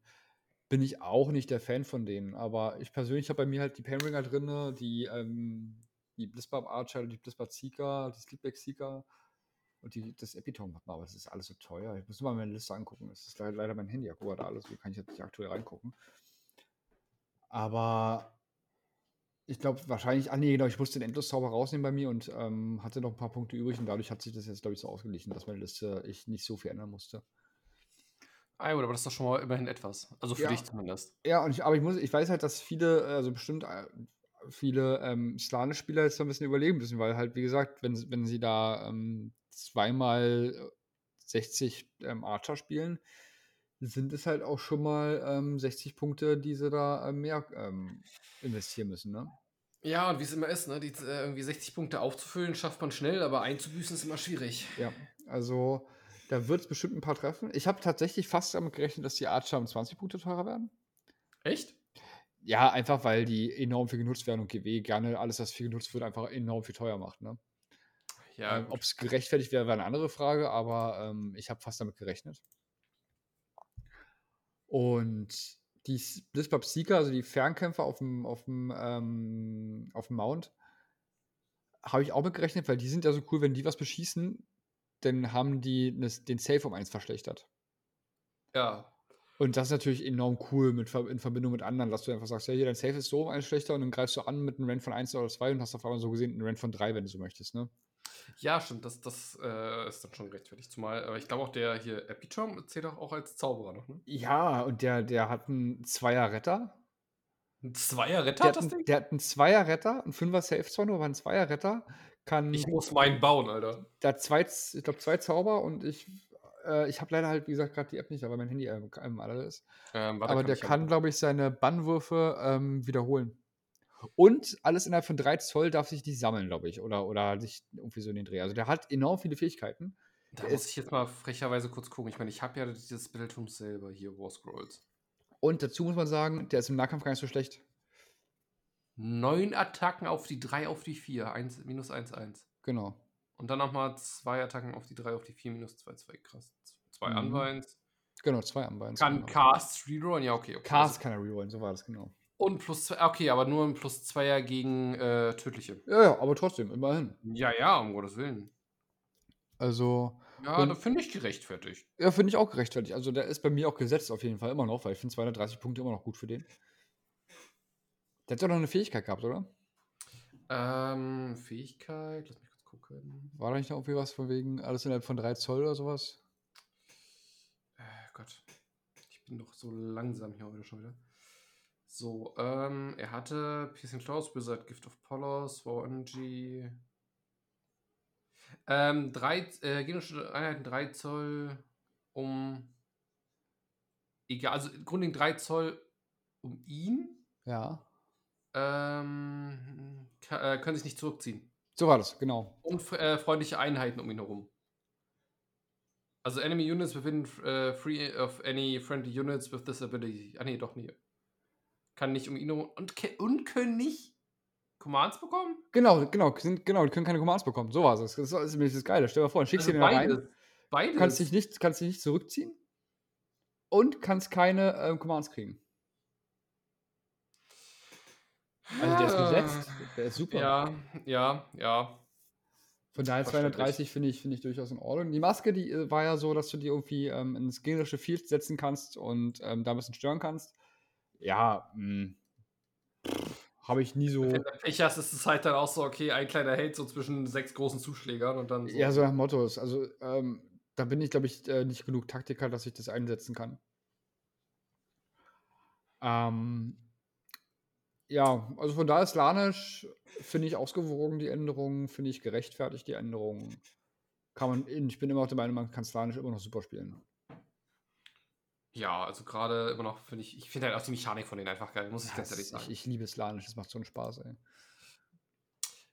Bin ich auch nicht der Fan von denen, aber ich persönlich habe bei mir halt die Painbringer drin, die, ähm, die Blizzbab Archer, die Blizzbab Seeker, die Sleepback Seeker und die, das Epitome hat man, aber das ist alles so teuer. Ich muss mal meine Liste angucken. Das ist leider mein Handy, guck da alles, wie kann ich jetzt nicht aktuell reingucken. Aber ich glaube wahrscheinlich, ah nee, genau, ich musste den Endlos-Zauber rausnehmen bei mir und ähm, hatte noch ein paar Punkte übrig und dadurch hat sich das jetzt, glaube ich, so ausgeglichen, dass meine Liste ich nicht so viel ändern musste. Ah, gut, aber das ist doch schon mal immerhin etwas. Also für ja. dich zumindest. Ja, und ich, aber ich muss, ich weiß halt, dass viele, also bestimmt äh, viele ähm, Slane-Spieler jetzt ein bisschen überlegen müssen, weil halt, wie gesagt, wenn, wenn sie da ähm, zweimal 60 ähm, Archer spielen, sind es halt auch schon mal ähm, 60 Punkte, die sie da äh, mehr ähm, investieren müssen, ne? Ja, und wie es immer ist, ne? Die, äh, irgendwie 60 Punkte aufzufüllen, schafft man schnell, aber einzubüßen ist immer schwierig. Ja, also da wird es bestimmt ein paar treffen. Ich habe tatsächlich fast damit gerechnet, dass die Archer um 20 Punkte teurer werden. Echt? Ja, einfach weil die enorm viel genutzt werden und GW gerne alles, was viel genutzt wird, einfach enorm viel teuer macht, ne? Ja. Ähm, Ob es gerechtfertigt wäre, wäre eine andere Frage, aber ähm, ich habe fast damit gerechnet. Und die Blitzbab Seeker, also die Fernkämpfer auf dem, auf dem, ähm, auf dem Mount, habe ich auch mitgerechnet, weil die sind ja so cool, wenn die was beschießen, dann haben die den Safe um eins verschlechtert. Ja. Und das ist natürlich enorm cool mit, in Verbindung mit anderen, dass du einfach sagst, ja, hier, dein Safe ist so um eins schlechter und dann greifst du an mit einem Rent von 1 oder 2 und hast auf einmal so gesehen einen Rent von 3, wenn du so möchtest, ne? Ja, stimmt, das, das äh, ist dann schon rechtfertigt. Zumal, aber ich glaube auch der hier Epitome zählt auch, auch als Zauberer noch, ne? Ja, und der, der hat einen Zweier-Retter. Ein Zweier-Retter hat das Ding? der hat einen Zweier-Retter, ein Fünfer-Safe zwar nur, aber ein Zweier-Retter kann. Ich muss meinen bauen, Alter. Der hat zwei, ich glaube, zwei Zauber und ich, äh, ich habe leider halt, wie gesagt, gerade die App nicht, weil mein Handy ähm, im Alter ist. Ähm, warte, aber kann der kann, glaube ich, seine Bannwürfe ähm, wiederholen. Und alles innerhalb von 3 Zoll darf sich nicht sammeln, glaube ich. Oder, oder sich irgendwie so in den Dreh. Also der hat enorm viele Fähigkeiten. Da der muss ist- ich jetzt mal frecherweise kurz gucken. Ich meine, ich habe ja dieses Bildtum selber hier, War Scrolls. Und dazu muss man sagen, der ist im Nahkampf gar nicht so schlecht. Neun Attacken auf die 3 auf die 4. 1, minus 1, 1. Genau. Und dann nochmal zwei Attacken auf die 3 auf die 4, minus 2, 2. Krass. Zwei Mhm. Unbinds. Genau, zwei Unbinds. Kann genau. Casts rerollen? Ja, okay. okay. Cast kann er rerollen, so war das, genau. Und plus zwei, okay, aber nur ein plus Zweier gegen äh, tödliche. Ja, ja, aber trotzdem, immerhin. Ja, ja, um Gottes Willen. Also, Ja, da finde ich gerechtfertigt. ja, finde ich auch gerechtfertigt. Also, der ist bei mir auch gesetzt auf jeden Fall immer noch, weil ich finde 230 Punkte immer noch gut für den. Der hat doch noch eine Fähigkeit gehabt, oder? Ähm, Fähigkeit, lass mich kurz gucken. War da nicht noch irgendwie was von wegen alles innerhalb von 3 Zoll oder sowas? Äh, Gott. Ich bin doch so langsam hier heute schon wieder. So, ähm, er hatte Piercing Claws, Wizard, Gift of Polos, War Energy. Ähm, drei, äh, gegnerische Einheiten 3 Zoll um. Egal, also grundlegend 3 Zoll um ihn. Ja. Ähm, ka- äh, können sich nicht zurückziehen. So war das, genau. Und äh, freundliche Einheiten um ihn herum. Also Enemy Units within äh, free of any friendly units with this ability. Ah nee, doch nie. Kann nicht um ihn herum. Und, und können nicht Commands bekommen? Genau, genau, sind, genau, die können keine Commands bekommen. So war es. Das ist nämlich das Geile. Stell dir mal vor, dann schickst du den da rein, Also Beides. kannst dich, nicht, kannst dich nicht zurückziehen und kannst keine ähm, Commands kriegen. Also der ist gesetzt, der ist super. Ja, ja, ja. Von daher Verständlich. 230 finde ich, finde ich durchaus in Ordnung. Die Maske, die äh, war ja so, dass du die irgendwie ähm, ins gegnerische Field setzen kannst und ähm, da ein bisschen stören kannst. Ja, hm, habe ich nie so. Wenn du Pech hast, ist es halt dann auch so, okay, ein kleiner Hate so zwischen sechs großen Zuschlägern und dann so. Ja, so nach Mottos. Also ähm, da bin ich, glaube ich, äh, nicht genug Taktiker, dass ich das einsetzen kann. Ähm, ja, also von daher ist Lanisch, finde ich ausgewogen, die Änderungen, finde ich gerechtfertigt, die Änderungen. Kann man, ich bin immer auch der Meinung, man kann Slanisch immer noch super spielen. Ja, also gerade immer noch finde ich, ich finde halt auch die Mechanik von denen einfach geil, muss ich Ja, ganz ehrlich sagen. ich, ich liebe Slanisch, das macht so einen Spaß, ey.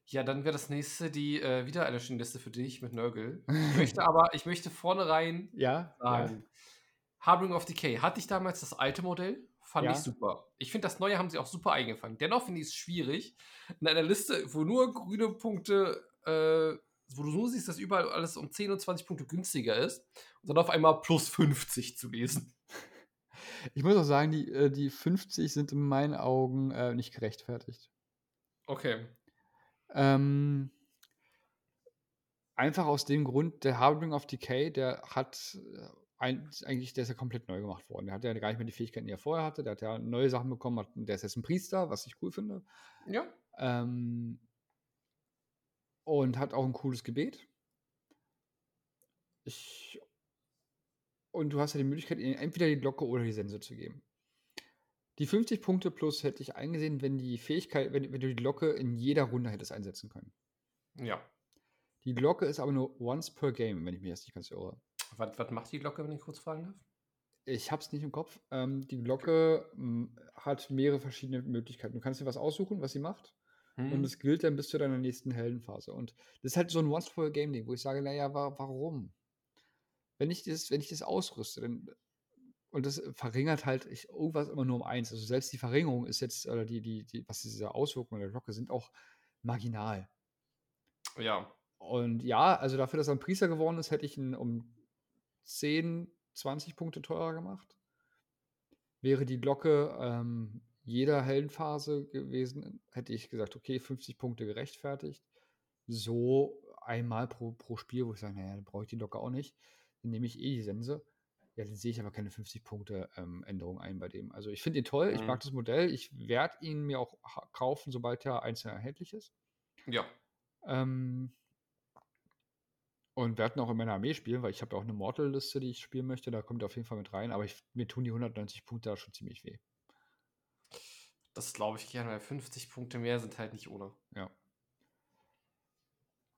Ja, dann wäre das nächste die äh, wieder eine Liste für dich mit Nörgel. Ich möchte aber, ich möchte vornherein Ja, ja. sagen, Harbinger of Decay, hatte ich damals das alte Modell? Fand Ja. ich super. Ich finde, das neue haben sie auch super eingefangen. Dennoch finde ich es schwierig, in einer Liste, wo nur grüne Punkte, äh, wo du nur siehst, dass überall alles um 10 und 20 Punkte günstiger ist, und dann auf einmal plus 50 zu lesen. Ich muss auch sagen, die, äh, die 50 sind in meinen Augen äh, nicht gerechtfertigt. Okay. Ähm, einfach aus dem Grund, der Harbinger of Decay, der hat äh, ein, eigentlich, der ist ja komplett neu gemacht worden. Der hat ja gar nicht mehr die Fähigkeiten, die er vorher hatte. Der hat ja neue Sachen bekommen. Hat, der ist jetzt ein Priester, was ich cool finde. Ja. Ähm, und hat auch ein cooles Gebet. Ich, und du hast ja die Möglichkeit, ihnen entweder die Glocke oder die Sense zu geben. Die 50 Punkte plus hätte ich eingesehen, wenn die Fähigkeit, wenn, wenn du die Glocke in jeder Runde hättest einsetzen können. Ja. Die Glocke ist aber nur once per game, wenn ich mich jetzt nicht ganz irre. Was, was macht die Glocke, wenn ich kurz fragen darf? Ich habe es nicht im Kopf. Ähm, die Glocke m, hat mehrere verschiedene Möglichkeiten. Du kannst dir was aussuchen, was sie macht. Hm. Und es gilt dann bis zu deiner nächsten Heldenphase. Und das ist halt so ein Once-per-Game-Ding, wo ich sage, naja, wa warum? Wenn ich das, wenn ich das ausrüste, dann und das verringert halt ich, irgendwas immer nur um eins. Also selbst die Verringerung ist jetzt, oder die, die, die, was diese Auswirkungen der Glocke sind, auch marginal. ja. Und ja, also dafür, dass er ein Priester geworden ist, hätte ich ihn um 10, 20 Punkte teurer gemacht. Wäre die Glocke ähm, jeder Heldenphase gewesen, hätte ich gesagt, okay, 50 Punkte gerechtfertigt. So einmal pro, pro Spiel, wo ich sage, naja, dann brauche ich die Glocke auch nicht. Dann nehme ich eh die Sense. Ja, dann sehe ich aber keine 50 Punkte ähm, Änderung ein bei dem. Also ich finde ihn toll, ich Mhm. mag das Modell. Ich werde ihn mir auch kaufen, sobald er einzeln erhältlich ist. Ja. Ähm, und werden auch in meiner Armee spielen, weil ich habe ja auch eine Mortal-Liste, die ich spielen möchte. Da kommt er auf jeden Fall mit rein. Aber ich, mir tun die 190 Punkte da schon ziemlich weh. Das glaube ich gerne, weil 50 Punkte mehr sind halt nicht ohne. Ja.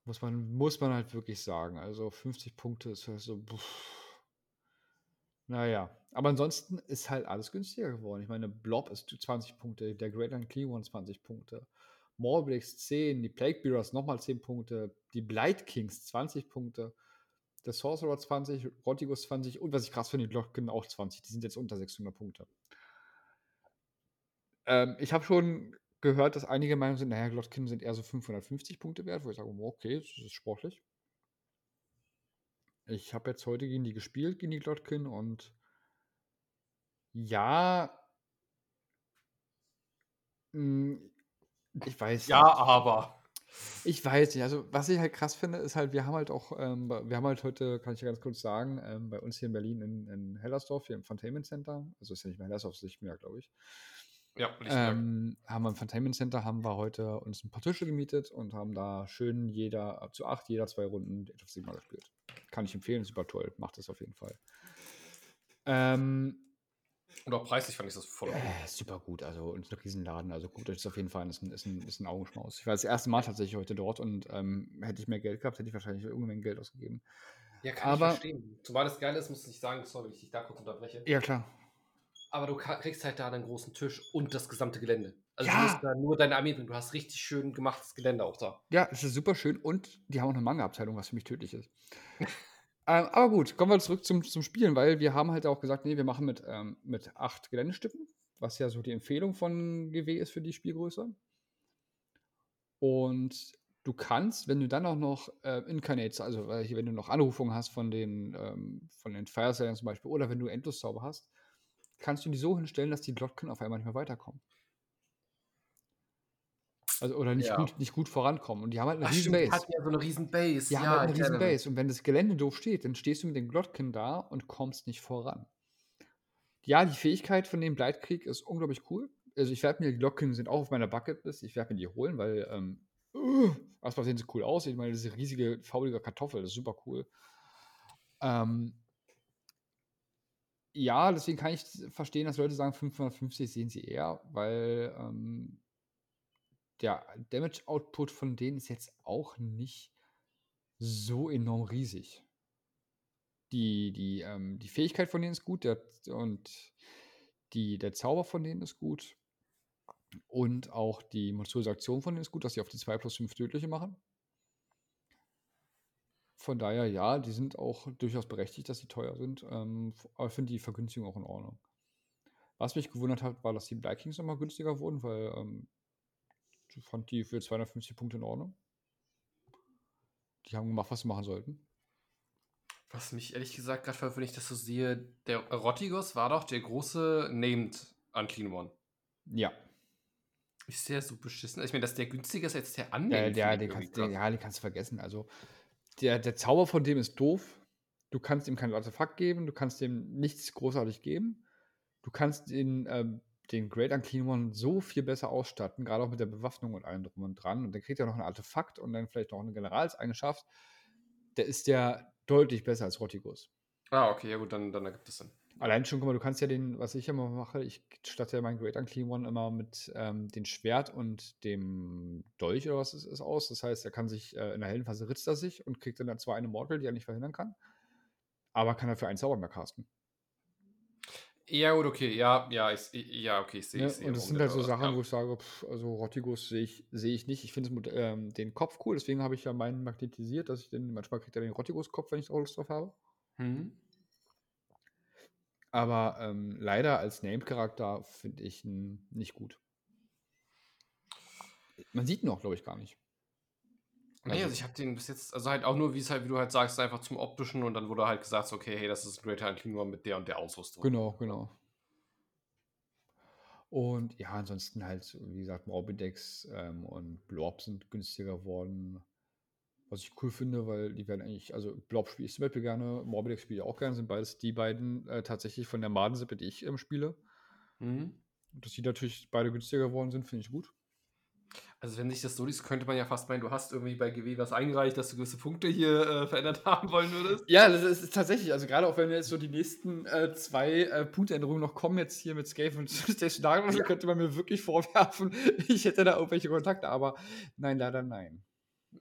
Muss man, muss man halt wirklich sagen. Also 50 Punkte ist halt so. Pff. Naja. Aber ansonsten ist halt alles günstiger geworden. Ich meine, Blob ist 20 Punkte, der Great and Clean One 20 Punkte. Morblex 10, die Plague Bearers nochmal 10 Punkte, die Blight Kings 20 Punkte, der Sorcerer 20, Rotigus 20 und was ich krass finde, die Glocken auch 20. Die sind jetzt unter 600 Punkte. Ähm, ich habe schon gehört, dass einige Meinungen sind, naja, Glotkin sind eher so 550 Punkte wert, wo ich sage, okay, das ist sportlich. Ich habe jetzt heute gegen die gespielt, gegen die Glotkin und ja, mh, ich weiß Ja, nicht. aber. Ich weiß nicht. Also, was ich halt krass finde, ist halt, wir haben halt auch, ähm, wir haben halt heute, kann ich ja ganz kurz sagen, ähm, bei uns hier in Berlin in, in Hellersdorf, hier im Fontainment Center, also ist ja nicht mehr Hellersdorf, ist Lichtenberg, glaube ich, Ja, ähm, haben wir im Fontainment Center, haben wir heute uns ein paar Tische gemietet und haben da schön jeder, zu acht, jeder zwei Runden Age of Sigma gespielt. Kann ich empfehlen, ist super toll, macht das auf jeden Fall. Ähm, Und auch preislich fand ich das voll. okay. äh, super gut, also und ein Riesenladen, also gut, das ist auf jeden Fall ist ein, ist ein, ist ein Augenschmaus. Ich war das erste Mal tatsächlich heute dort und ähm, hätte ich mehr Geld gehabt, hätte ich wahrscheinlich irgendwann Geld ausgegeben. Ja, kann Aber- ich verstehen. Zumal das Geile ist, muss ich sagen, sorry, wenn ich dich da kurz unterbreche. Ja, klar. Aber du kriegst halt da einen großen Tisch und das gesamte Gelände. Also Ja. du musst da nur deine Armee bringen. Du hast richtig schön gemachtes Gelände auch da. Ja, es ist super schön und die haben auch eine Manga-Abteilung, was für mich tödlich ist. ähm, aber gut, kommen wir zurück zum, zum Spielen, weil wir haben halt auch gesagt, nee, wir machen mit, ähm, mit acht Geländestücken, was ja so die Empfehlung von GW ist für die Spielgröße. Und du kannst, wenn du dann auch noch äh, Incarnates, also äh, wenn du noch Anrufungen hast von den, ähm, von den Firesayern zum Beispiel, oder wenn du Endloszauber hast, kannst du die so hinstellen, dass die Glotken auf einmal nicht mehr weiterkommen. Also, oder nicht, Ja. gut, nicht gut vorankommen. Und die haben halt eine Ach riesen Base. hatten ja so 'ne riesen Base. Die haben Ja, halt 'ne ich riesen. Base. Und wenn das Gelände doof steht, dann stehst du mit den Glottken da und kommst nicht voran. Ja, die Fähigkeit von dem Bleitkrieg ist unglaublich cool. Also, ich werde mir die Glocken sind auch auf meiner Bucketlist. Ich werde mir die holen, weil, ähm, uh, erst mal sehen sie cool aus. Ich meine, diese riesige, faulige Kartoffel, das ist super cool. Ähm ja, deswegen kann ich verstehen, dass Leute sagen, 550 sehen sie eher, weil, ähm der Damage Output von denen ist jetzt auch nicht so enorm riesig. Die die, ähm die Fähigkeit von denen ist gut, der und die der Zauber von denen ist gut. Und auch die monströse Aktion von denen ist gut, dass sie auf die 2 plus 5 tödliche machen. Von daher, ja, die sind auch durchaus berechtigt, dass sie teuer sind. Ähm, aber ich finde die Vergünstigung auch in Ordnung. Was mich gewundert hat, war, dass die Blight Kings noch mal günstiger wurden, weil, ähm, ich fand die für 250 Punkte in Ordnung. Die haben gemacht, was sie machen sollten. Was mich ehrlich gesagt grad verwirrt, wenn ich das so sehe, der Rottigos war doch der große Named Unclean One. Ja. Ist der so beschissen? Ich meine, dass der günstiger ist als der Ja, Unnamed, der den kannst den ja, den kannst du vergessen. Also, der der Zauber von dem ist doof. Du kannst ihm kein Artefakt geben, du kannst dem nichts großartig geben. Du kannst den, ähm den Great Unclean One so viel besser ausstatten, grade auch mit der Bewaffnung und allem drum und dran. Und dann kriegt er noch 'n Artefakt und dann vielleicht noch 'ne Generalseigenschaft. Da ist der deutlich besser als Rottigos. Ah, okay, ja gut, dann dann ergibt das Sinn. Allein schon, guck mal, du kannst ja den was ich immer mache, ich statte ja meinen Great Unclean One immer mit, ähm, dem Schwert und dem Dolch oder was es ist aus. Das heißt, er kann sich äh, in der Heldenphase ritzt er sich und kriegt dann zwar eine Immortal, die er nicht verhindern kann, aber kann dafür einen Zauber mehr casten. Ja gut, okay, ja, ja, ich ja, okay, ich sehe Ne? ich sehe, Und das sind halt so Sachen, ja. wo ich sage, pf, also Rottigos sehe ich sehe ich nicht. Ich finde ähm, den Kopf cool, deswegen habe ich ja meinen magnetisiert, dass ich den manchmal kriegt er den Rottigos-Kopf, wenn ich da Lust drauf habe. Mhm. Aber, ähm, leider als Named-Charakter finde ich ihn nicht gut. Man sieht ihn auch, glaube ich, gar nicht. Ne, also Also ich habe den bis jetzt also halt auch nur, wie's halt wie du halt sagst, einfach zum Optischen und dann wurde halt gesagt, „Okay, hey, das ist 'n Greater One mit der und der Ausrüstung.“ Genau, genau. Und ja, ansonsten halt, wie gesagt, Morbidex, ähm, und Blob sind günstiger geworden. Was ich cool finde, weil die werden eigentlich also Blob spiele ich zum Beispiel gerne, Morbidex spiele ich auch gerne, sind beides die beiden, äh, tatsächlich von der Madensippe, die ich, ähm, spiele. Mhm. Dass die natürlich beide günstiger geworden sind, finde ich gut. Also, wenn sich das so liest, könnte man ja fast meinen, du hast irgendwie bei GW was eingereicht, dass du gewisse Punkte hier, äh, verändert haben wollen würdest. Ja, das ist tatsächlich, also grade auch wenn jetzt so die nächsten, äh, 2, äh, Punktänderungen noch kommen jetzt hier mit Scale und Stationary, Ja. könnte man mir wirklich vorwerfen, ich hätte da irgendwelche Kontakte, aber nein, leider nein.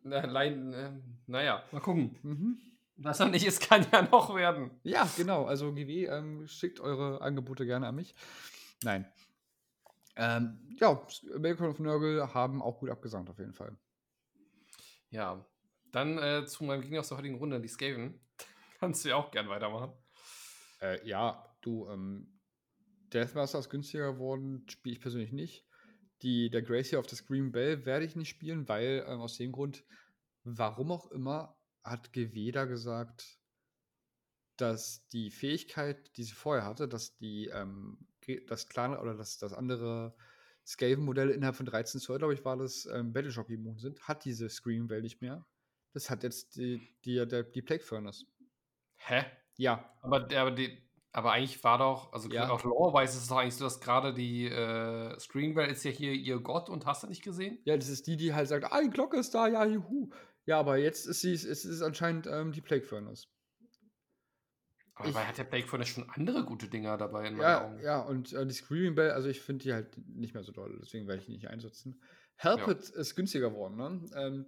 Na, lein ähm, na ja, mal gucken. Mhm. Was noch nicht ist, kann ja noch werden. Ja, genau. Also GW, ähm, schickt eure Angebote gerne an mich. Nein. Ähm, ja, American of Nurgle haben auch gut abgesandt auf jeden Fall. Ja, dann, äh, zu meinem Gegner aus der heutigen Runde, die Skaven. Kannst du ja auch gern weitermachen. Äh, ja, du, ähm, Deathmaster ist günstiger geworden, spiele ich persönlich nicht. Die der Gracie of the Screaming Bell werde ich nicht spielen, weil, ähm, aus dem Grund, warum auch immer, hat GW da gesagt dass die Fähigkeit, die sie vorher hatte, dass die, ähm, das kleinere oder dass dass andere Skaven-Modelle innerhalb von 13 Zoll, glaube ich, war das, ähm, Battleshock immun sind, hat diese Screaming Bell nicht mehr. Das hat jetzt die die der die Plague Furnace. Hä? Ja. Aber der aber die aber eigentlich war doch also Ja. auch lore-wise ist es doch eigentlich so, dass grade die, äh, Screaming ist ja hier ihr Gott und hast du nicht gesehen? Ja, das ist die, die halt sagt: „Ah, die Glocke ist da, ja, juhu.“ Ja, aber jetzt ist sie es ist anscheinend, ähm, die Plague Furnace. Aber Ich dabei hat der Plague Furnace schon andere gute Dinger dabei in meinen Ja, Augen. ja, und, äh, die Screaming Bell, also ich finde die halt nicht mehr so doll, deswegen werde ich die nicht einsetzen. Help Ja. It ist günstiger geworden, ne? Ähm,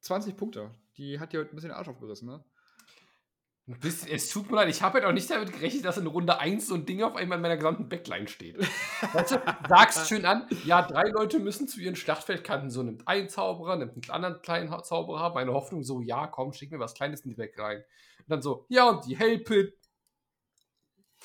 20 Punkte. Die hat dir heute 'n bisschen den Arsch aufgerissen, ne? Bisschen es tut mir leid, ich habe halt auch nicht damit gerechnet, dass in Runde 1 so 'n Ding auf einmal in meiner gesamten Backline steht. Weißt du, sagst schön an, ja, 3 Leute müssen zu ihren Schlachtfeldkanten, so nimmt ein Zauberer, nimmt 'n anderen kleinen Zauberer. Meine Hoffnung so: „Ja, komm, schick mir was Kleines in die Backline.“ Und dann so: „Ja, und die Help It.“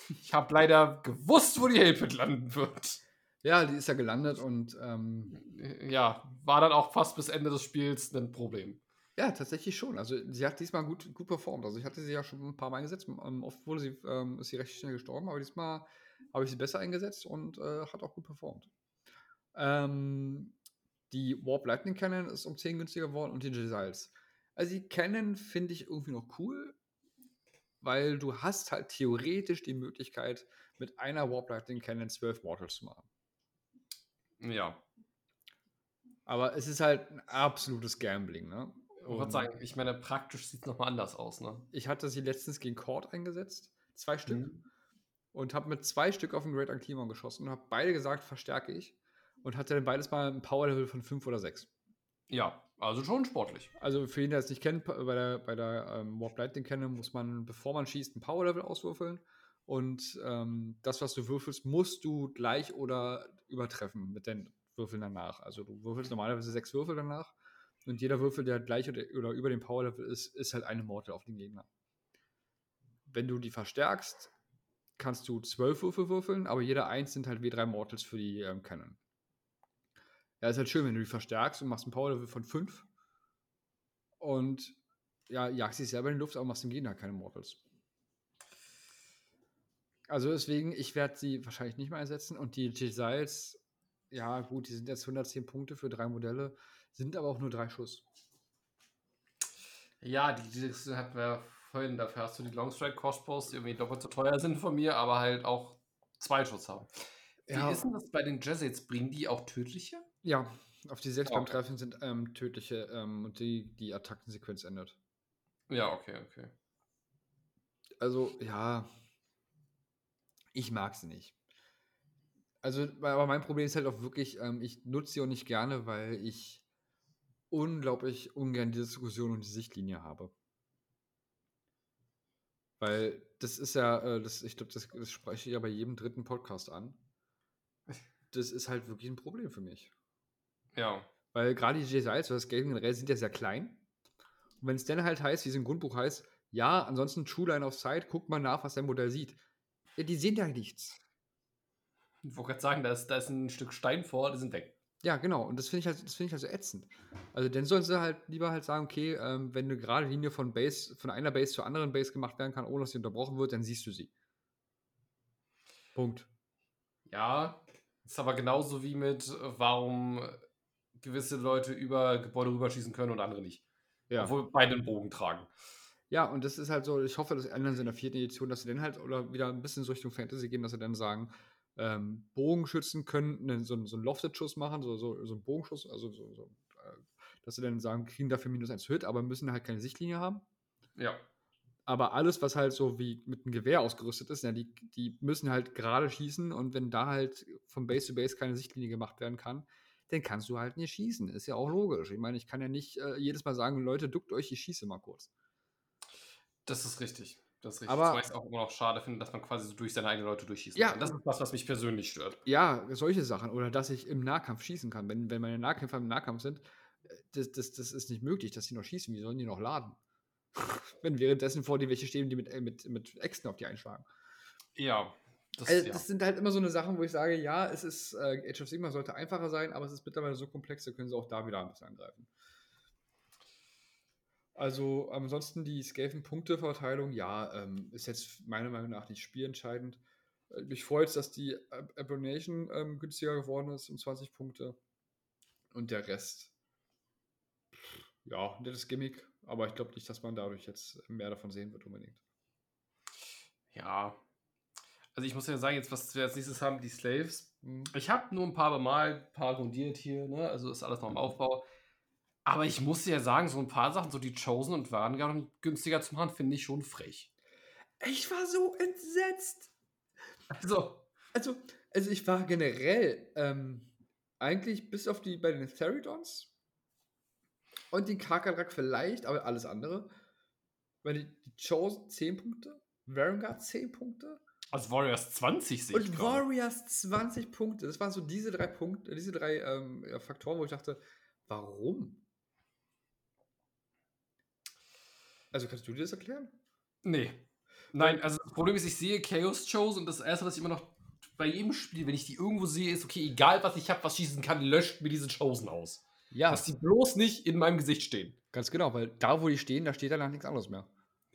Ich habe leider gewusst, wo die Help It landen wird. Ja, die ist ja gelandet und, ähm Äh, ja, war dann auch fast bis Ende des Spiels 'nen Problem. Ja, tatsächlich schon. Also, sie hat diesmal gut gut performt. Also, ich hatte sie ja schon 'n paarmal eingesetzt. Ähm, oft wurde sie ähm, ist sie recht schnell gestorben, aber diesmal habe ich sie besser eingesetzt und, äh, hat auch gut performt. Ähm, Die Warp Lightning Cannon ist um 10 günstiger geworden und die Giselles. Also die Cannon finde ich irgendwie noch cool, weil du hast halt theoretisch die Möglichkeit, mit einer Warp Lightning Cannon 12 Mortals zu machen. Ja. Aber es ist halt ein absolutes Gambling, ne? Ich würde sagen, ich meine, praktisch sieht es nochmal anders aus, ne? Ich hatte sie letztens gegen Cord eingesetzt, zwei Stück, Mhm. und habe mit zwei Stück auf den Great Anklimon geschossen und habe beide gesagt, verstärke ich. Und hatte dann beides mal ein Power-Level von 5 oder 6. Ja, also schon sportlich. Also für jeden, der es nicht kennt, bei der, bei der ähm, Warp Lightning Cannon muss man, bevor man schießt, ein Power-Level auswürfeln. Und ähm, das, was du würfelst, musst du gleich oder übertreffen mit den Würfeln danach. Also du würfelst normalerweise sechs Würfel danach. Und jeder Würfel, der gleich oder, oder über dem Power-Level ist, ist halt eine Mortal auf den Gegner. Wenn du die verstärkst, kannst du zwölf Würfel würfeln, aber jeder eins sind halt W3 Mortals für die ähm, Cannon. Ja, ist halt schön, wenn du die verstärkst und machst ein Power-Level von 5 und ja, jagst dich selber in die Luft, aber machst dem Gegner keine Mortals. Also deswegen, ich werde sie wahrscheinlich nicht mehr einsetzen und die Giselles, ja gut, die sind jetzt 110 Punkte für drei Modelle, sind aber auch nur drei Schuss. Ja, die, die hatten wir vorhin. Dafür hast du die Longstrike Crossbows, die irgendwie doppelt so teuer sind von mir, aber halt auch zwei Schuss haben. Wie Ja. ist denn das bei den Jesuits? Bringen die auch tödliche? Ja, auf die 6 beim Okay. Treffen sind ähm, tödliche ähm, und die, die Attackensequenz endet. Ja, okay, okay. Also, ja, ich mag sie nicht. Also, aber mein Problem ist halt auch wirklich, ähm, ich nutze sie auch nicht gerne, weil ich unglaublich ungern die Diskussion und die Sichtlinie habe. Weil das ist ja, äh, das, ich glaube, das, das spreche ich ja bei jedem dritten Podcast an. Das ist halt wirklich ein Problem für mich. Ja. Weil gerade die J-Sites oder das Game generell sind ja sehr klein. Und wenn es dann halt heißt, wie es im Grundbuch heißt, ja, ansonsten True Line of Sight, guckt mal nach, was dein Modell sieht. Ja, die sehen ja nichts. Ich wollte gerade sagen, da ist, da ist ein Stück Stein vor, die sind weg. Ja, genau. Und das finde ich halt, das finde ich halt so ätzend. Also dann sollen sie halt lieber halt sagen, okay, ähm, wenn eine gerade Linie von Base, von einer Base zur anderen Base gemacht werden kann, ohne dass sie unterbrochen wird, dann siehst du sie. Punkt. Ja, ist aber genauso wie mit, äh, warum gewisse Leute über Gebäude rüberschießen können und andere nicht. Ja. Obwohl beide einen Bogen tragen. Ja, und das ist halt so, ich hoffe, das ändern sie in der vierten Edition, dass sie dann halt oder wieder ein bisschen so Richtung Fantasy gehen, dass sie dann sagen, ähm, Bogenschützen können einen, so, einen- so einen Lofted-Schuss machen, so, so, so einen Bogenschuss, also so, so äh, dass sie dann sagen, kriegen dafür minus 1 Hit, aber müssen halt keine Sichtlinie haben. Ja. Aber alles, was halt so wie mit einem Gewehr ausgerüstet ist, ja, die, die müssen halt gerade schießen und wenn da halt von Base zu Base keine Sichtlinie gemacht werden kann, dann kannst du halt nicht schießen. Ist ja auch logisch. Ich meine, ich kann ja nicht äh, jedes Mal sagen, Leute, duckt euch, ich schieße mal kurz. Das ist richtig. Das ist richtig. Aber- Wobei ich es auch immer noch schade finde, dass man quasi so durch seine eigenen Leute durchschießen Ja. kann. Das ist was, was mich persönlich stört. Ja, solche Sachen. Oder dass ich im Nahkampf schießen kann. Wenn, wenn meine Nahkämpfer im Nahkampf sind, äh, das, das, das ist nicht möglich, dass sie noch schießen. Wie sollen die noch laden? wenn währenddessen vor dir welche stehen, die mit, äh, mit, mit Äxten auf die einschlagen. Ja. Das, Also, ja. das sind halt immer so eine Sachen, wo ich sage, ja, es ist, äh, Age of Sigma sollte einfacher sein, aber es ist mittlerweile so komplex, da können sie auch da wieder ein bisschen angreifen. Also ansonsten die Skaven-Punkteverteilung, ja, ähm, ist jetzt meiner Meinung nach nicht spielentscheidend. Äh, mich freut es, dass die Ab Abonation ähm, günstiger geworden ist um 20 Punkte. Und der Rest, ja, nettes Gimmick, aber ich glaube nicht, dass man dadurch jetzt mehr davon sehen wird unbedingt. ja. Also ich muss ja sagen, jetzt, was wir als nächstes haben, die Slaves. Ich habe nur ein paar bemalt, ein paar grundiert hier, ne? Also ist alles noch im Aufbau. Aber ich muss ja sagen, so ein paar Sachen, so die Chosen und um günstiger zu machen, finde ich schon frech. Ich war so entsetzt. Also, Also, also ich war generell ähm, eigentlich bis auf die bei den Theridons und den Karkadrak vielleicht, aber alles andere. Weil die, die Chosen 10 Punkte, Varangard 10 Punkte also Warriors 20 sehe ich und gerade. Warriors 20 Punkte. Das waren so diese drei Punkte, diese drei ähm, Faktoren, wo ich dachte, warum? Also kannst du dir das erklären? Nee. Nein, also das Problem ist, ich sehe Chaos Shows und das erste, was ich immer noch bei jedem Spiel, wenn ich die irgendwo sehe, ist, okay, egal was ich habe, was schießen kann, löscht mir diese Chosen aus. Ja, Dass die bloß nicht in meinem Gesicht stehen. ganz genau, weil da, wo die stehen, da steht danach nichts anderes mehr.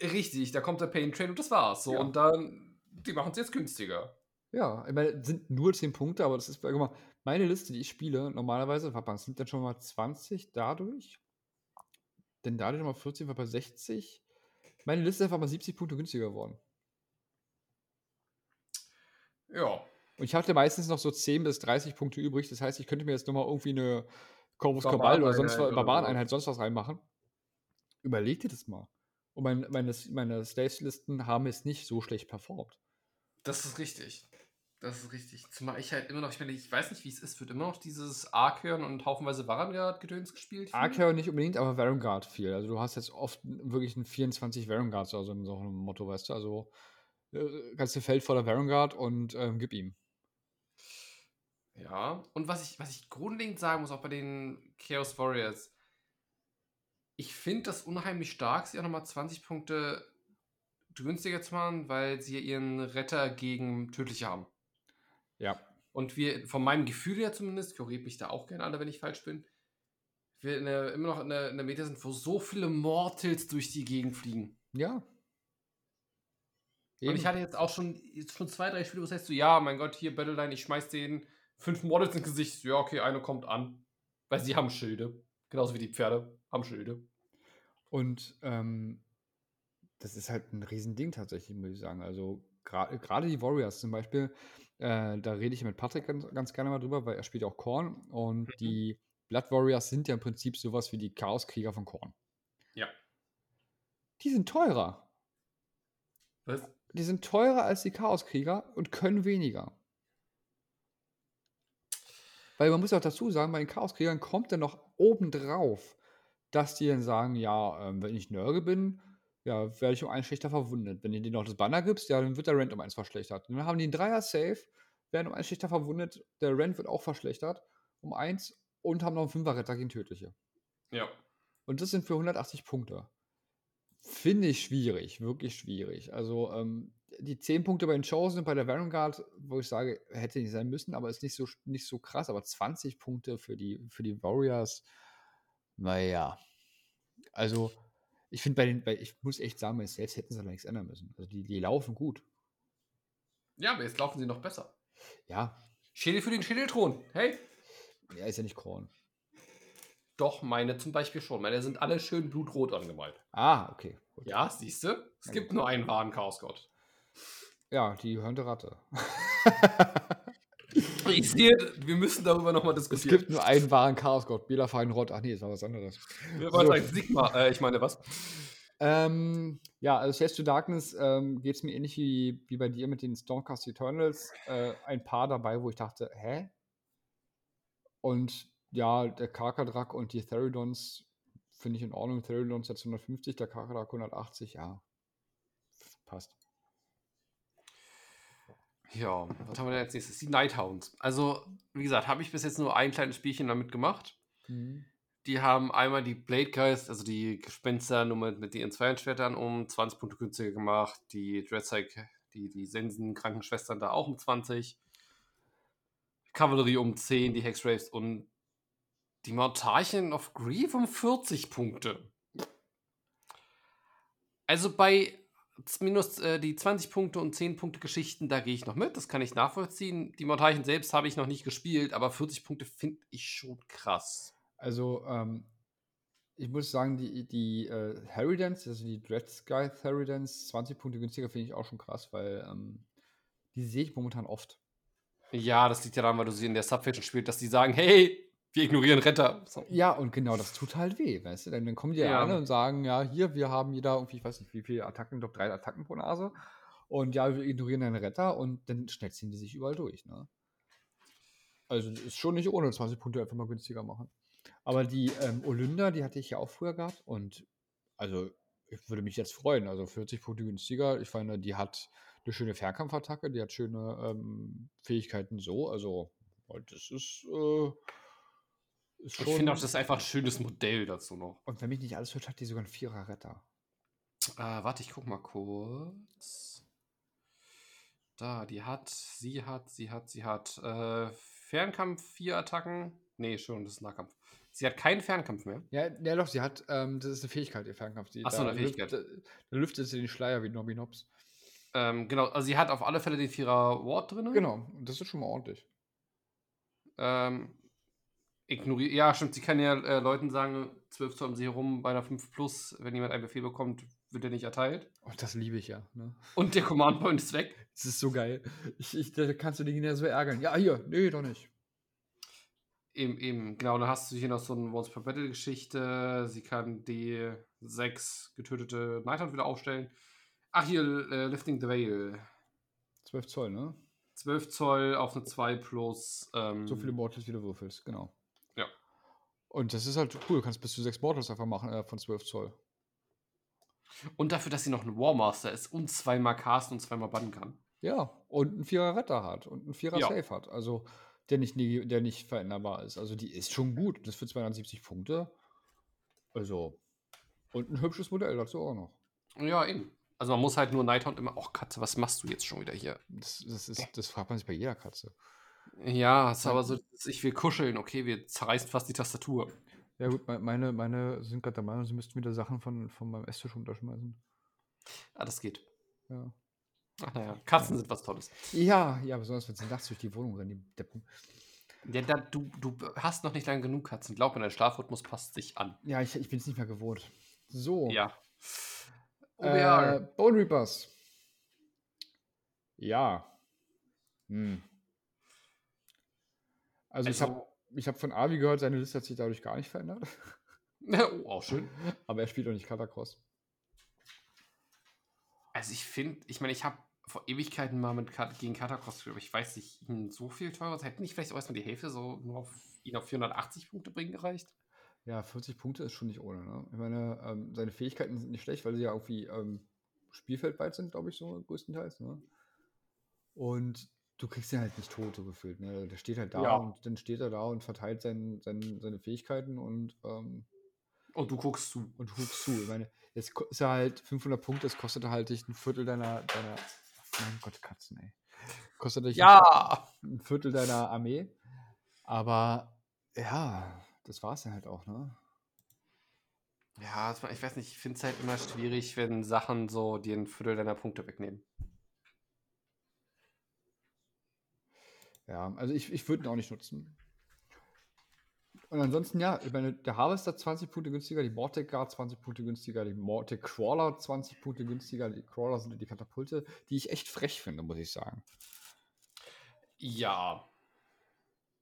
Richtig, da kommt der Pain Train und das war's. So, Ja. und dann, die machen es jetzt günstiger. Ja, ich meine, sind nur 10 Punkte, aber das ist guck mal, meine Liste, die ich spiele, normalerweise, warte mal, sind dann schon mal 20 dadurch. Denn dadurch nochmal 14 war bei 60. Meine Liste ist einfach mal 70 Punkte günstiger geworden. Ja. Und ich hatte meistens noch so 10 bis 30 Punkte übrig. Das heißt, ich könnte mir jetzt nochmal irgendwie eine Corvus Cabal oder sonst was, Barbareneinheit sonst was reinmachen. Überleg dir das mal. Und mein, meine, meine Staves-Listen haben jetzt nicht so schlecht performt. Das ist richtig. Das ist richtig. Zumal ich halt immer noch, ich meine, ich weiß nicht, wie es ist, wird immer noch dieses Arkhörn und haufenweise Varangard-Gedöns gespielt? Arcare nicht unbedingt, aber Varangard viel. Also du hast jetzt oft wirklich ein 24 Varangards oder so in so einem Motto, weißt du? Also äh, ganze Feld voller Varangard und ähm, gib ihm. Ja. Und was ich, was ich grundlegend sagen muss, auch bei den Chaos Warriors, ich finde das unheimlich stark, sie auch nochmal 20 Punkte günstiger zu machen, weil sie ihren Retter gegen tödliche haben. Ja. Und wir, von meinem Gefühl her zumindest, korrigiert mich da auch gerne alle, wenn ich falsch bin, wir der, immer noch in der, in der Meta sind, wo so viele Mortals durch die Gegend fliegen. Ja. Und Eben. ich hatte jetzt auch schon, jetzt schon zwei, drei Spiele, wo es heißt so, ja, mein Gott, hier Battleline, ich schmeiß den fünf Mortals ins Gesicht. Ja, okay, eine kommt an. Weil sie haben Schilde. Genauso wie die Pferde haben Schilde. Und ähm, das ist halt ein Riesending tatsächlich, muss ich sagen. Also gerade die Warriors zum Beispiel, äh, da rede ich mit Patrick ganz, ganz gerne mal drüber, weil er spielt auch Korn und Mhm. die Blood Warriors sind ja im Prinzip sowas wie die Chaoskrieger von Korn. Ja. Die sind teurer. Was? Die sind teurer als die Chaoskrieger und können weniger. Weil man muss auch dazu sagen, bei den Chaoskriegern kommt dann noch obendrauf, dass die dann sagen, ja, ähm, wenn ich Nörge bin, ja, werde ich um einen schlechter verwundet. Wenn du denen noch das Banner gibst, ja, dann wird der Rent um eins verschlechtert. Dann haben die einen Dreier-Safe, werden um einen schlechter verwundet, der Rent wird auch verschlechtert um eins und haben noch einen Fünfer-Retter gegen Tödliche. Ja. Und das sind für 180 Punkte. Finde ich schwierig, wirklich schwierig. Also ähm, die 10 Punkte bei den Chosen und bei der Vanguard, wo ich sage, hätte nicht sein müssen, aber ist nicht so, nicht so krass. Aber 20 Punkte für die, für die Warriors, naja. Also ich finde bei den, bei, ich muss echt sagen, bei den Saves hätten sie da nichts ändern müssen. Also die, die laufen gut. Ja, aber jetzt laufen sie noch besser. Ja, Schädel für den Schädelthron. Hey. er ist ja nicht Korn. Doch, meine zum Beispiel schon. Meine sind alle schön blutrot angemalt. Ah, okay. Gut. Ja, siehst du? Es Ja, gibt gut. nur einen wahren Chaosgott. Ja, die hörnte Ratte. Ich sehe, wir müssen darüber nochmal es diskutieren. gibt nur einen wahren Chaosgott. Bela Feinrott. Ach nee, das war was anderes. Wir wollen So. sagen Sigma. Äh, ich meine, was? Ähm, ja, also Chase to Darkness ähm, geht es mir ähnlich wie, wie bei dir mit den Stormcast Eternals. Äh, ein paar dabei, wo ich dachte, hä? Und ja, der Karkadrak und die Theridons finde ich in Ordnung. Theridons jetzt 150, der Karkadrak 180, ja. Passt. Ja, was haben wir denn als nächstes? Die Nighthounds. Also, wie gesagt, habe ich bis jetzt nur ein kleines Spielchen damit gemacht. Die haben einmal die Blade Guys, also die Gespenster nur mit, ihren Zweihandschwertern um 20 Punkte günstiger gemacht. Die Dreadsight, die, die Sensen-Krankenschwestern da auch um 20. Kavallerie um 10, die Hexraves und die Mortarchen of Grief um 40 Punkte. Also bei minus äh, die 20 Punkte und 10 Punkte Geschichten, da gehe ich noch mit, das kann ich nachvollziehen. Die Mortarchen selbst habe ich noch nicht gespielt, aber 40 Punkte finde ich schon krass. Also, ähm, ich muss sagen, die, die äh, Harrydance, also die Dread Sky Harrydance, 20 Punkte günstiger finde ich auch schon krass, weil ähm, die sehe ich momentan oft. Ja, das liegt ja daran, weil du sie in der Subfaction spielst, dass die sagen, hey, wir ignorieren Retter. So. Ja, und genau, das tut halt weh, weißt du? Dann, dann kommen die ja alle und sagen, ja, hier, wir haben jeder irgendwie, ich weiß nicht, wie viele Attacken, ich glaube drei Attacken pro Nase. Und ja, wir ignorieren deinen Retter und dann schnetzeln die sich überall durch, ne? Also das ist schon nicht ohne 20 Punkte einfach mal günstiger machen. Aber die ähm, Olynder, die hatte ich ja auch früher gehabt und also ich würde mich jetzt freuen. Also 40 Punkte günstiger. Ich finde, die hat eine schöne Fernkampfattacke, die hat schöne ähm, Fähigkeiten so. Also das ist, äh, ist Ich finde auch, das ist einfach ein schönes Modell dazu noch. und wenn mich nicht alles hört, hat die sogar einen Vierer-Retter. Äh, warte, ich guck mal kurz. Da, die hat, sie hat, sie hat, sie hat äh, Fernkampf, vier Attacken. Nee, schon, das ist Nahkampf. Sie hat keinen Fernkampf mehr. Ja, ja doch, sie hat, ähm, das ist eine Fähigkeit, ihr Fernkampf. Die, Ach so, da eine lüft- Fähigkeit. Da, da lüftet sie den Schleier wie Nobby Nobs. Ähm, genau, also sie hat auf alle Fälle den Vierer Ward drin. Genau, das ist schon mal ordentlich. Ähm, ignoriere. Ja, stimmt, sie kann ja äh, Leuten sagen, 12 Zoll um sie herum bei einer 5 Plus, wenn jemand einen Befehl bekommt, wird er nicht erteilt. Oh, das liebe ich ja. Ne? Und der Command Point ist weg. Das ist so geil. Ich, ich, da kannst du den ja so ärgern. Ja, hier, nee, doch nicht. Eben, eben, genau. Dann hast du hier noch so eine Once per Battle Geschichte. Sie kann die sechs getötete Nighthawk wieder aufstellen. Ach, hier, äh, Lifting the Veil. 12 Zoll, ne? 12 Zoll auf eine 2 plus. Ähm, So viele Mortals, wie du würfelst, genau. Und das ist halt cool. Du kannst bis zu sechs Mortals einfach machen äh, von 12 Zoll. Und dafür, dass sie noch ein Warmaster ist und zweimal casten und zweimal bannen kann. Ja, und einen Vierer Retter hat und einen Vierer Ja. Safe hat. Also, der nicht, der nicht veränderbar ist. Also, die ist schon gut. Das für 270 Punkte. Also, und ein hübsches Modell dazu auch noch. Ja, eben. Also man muss halt nur Nighthound immer. Och, Katze, was machst du jetzt schon wieder hier? Das, das, ist, das fragt man sich bei jeder Katze. Ja, ist aber so, ich will kuscheln, okay, wir zerreißen fast die Tastatur. Ja, gut, me- meine, meine sind gerade der Meinung, sie müssten wieder Sachen von, von meinem Esstisch runterschmeißen. Ah, das geht. Ja. Ach naja, Katzen sind was Tolles. Ja, ja, besonders wenn sie nachts durch die Wohnung rennen, die Deppen. Ja, da, du, du hast noch nicht lange genug Katzen. Glaub mir, dein Schlafrhythmus passt sich an. Ja, ich, ich bin es nicht mehr gewohnt. So. Ja. Äh, OBR. Bone Reapers. Ja. Hm. Also, ich habe ich hab von Avi gehört, seine Liste hat sich dadurch gar nicht verändert. oh, auch schön. Aber er spielt auch nicht Katakross. Also ich finde, ich meine, ich habe vor Ewigkeiten mal mit Kat gegen Katakos gespielt, aber ich weiß nicht, ihn so viel teurer. Hätten nicht vielleicht auch erstmal die Hälfte so nur auf ihn auf 480 Punkte bringen gereicht? Ja, 40 Punkte ist schon nicht ohne. Ne? Ich meine, ähm, seine Fähigkeiten sind nicht schlecht, weil sie ja irgendwie ähm, spielfeldweit sind, glaube ich, so größtenteils. Ne? Und du kriegst ihn halt nicht tot, so gefühlt. Ne? Der steht halt da Ja. und dann steht er da und verteilt sein, sein, seine Fähigkeiten und, ähm, Und du guckst zu. und du guckst zu. Ich meine, jetzt ist er halt 500 Punkte, das kostet halt dich ein Viertel deiner, deiner mein Gott, Katzen, ey. Kostet dich Ja! ein Viertel deiner Armee. Aber ja, das war es dann halt auch, ne? Ja, ich weiß nicht, ich finde es halt immer schwierig, wenn Sachen so dir ein Viertel deiner Punkte wegnehmen. Ja, also ich, ich würde ihn auch nicht nutzen. Und ansonsten, ja, ich meine, der Harvester 20 Punkte günstiger, die Mortec Guard 20 Punkte günstiger, die Mortec Crawler 20 Punkte günstiger, die Crawler sind die Katapulte, die ich echt frech finde, muss ich sagen. Ja.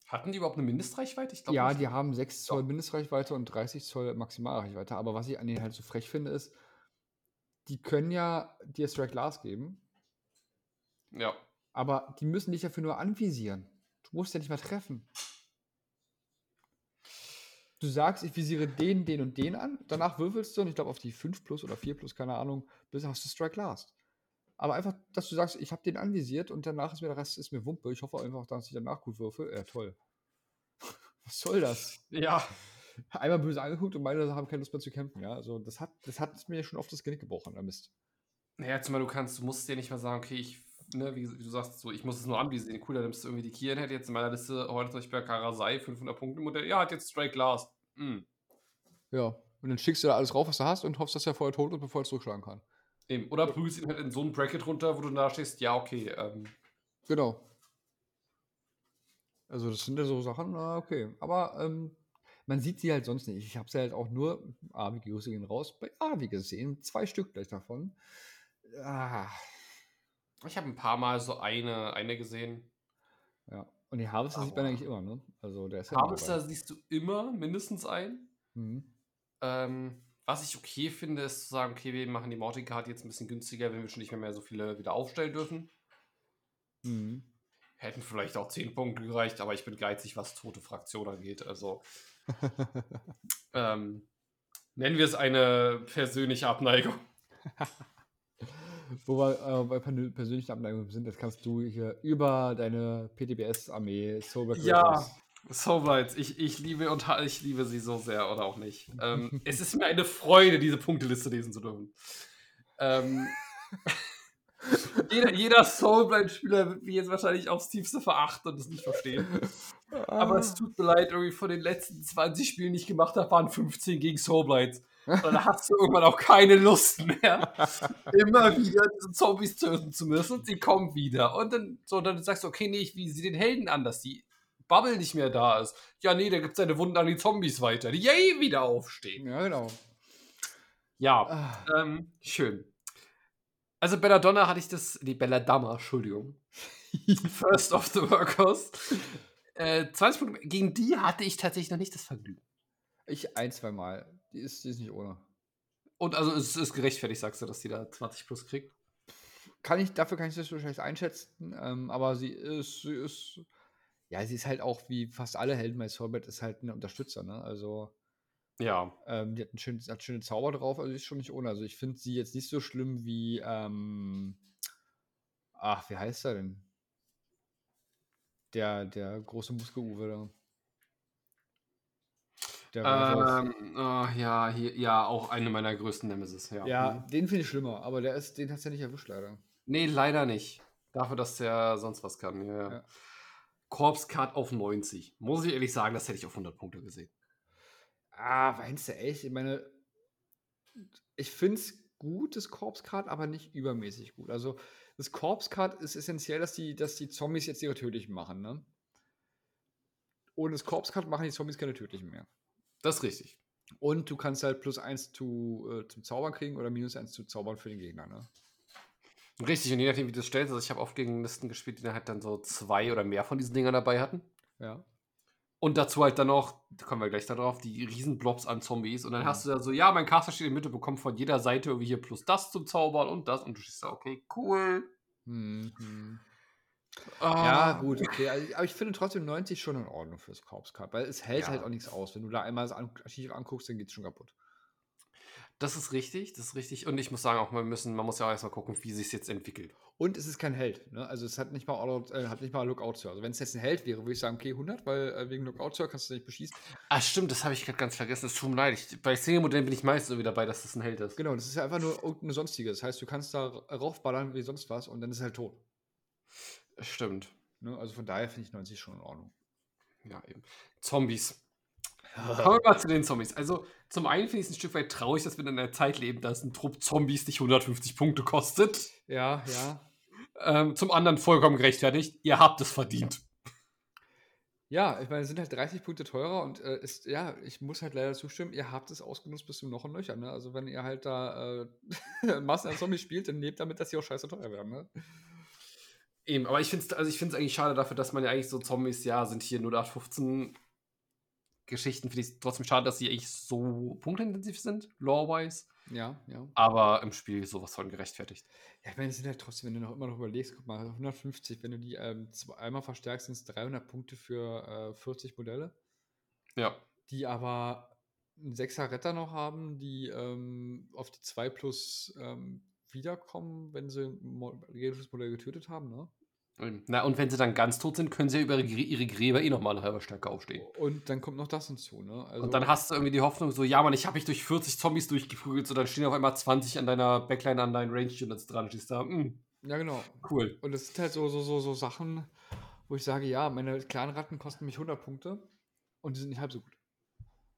Hatten die überhaupt eine Mindestreichweite? Ich glaube Ja, die haben 6 Zoll Mindestreichweite und 30 Zoll Maximalreichweite, aber was ich an denen halt so frech finde, ist, die können ja dir Strike Glass geben, Ja. Aber die müssen dich dafür nur anvisieren. Du musst ja nicht mal treffen. Du sagst, ich visiere den, den und den an, danach würfelst du und ich glaube auf die 5 plus oder 4 plus, keine Ahnung, bis hast du Strike Last. Aber einfach, dass du sagst, ich habe den anvisiert und danach ist mir der Rest ist mir Wumpe. Ich hoffe einfach, dass ich danach gut würfel. Ja, toll. Was soll das? Ja. Einmal böse angeguckt und beide haben keine Lust mehr zu kämpfen, ja. Also das hat, das hat mir schon oft das Genick gebrochen, der Mist. Naja, zumal du kannst, du musst dir nicht mal sagen, okay, ich, ne, wie du sagst, so, ich muss es nur anvisieren. Cool, dann nimmst du irgendwie die Kian, hätte jetzt in meiner Liste heute zum Beispiel Karasai, 500 Punkte Modell. Ja, hat jetzt Strike Last. Hm. Ja. Und dann schickst du da alles rauf, was du hast und hoffst, dass er vorher tot ist, bevor er zurückschlagen kann. Eben. Oder prüfst ihn halt in so ein Bracket runter, wo du da stehst, ja, okay, ähm, Genau. Also das sind ja so Sachen, na okay. Aber ähm, man sieht sie halt sonst nicht. Ich habe sie halt auch nur, Avi, Grüße gehen raus, bei Avi gesehen. Zwei Stück gleich davon. Ah, ich habe ein paar Mal so eine, eine gesehen. ja. Und die Harvester sieht man eigentlich immer, ne? Also der ist ja Harvester siehst du immer mindestens ein. Mhm. Ähm, was ich okay finde, ist zu sagen, okay, wir machen die Morty-Card jetzt ein bisschen günstiger, wenn wir schon nicht mehr, mehr so viele wieder aufstellen dürfen. Mhm. Hätten vielleicht auch 10 Punkte gereicht, aber ich bin geizig, was tote Fraktion angeht. Also ähm, nennen wir es eine persönliche Abneigung. Wo wir äh, bei persö- persönlichen Abneigungen sind, das kannst du hier über deine PTBS-Armee, Sober Ja. So weit. Ich, ich liebe und ich liebe sie so sehr oder auch nicht. Ähm, es ist mir eine Freude, diese Punkteliste lesen zu dürfen. Ähm, jeder jeder Soulblind-Spieler wird mich jetzt wahrscheinlich aufs Tiefste verachten und es nicht verstehen. Aber es tut mir leid, irgendwie von den letzten 20 Spielen, die ich gemacht habe, waren 15 gegen Soulblights. Und dann hast du irgendwann auch keine Lust mehr, immer wieder diese Zombies töten zu müssen. Und sie kommen wieder. Und dann, so, dann sagst du, okay, nee, wie sie den Helden an, dass die Bubble nicht mehr da ist. Ja, nee, der gibt seine Wunden an die Zombies weiter, die ja eh wieder aufstehen. Ja, genau. Ja, Ah, ähm, schön. Also Belladonna hatte ich das, die Belladama, Entschuldigung. First of the Workers. Äh, 20 Punkte. Gegen die hatte ich tatsächlich noch nicht das Vergnügen. Ich ein, zwei Mal. Die ist, die ist nicht ohne. Und also es ist gerechtfertigt, sagst du, dass die da 20 plus kriegt. Kann ich, dafür kann ich das so schlecht einschätzen, ähm, aber sie ist, sie ist, ja, sie ist halt auch wie fast alle Helden bei Sorbet, ist halt ein Unterstützer, ne? Also, Ja. ähm, die hat, einen schönen, hat schöne Zauber drauf, also die ist schon nicht ohne. Also ich finde sie jetzt nicht so schlimm wie, ähm, ach, wie heißt er denn? Der, der große Muskeluwe da. Ähm, oh, ja, hier, ja, auch eine meiner größten Nemesis. Ja, ja, Mhm. den finde ich schlimmer, aber der ist, den hat es ja nicht erwischt, leider. Nee, leider nicht. Dafür, dass der sonst was kann. Ja, ja. Ja. Corpse Card auf 90. Muss ich ehrlich sagen, das hätte ich auf 100 Punkte gesehen. Ah, meinst du echt? Ich meine, ich finde es gut, das Corpse Card, aber nicht übermäßig gut. Also, das Corpse Card ist essentiell, dass die, dass die Zombies jetzt ihre tödlichen machen, ne? Ohne das Corpse Card machen die Zombies keine tödlichen mehr. Das ist richtig. Und du kannst halt plus eins zu, äh, zum Zaubern kriegen oder minus eins zu Zaubern für den Gegner, ne? Richtig, und je nachdem, wie du es stellst, also ich habe oft gegen Listen gespielt, die dann halt dann so zwei oder mehr von diesen Dingern dabei hatten. Ja. Und dazu halt dann noch, da kommen wir gleich darauf, die riesen Blobs an Zombies. Und dann Mhm. hast du da so, ja, mein Caster steht in der Mitte, bekommt von jeder Seite irgendwie hier plus das zum Zaubern und das. Und du stehst da, okay, cool. Mhm. Ah. Ja, gut, okay. Also, aber ich finde trotzdem 90 schon in Ordnung fürs Corpse Card, weil es hält Ja. halt auch nichts aus. Wenn du da einmal das Archiv anguckst, dann geht's schon kaputt. Das ist richtig, das ist richtig. Und ich muss sagen, auch wir müssen, man muss ja auch erstmal gucken, wie sich jetzt entwickelt. Und es ist kein Held. Ne? Also es hat nicht mal, äh, hat nicht mal Lookout Sir. Also wenn es jetzt ein Held wäre, würde ich sagen, okay, 100, weil äh, wegen Lookout Sir kannst du nicht beschießen. Ah, stimmt, das habe ich gerade ganz vergessen. Das tut mir leid. Ich, bei Single-Modellen bin ich meistens irgendwie dabei, dass das ein Held ist. Genau, das ist ja einfach nur irgendeine sonstige. Das heißt, du kannst da ra- raufballern wie sonst was und dann ist er halt tot. Stimmt. Ne? Also von daher finde ich 90 schon in Ordnung. Ja, eben. Zombies. Kommen wir mal zu den Zombies. Also, zum einen finde ich es ein Stück weit traurig, dass wir in einer Zeit leben, dass ein Trupp Zombies nicht 150 Punkte kostet. Ja, ja. Ähm, zum anderen vollkommen gerechtfertigt. Ihr habt es verdient. Ja, ich meine, es sind halt 30 Punkte teurer und äh, ist, ja, ich muss halt leider zustimmen, ihr habt es ausgenutzt bis zum Noch und Nöcher, ne? Also wenn ihr halt da äh, Massen an Zombies spielt, dann lebt damit, dass sie auch scheiße teuer werden, ne? Eben, aber ich finde es also ich eigentlich schade dafür, dass man ja eigentlich so Zombies, ja, sind hier 0815 Geschichten, finde ich es trotzdem schade, dass sie eigentlich so punkteintensiv sind, lore-wise. Ja, ja. Aber im Spiel sowas von gerechtfertigt. Ja, ich meine, es sind halt trotzdem, wenn du noch immer noch überlegst, guck mal, 150, wenn du die ähm, einmal verstärkst, sind es 300 Punkte für äh, 40 Modelle, Ja. die aber einen 6er Retter noch haben, die ähm, auf die 2 plus ähm, wiederkommen, wenn sie ein jedes Modell getötet haben, ne? Eben. Na, und wenn sie dann ganz tot sind, können sie ja über ihre, Gräber eh nochmal eine halbe Stärke aufstehen. Und dann kommt noch das hinzu, ne? Also, Und dann hast du irgendwie die Hoffnung, so, ja, Mann, ich habe mich durch 40 Zombies durchgeprügelt, so dann stehen auf einmal 20 an deiner Backline, an deinen Range Units dran, stehst da, hm, ja, genau. cool. Und das sind halt so, so, so, so Sachen, wo ich sage, ja, meine kleinen Ratten kosten mich 100 Punkte und die sind nicht halb so gut.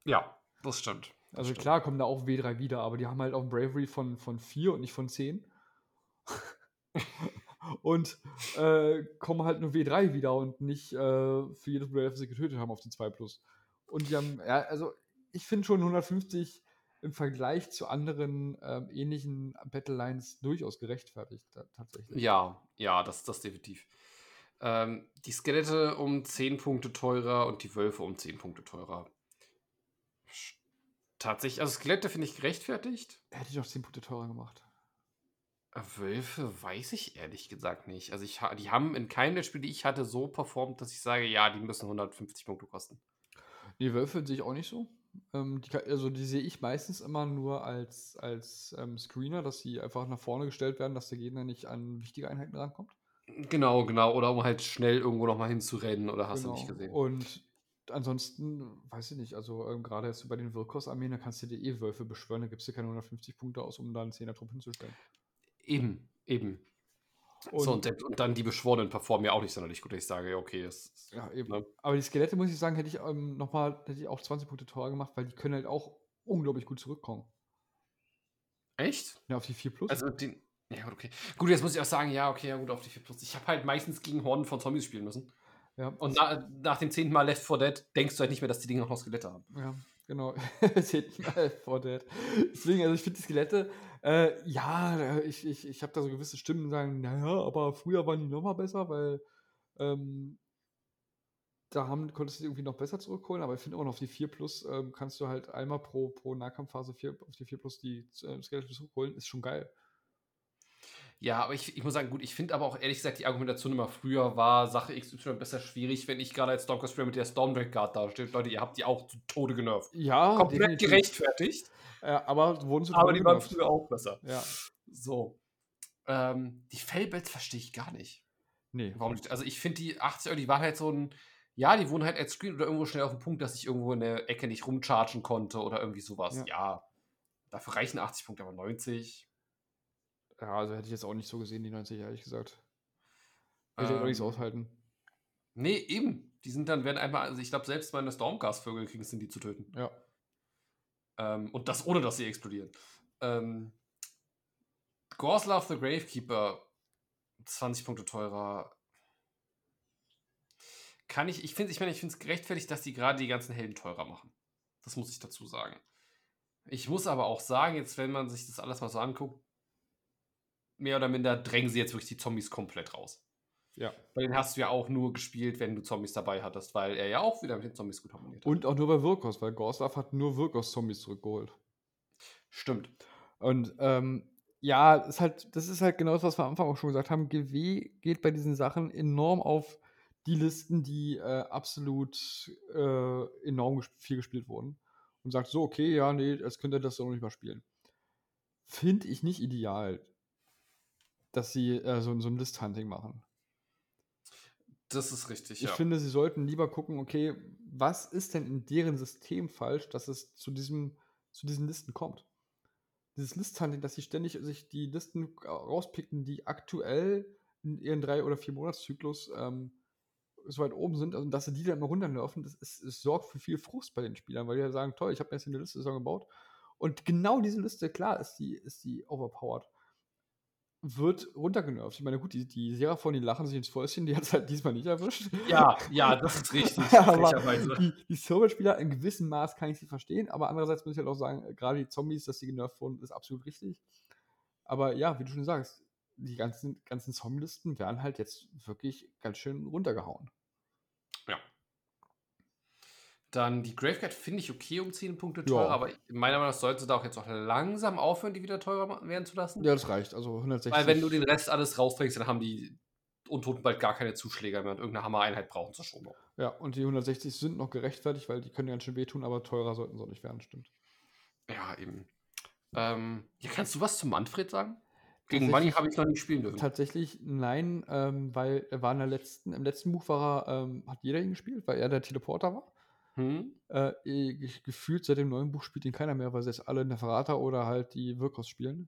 Ja, das stimmt. Also stimmt. klar kommen da auch W3 wieder, aber die haben halt auch ein Bravery von, von 4 und nicht von 10. und äh, kommen halt nur W3 wieder und nicht äh, für jedes Modell, das sie getötet haben, auf die 2 Plus. Und die haben, ja, also ich finde schon 150 im Vergleich zu anderen ähm, ähnlichen Battle Lines durchaus gerechtfertigt, ta- tatsächlich. Ja, ja, das das definitiv. Ähm, die Skelette um 10 Punkte teurer und die Wölfe um 10 Punkte teurer. Tatsächlich, also Skelette finde ich gerechtfertigt. Hätte ich auch 10 Punkte teurer gemacht. Äh, Wölfe weiß ich ehrlich gesagt nicht. Also ich, die haben in keinem der Spiele, die ich hatte, so performt, dass ich sage, ja, die müssen 150 Punkte kosten. Die Wölfe sehe ich auch nicht so. Ähm, die, also die sehe ich meistens immer nur als, als ähm, Screener, dass sie einfach nach vorne gestellt werden, dass der Gegner nicht an wichtige Einheiten rankommt. Genau, genau. Oder um halt schnell irgendwo nochmal hinzurennen oder hast Genau. du nicht gesehen. Und ansonsten, weiß ich nicht, also ähm, gerade jetzt bei den Wirkos-Armeen, da kannst du dir eh Wölfe beschwören, da gibst du keine 150 Punkte aus, um da einen 10er-Trupp hinzustellen. Eben, eben. Und, so, und, und dann die Beschworenen performen ja auch nicht sonderlich gut. dass Ich sage, ja, okay, das ist. ja, eben. Ne? Aber die Skelette, muss ich sagen, hätte ich ähm, nochmal, hätte ich auch 20 Punkte teurer gemacht, weil die können halt auch unglaublich gut zurückkommen. Echt? Ja, auf die 4 Plus. Also den. Ja, gut, okay. Gut, jetzt muss ich auch sagen, ja, okay, ja, gut, auf die 4 Plus. Ich habe halt meistens gegen Horden von Zombies spielen müssen. Ja. Und na, nach dem zehnten Mal Left 4 Dead denkst du halt nicht mehr, dass die Dinge auch noch Skelette haben. Ja, genau. Mal vor Dead. Deswegen, also ich finde die Skelette, äh, ja, ich, ich, ich habe da so gewisse Stimmen, die sagen, naja, aber früher waren die nochmal besser, weil ähm, da haben, konntest du die irgendwie noch besser zurückholen, aber ich finde auch noch auf die 4 Plus ähm, kannst du halt einmal pro, pro Nahkampfphase 4, auf die 4 Plus die äh, Skelette zurückholen, ist schon geil. Ja, aber ich, ich muss sagen, gut, ich finde aber auch ehrlich gesagt, die Argumentation immer früher war Sache XY besser schwierig, wenn ich gerade als Stormcast Spieler mit der Stormdrake Guard dastehe. Leute, ihr habt die auch zu Tode genervt. Ja, Komplett gerechtfertigt, Ja, aber wurden sie aber die waren früher auch besser. Ja. So. Ähm, die Fellbells verstehe ich gar nicht. Nee. Warum nicht? Also ich finde die 80 Euro, die waren halt so ein, ja, die wurden halt als Screen oder irgendwo schnell auf den Punkt, dass ich irgendwo in der Ecke nicht rumchargen konnte oder irgendwie sowas. Ja. Ja. Dafür reichen 80 Punkte, aber 90. Ja, also hätte ich jetzt auch nicht so gesehen, die 90, ehrlich gesagt. Hätte ich auch nichts Ähm, aushalten. Nee, eben. Die sind dann, werden einmal, also ich glaube, selbst meine Stormgas-Vögel kriegen es, sind die zu töten. Ja. Ähm, und das ohne, dass sie explodieren. Ähm, Gorslav the Gravekeeper, 20 Punkte teurer. Kann ich, ich finde ich meine, ich finde es gerechtfertigt, dass die gerade die ganzen Helden teurer machen. Das muss ich dazu sagen. Ich muss aber auch sagen, jetzt, wenn man sich das alles mal so anguckt, mehr oder minder drängen sie jetzt wirklich die Zombies komplett raus. Ja. Bei den hast du ja auch nur gespielt, wenn du Zombies dabei hattest, weil er ja auch wieder mit den Zombies gut harmoniert hat. Und auch nur bei Wirkos, weil Gorslav hat nur Wirkos-Zombies zurückgeholt. Stimmt. Und ähm, ja, ist halt, das ist halt genau das, was wir am Anfang auch schon gesagt haben. GW geht bei diesen Sachen enorm auf die Listen, die äh, absolut äh, enorm ges viel gespielt wurden. Und sagt so, okay, ja, nee, jetzt könnt ihr das doch noch nicht mal spielen. Finde ich nicht ideal, dass sie äh, so, so ein List-Hunting machen. Das ist richtig, Ich ja. finde, sie sollten lieber gucken, okay, was ist denn in deren System falsch, dass es zu, diesem, zu diesen Listen kommt. Dieses Listhunting, dass sie ständig sich die Listen rauspicken, die aktuell in ihren drei- oder vier Monatszyklus ähm, so weit oben sind, also dass sie die dann immer runterlaufen, das, ist, es sorgt für viel Frust bei den Spielern, weil die ja sagen, toll, ich habe mir jetzt hier eine Liste gebaut. Und genau diese Liste, klar, ist die, ist die overpowered wird runtergenervt. Ich meine, gut, die, die Seraphon, die lachen sich ins Fäustchen, die hat es halt diesmal nicht erwischt. Ja, ja, das ist richtig. aber die, die Server-Spieler in gewissem Maß kann ich sie verstehen, aber andererseits muss ich halt auch sagen, äh, gerade die Zombies, dass die genervt wurden, ist absolut richtig. Aber ja, wie du schon sagst, die ganzen, ganzen Zombie-Listen werden halt jetzt wirklich ganz schön runtergehauen. Dann die Graveguard finde ich okay um 10 Punkte Ja. teurer, aber meiner Meinung nach sollte da auch jetzt auch langsam aufhören, die wieder teurer werden zu lassen. Ja, das reicht. Also 160. Weil wenn du den Rest alles rausträgst, dann haben die Untoten bald gar keine Zuschläger mehr und irgendeine Hammereinheit brauchen sie schon noch. ja, und die 160 sind noch gerechtfertigt, weil die können ganz schön wehtun, aber teurer sollten sie auch nicht werden, stimmt. Ja, eben. Ähm, ja, kannst du was zu Manfred sagen? Gegen Money habe ich noch nicht spielen dürfen. Tatsächlich nein, ähm, weil er war in der letzten, im letzten Buch war er, ähm, hat jeder ihn gespielt, weil er der Teleporter war. Hm? Äh, gefühlt seit dem neuen Buch spielt ihn keiner mehr, weil sie jetzt alle Neferata oder halt die Wirkos spielen.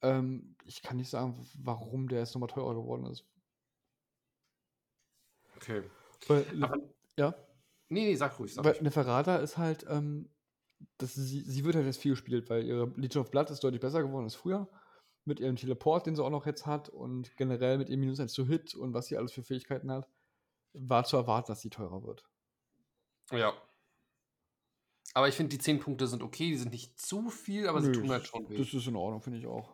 Ähm, ich kann nicht sagen, warum der jetzt nochmal teurer geworden ist. Okay. Weil, Aber, ja, nee, nee, sag ruhig. Sag weil ruhig. Neferata ist halt, ähm, das, sie, sie wird halt jetzt viel gespielt, weil ihre Legion of Blood ist deutlich besser geworden als früher. Mit ihrem Teleport, den sie auch noch jetzt hat und generell mit ihrem Minus 1 zu Hit und was sie alles für Fähigkeiten hat, war zu erwarten, dass sie teurer wird. Ja. Aber ich finde, die 10 Punkte sind okay, die sind nicht zu viel, aber sie Nö, tun halt schon weh. Das ist in Ordnung, finde ich auch.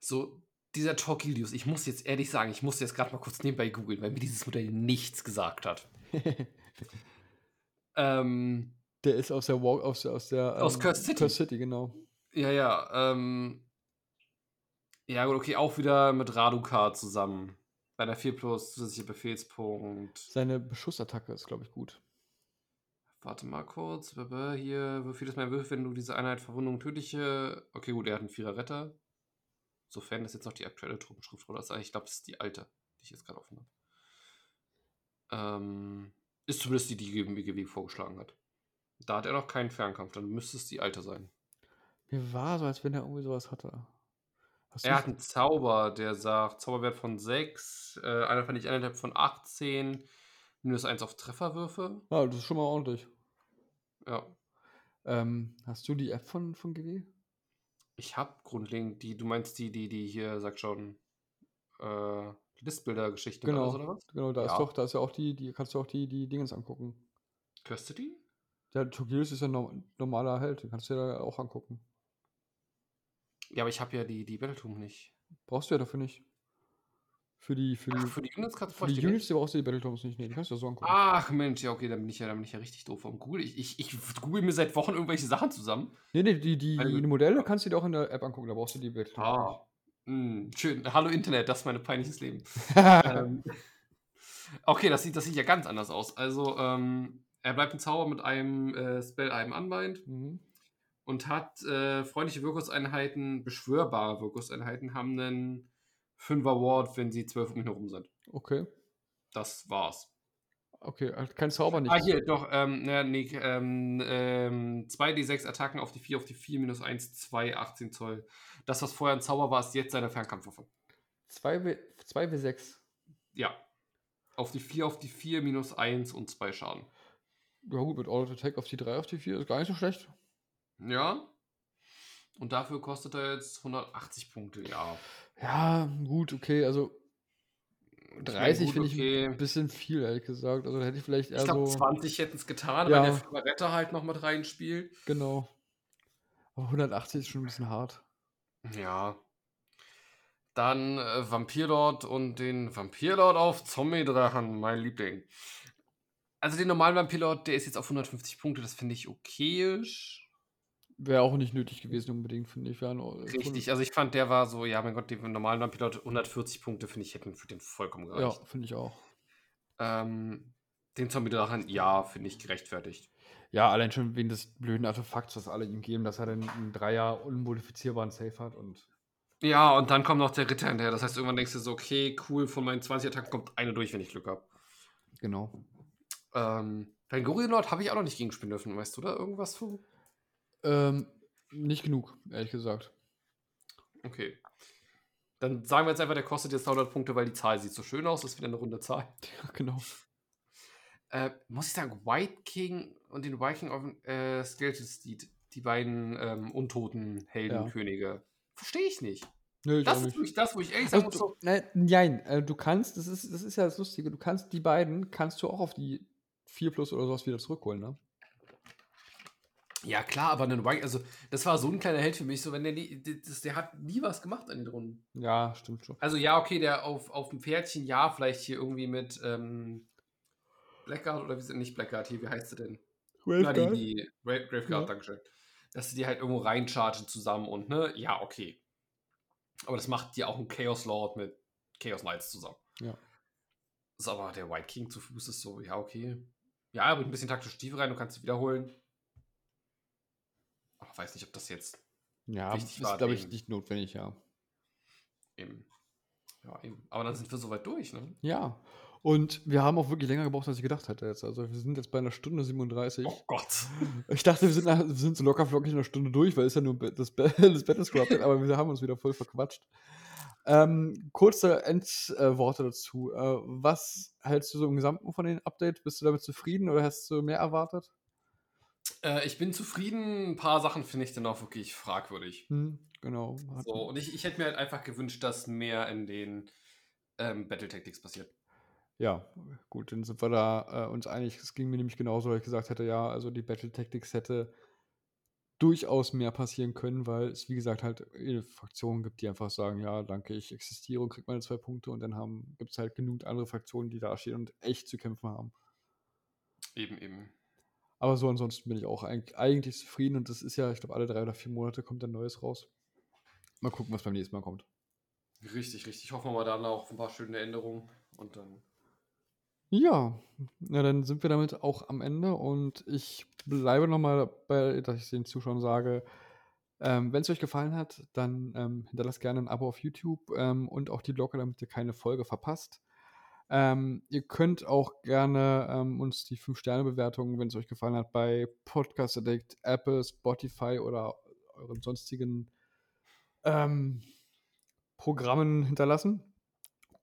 So, dieser Torquilius, ich muss jetzt ehrlich sagen, ich muss jetzt gerade mal kurz nebenbei googeln, weil mir dieses Modell nichts gesagt hat. Ähm, Der ist aus der Walk, aus der, aus der Aus Cursed City. Cursed City, genau. ja, ja, ähm, ja, gut, okay, auch wieder mit Raduka zusammen. Bei einer 4 plus zusätzlicher Befehlspunkt. Seine Beschussattacke ist, glaube ich, gut. Warte mal kurz. Hier, wie viel ist mein Würfel, wenn du diese Einheit Verwundung tödliche. Okay, gut, er hat einen Vierer Retter. Sofern das jetzt noch die aktuelle Truppenschrift oder ist. Ich glaube, das ist die alte, die ich jetzt gerade offen habe. Ähm, ist zumindest die, die GW vorgeschlagen hat. Da hat er noch keinen Fernkampf, dann müsste es die alte sein. Mir war so, als wenn er irgendwie sowas hatte. Hast Er du hat einen Zauber, der sagt, Zauberwert von 6, äh, einer fand ich eineinhalb von 18, minus 1 auf Trefferwürfe. Ja, das ist schon mal ordentlich. Ja. Ähm, hast du die App von, von GW? Ich habe grundlegend die, du meinst die, die, die hier, sagt schon, äh, Listbilder-Geschichte Genau, oder was? genau, da ist Ja. doch, da ist ja auch die, die kannst du auch die, die Dingens angucken. Kostet die? Der Togilis ist ja ein normaler Held, den kannst du dir da auch angucken. Ja, aber ich habe ja die, die Battletum nicht. Brauchst du ja dafür nicht. Für die, für die, Ach, für die Units kannst du für die Units, brauchst du die Battletoms nicht. Nee, die kannst du ja so angucken. Ach Mensch, ja, okay, dann bin ich ja, dann bin ich ja richtig doof vom Google. Ich, ich, ich google mir seit Wochen irgendwelche Sachen zusammen. Nee, nee, die, die, Also- die Modelle kannst du dir auch in der App angucken, da brauchst du die Battletoms Ah. Hm, schön. Hallo Internet, das ist mein peinliches Leben. ähm, okay, das sieht, das sieht ja ganz anders aus. Also, ähm, er bleibt ein Zauber mit einem äh, Spell, einem Unbind mhm. Und hat äh, freundliche Wirkuseinheiten, beschwörbare Wirkuseinheiten, haben einen 5er Ward, wenn sie 12 um ihn herum sind. Okay. Das war's. Okay, kein Zauber nicht. Ah, hier, doch, ähm, na, nee, ähm, ähm, 2d6 Attacken auf die 4, auf die 4, minus 1, 2, 18 Zoll. Das, was vorher ein Zauber war, ist jetzt seine Fernkampfwaffe. 2W, 2W6. Ja. Auf die 4, auf die 4, minus 1 und 2 Schaden. Ja gut, mit Auto Attack auf die 3, auf die 4 ist gar nicht so schlecht. Ja. Und dafür kostet er jetzt 180 Punkte, ja. Ja, gut, okay, also Ich 30 mein, finde ich okay. ein bisschen viel, ehrlich gesagt. Also da hätte ich vielleicht eher Ich glaube, so. 20 hätten es getan, Ja. weil der Floretta halt noch mit reinspielt. Genau. Aber 180 ist schon ein bisschen hart. Ja. Dann äh, Vampirlord und den Vampirlord auf Zombie-Drachen, mein Liebling. Also den normalen Vampirlord, der ist jetzt auf 150 Punkte, das finde ich okayisch. Wäre auch nicht nötig gewesen, unbedingt, finde ich. Ein- Richtig, also ich fand, der war so, ja, mein Gott, den normalen Vampirlord 140 Punkte, finde ich, hätten für den vollkommen Ja, gereicht. finde ich auch. Ähm, den Zombie-Drachen, ja, finde ich gerechtfertigt. Ja, allein schon wegen des blöden Artefakts, was alle ihm geben, dass er dann einen Dreier unmodifizierbaren Safe hat und. Ja, und dann kommt noch der Ritter hinterher. Das heißt, irgendwann denkst du so, okay, cool, von meinen 20 Attacken kommt eine durch, wenn ich Glück habe. Genau. Ähm, Vangorian Lord habe ich auch noch nicht gegenspielen dürfen. Weißt du da irgendwas zu? Ähm, nicht genug, ehrlich gesagt. Okay. Dann sagen wir jetzt einfach, der kostet jetzt 100 Punkte, weil die Zahl sieht so schön aus. Das ist wieder eine runde Zahl. Ja, genau. Äh, muss ich sagen, White King und den Viking auf äh, Skeleton Steed, die beiden ähm, untoten Heldenkönige, verstehe ich nicht. Nö, Das ist nicht. nämlich das, wo ich ehrlich sagen Also, muss, so, ne, nein, äh, du kannst, das ist, das ist ja das Lustige, du kannst die beiden, kannst du auch auf die 4 plus oder sowas wieder zurückholen, ne? Ja klar, aber einen Viking, also das war so ein kleiner Held für mich, so wenn der nie, das, der hat nie was gemacht an den Runden. Ja, stimmt schon. Also ja, okay, der auf, auf dem Pferdchen, ja, vielleicht hier irgendwie mit ähm, Blackguard oder wie sie nicht Blackguard hier, wie heißt sie denn? Na, die, die Gra Graveguard, Ja. Dankeschön. Dass sie die halt irgendwo reinchargen zusammen und ne, ja, okay. Aber das macht ja auch ein Chaos Lord mit Chaos Knights zusammen. Ja. Ist aber der White King zu Fuß ist so, ja, okay. Ja, er bringt ein bisschen taktische Tiefe rein, du kannst sie wiederholen. Aber weiß nicht, ob das jetzt Ja, Wichtig ist, glaube ich, nicht notwendig, ja. eben. Ja, eben. Aber dann sind wir soweit durch, ne? Ja. Und wir haben auch wirklich länger gebraucht, als ich gedacht hätte jetzt. Also wir sind jetzt bei einer Stunde 37. Oh Gott. Ich dachte, wir sind, nach, wir sind so locker flockig in einer Stunde durch, weil es ja nur das, das Battle Scrub aber wir haben uns wieder voll verquatscht. Ähm, kurze Endworte dazu. Äh, was hältst du so im Gesamten von den Update? Bist du damit zufrieden oder hast du mehr erwartet? Äh, ich bin zufrieden. Ein paar Sachen finde ich dann auch wirklich fragwürdig. Hm, genau. So, und ich, ich hätte mir halt einfach gewünscht, dass mehr in den ähm, Battle Tactics passiert. Ja, gut, dann sind wir da äh, uns einig. Es ging mir nämlich genauso, weil ich gesagt hätte, ja, also die Battle Tactics hätte durchaus mehr passieren können, weil es, wie gesagt, halt Fraktionen gibt, die einfach sagen, ja, danke, ich existiere und krieg meine zwei Punkte und dann gibt es halt genug andere Fraktionen, die da stehen und echt zu kämpfen haben. Eben, eben. Aber so ansonsten bin ich auch eigentlich, eigentlich zufrieden und das ist ja, ich glaube, alle drei oder vier Monate kommt ein neues raus. Mal gucken, was beim nächsten Mal kommt. Richtig, richtig. Hoffen wir mal dann auch ein paar schöne Änderungen. Und dann. Ja, na dann sind wir damit auch am Ende und ich bleibe nochmal dabei, dass ich den Zuschauern sage, ähm, wenn es euch gefallen hat, dann ähm, hinterlasst gerne ein Abo auf YouTube ähm, und auch die Glocke, damit ihr keine Folge verpasst. Ähm, ihr könnt auch gerne ähm, uns die 5-Sterne-Bewertung, wenn es euch gefallen hat, bei Podcast Addict, Apple, Spotify oder euren sonstigen ähm, Programmen hinterlassen.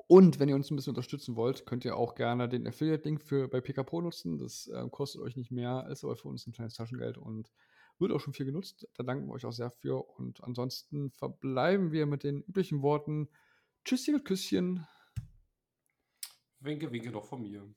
Und wenn ihr uns ein bisschen unterstützen wollt, könnt ihr auch gerne den Affiliate-Link bei PKPro nutzen. Das äh, kostet euch nicht mehr, ist aber für uns ein kleines Taschengeld und wird auch schon viel genutzt. Da danken wir euch auch sehr für. Und ansonsten verbleiben wir mit den üblichen Worten. Tschüsschen mit Küsschen. Winke, winke noch von mir.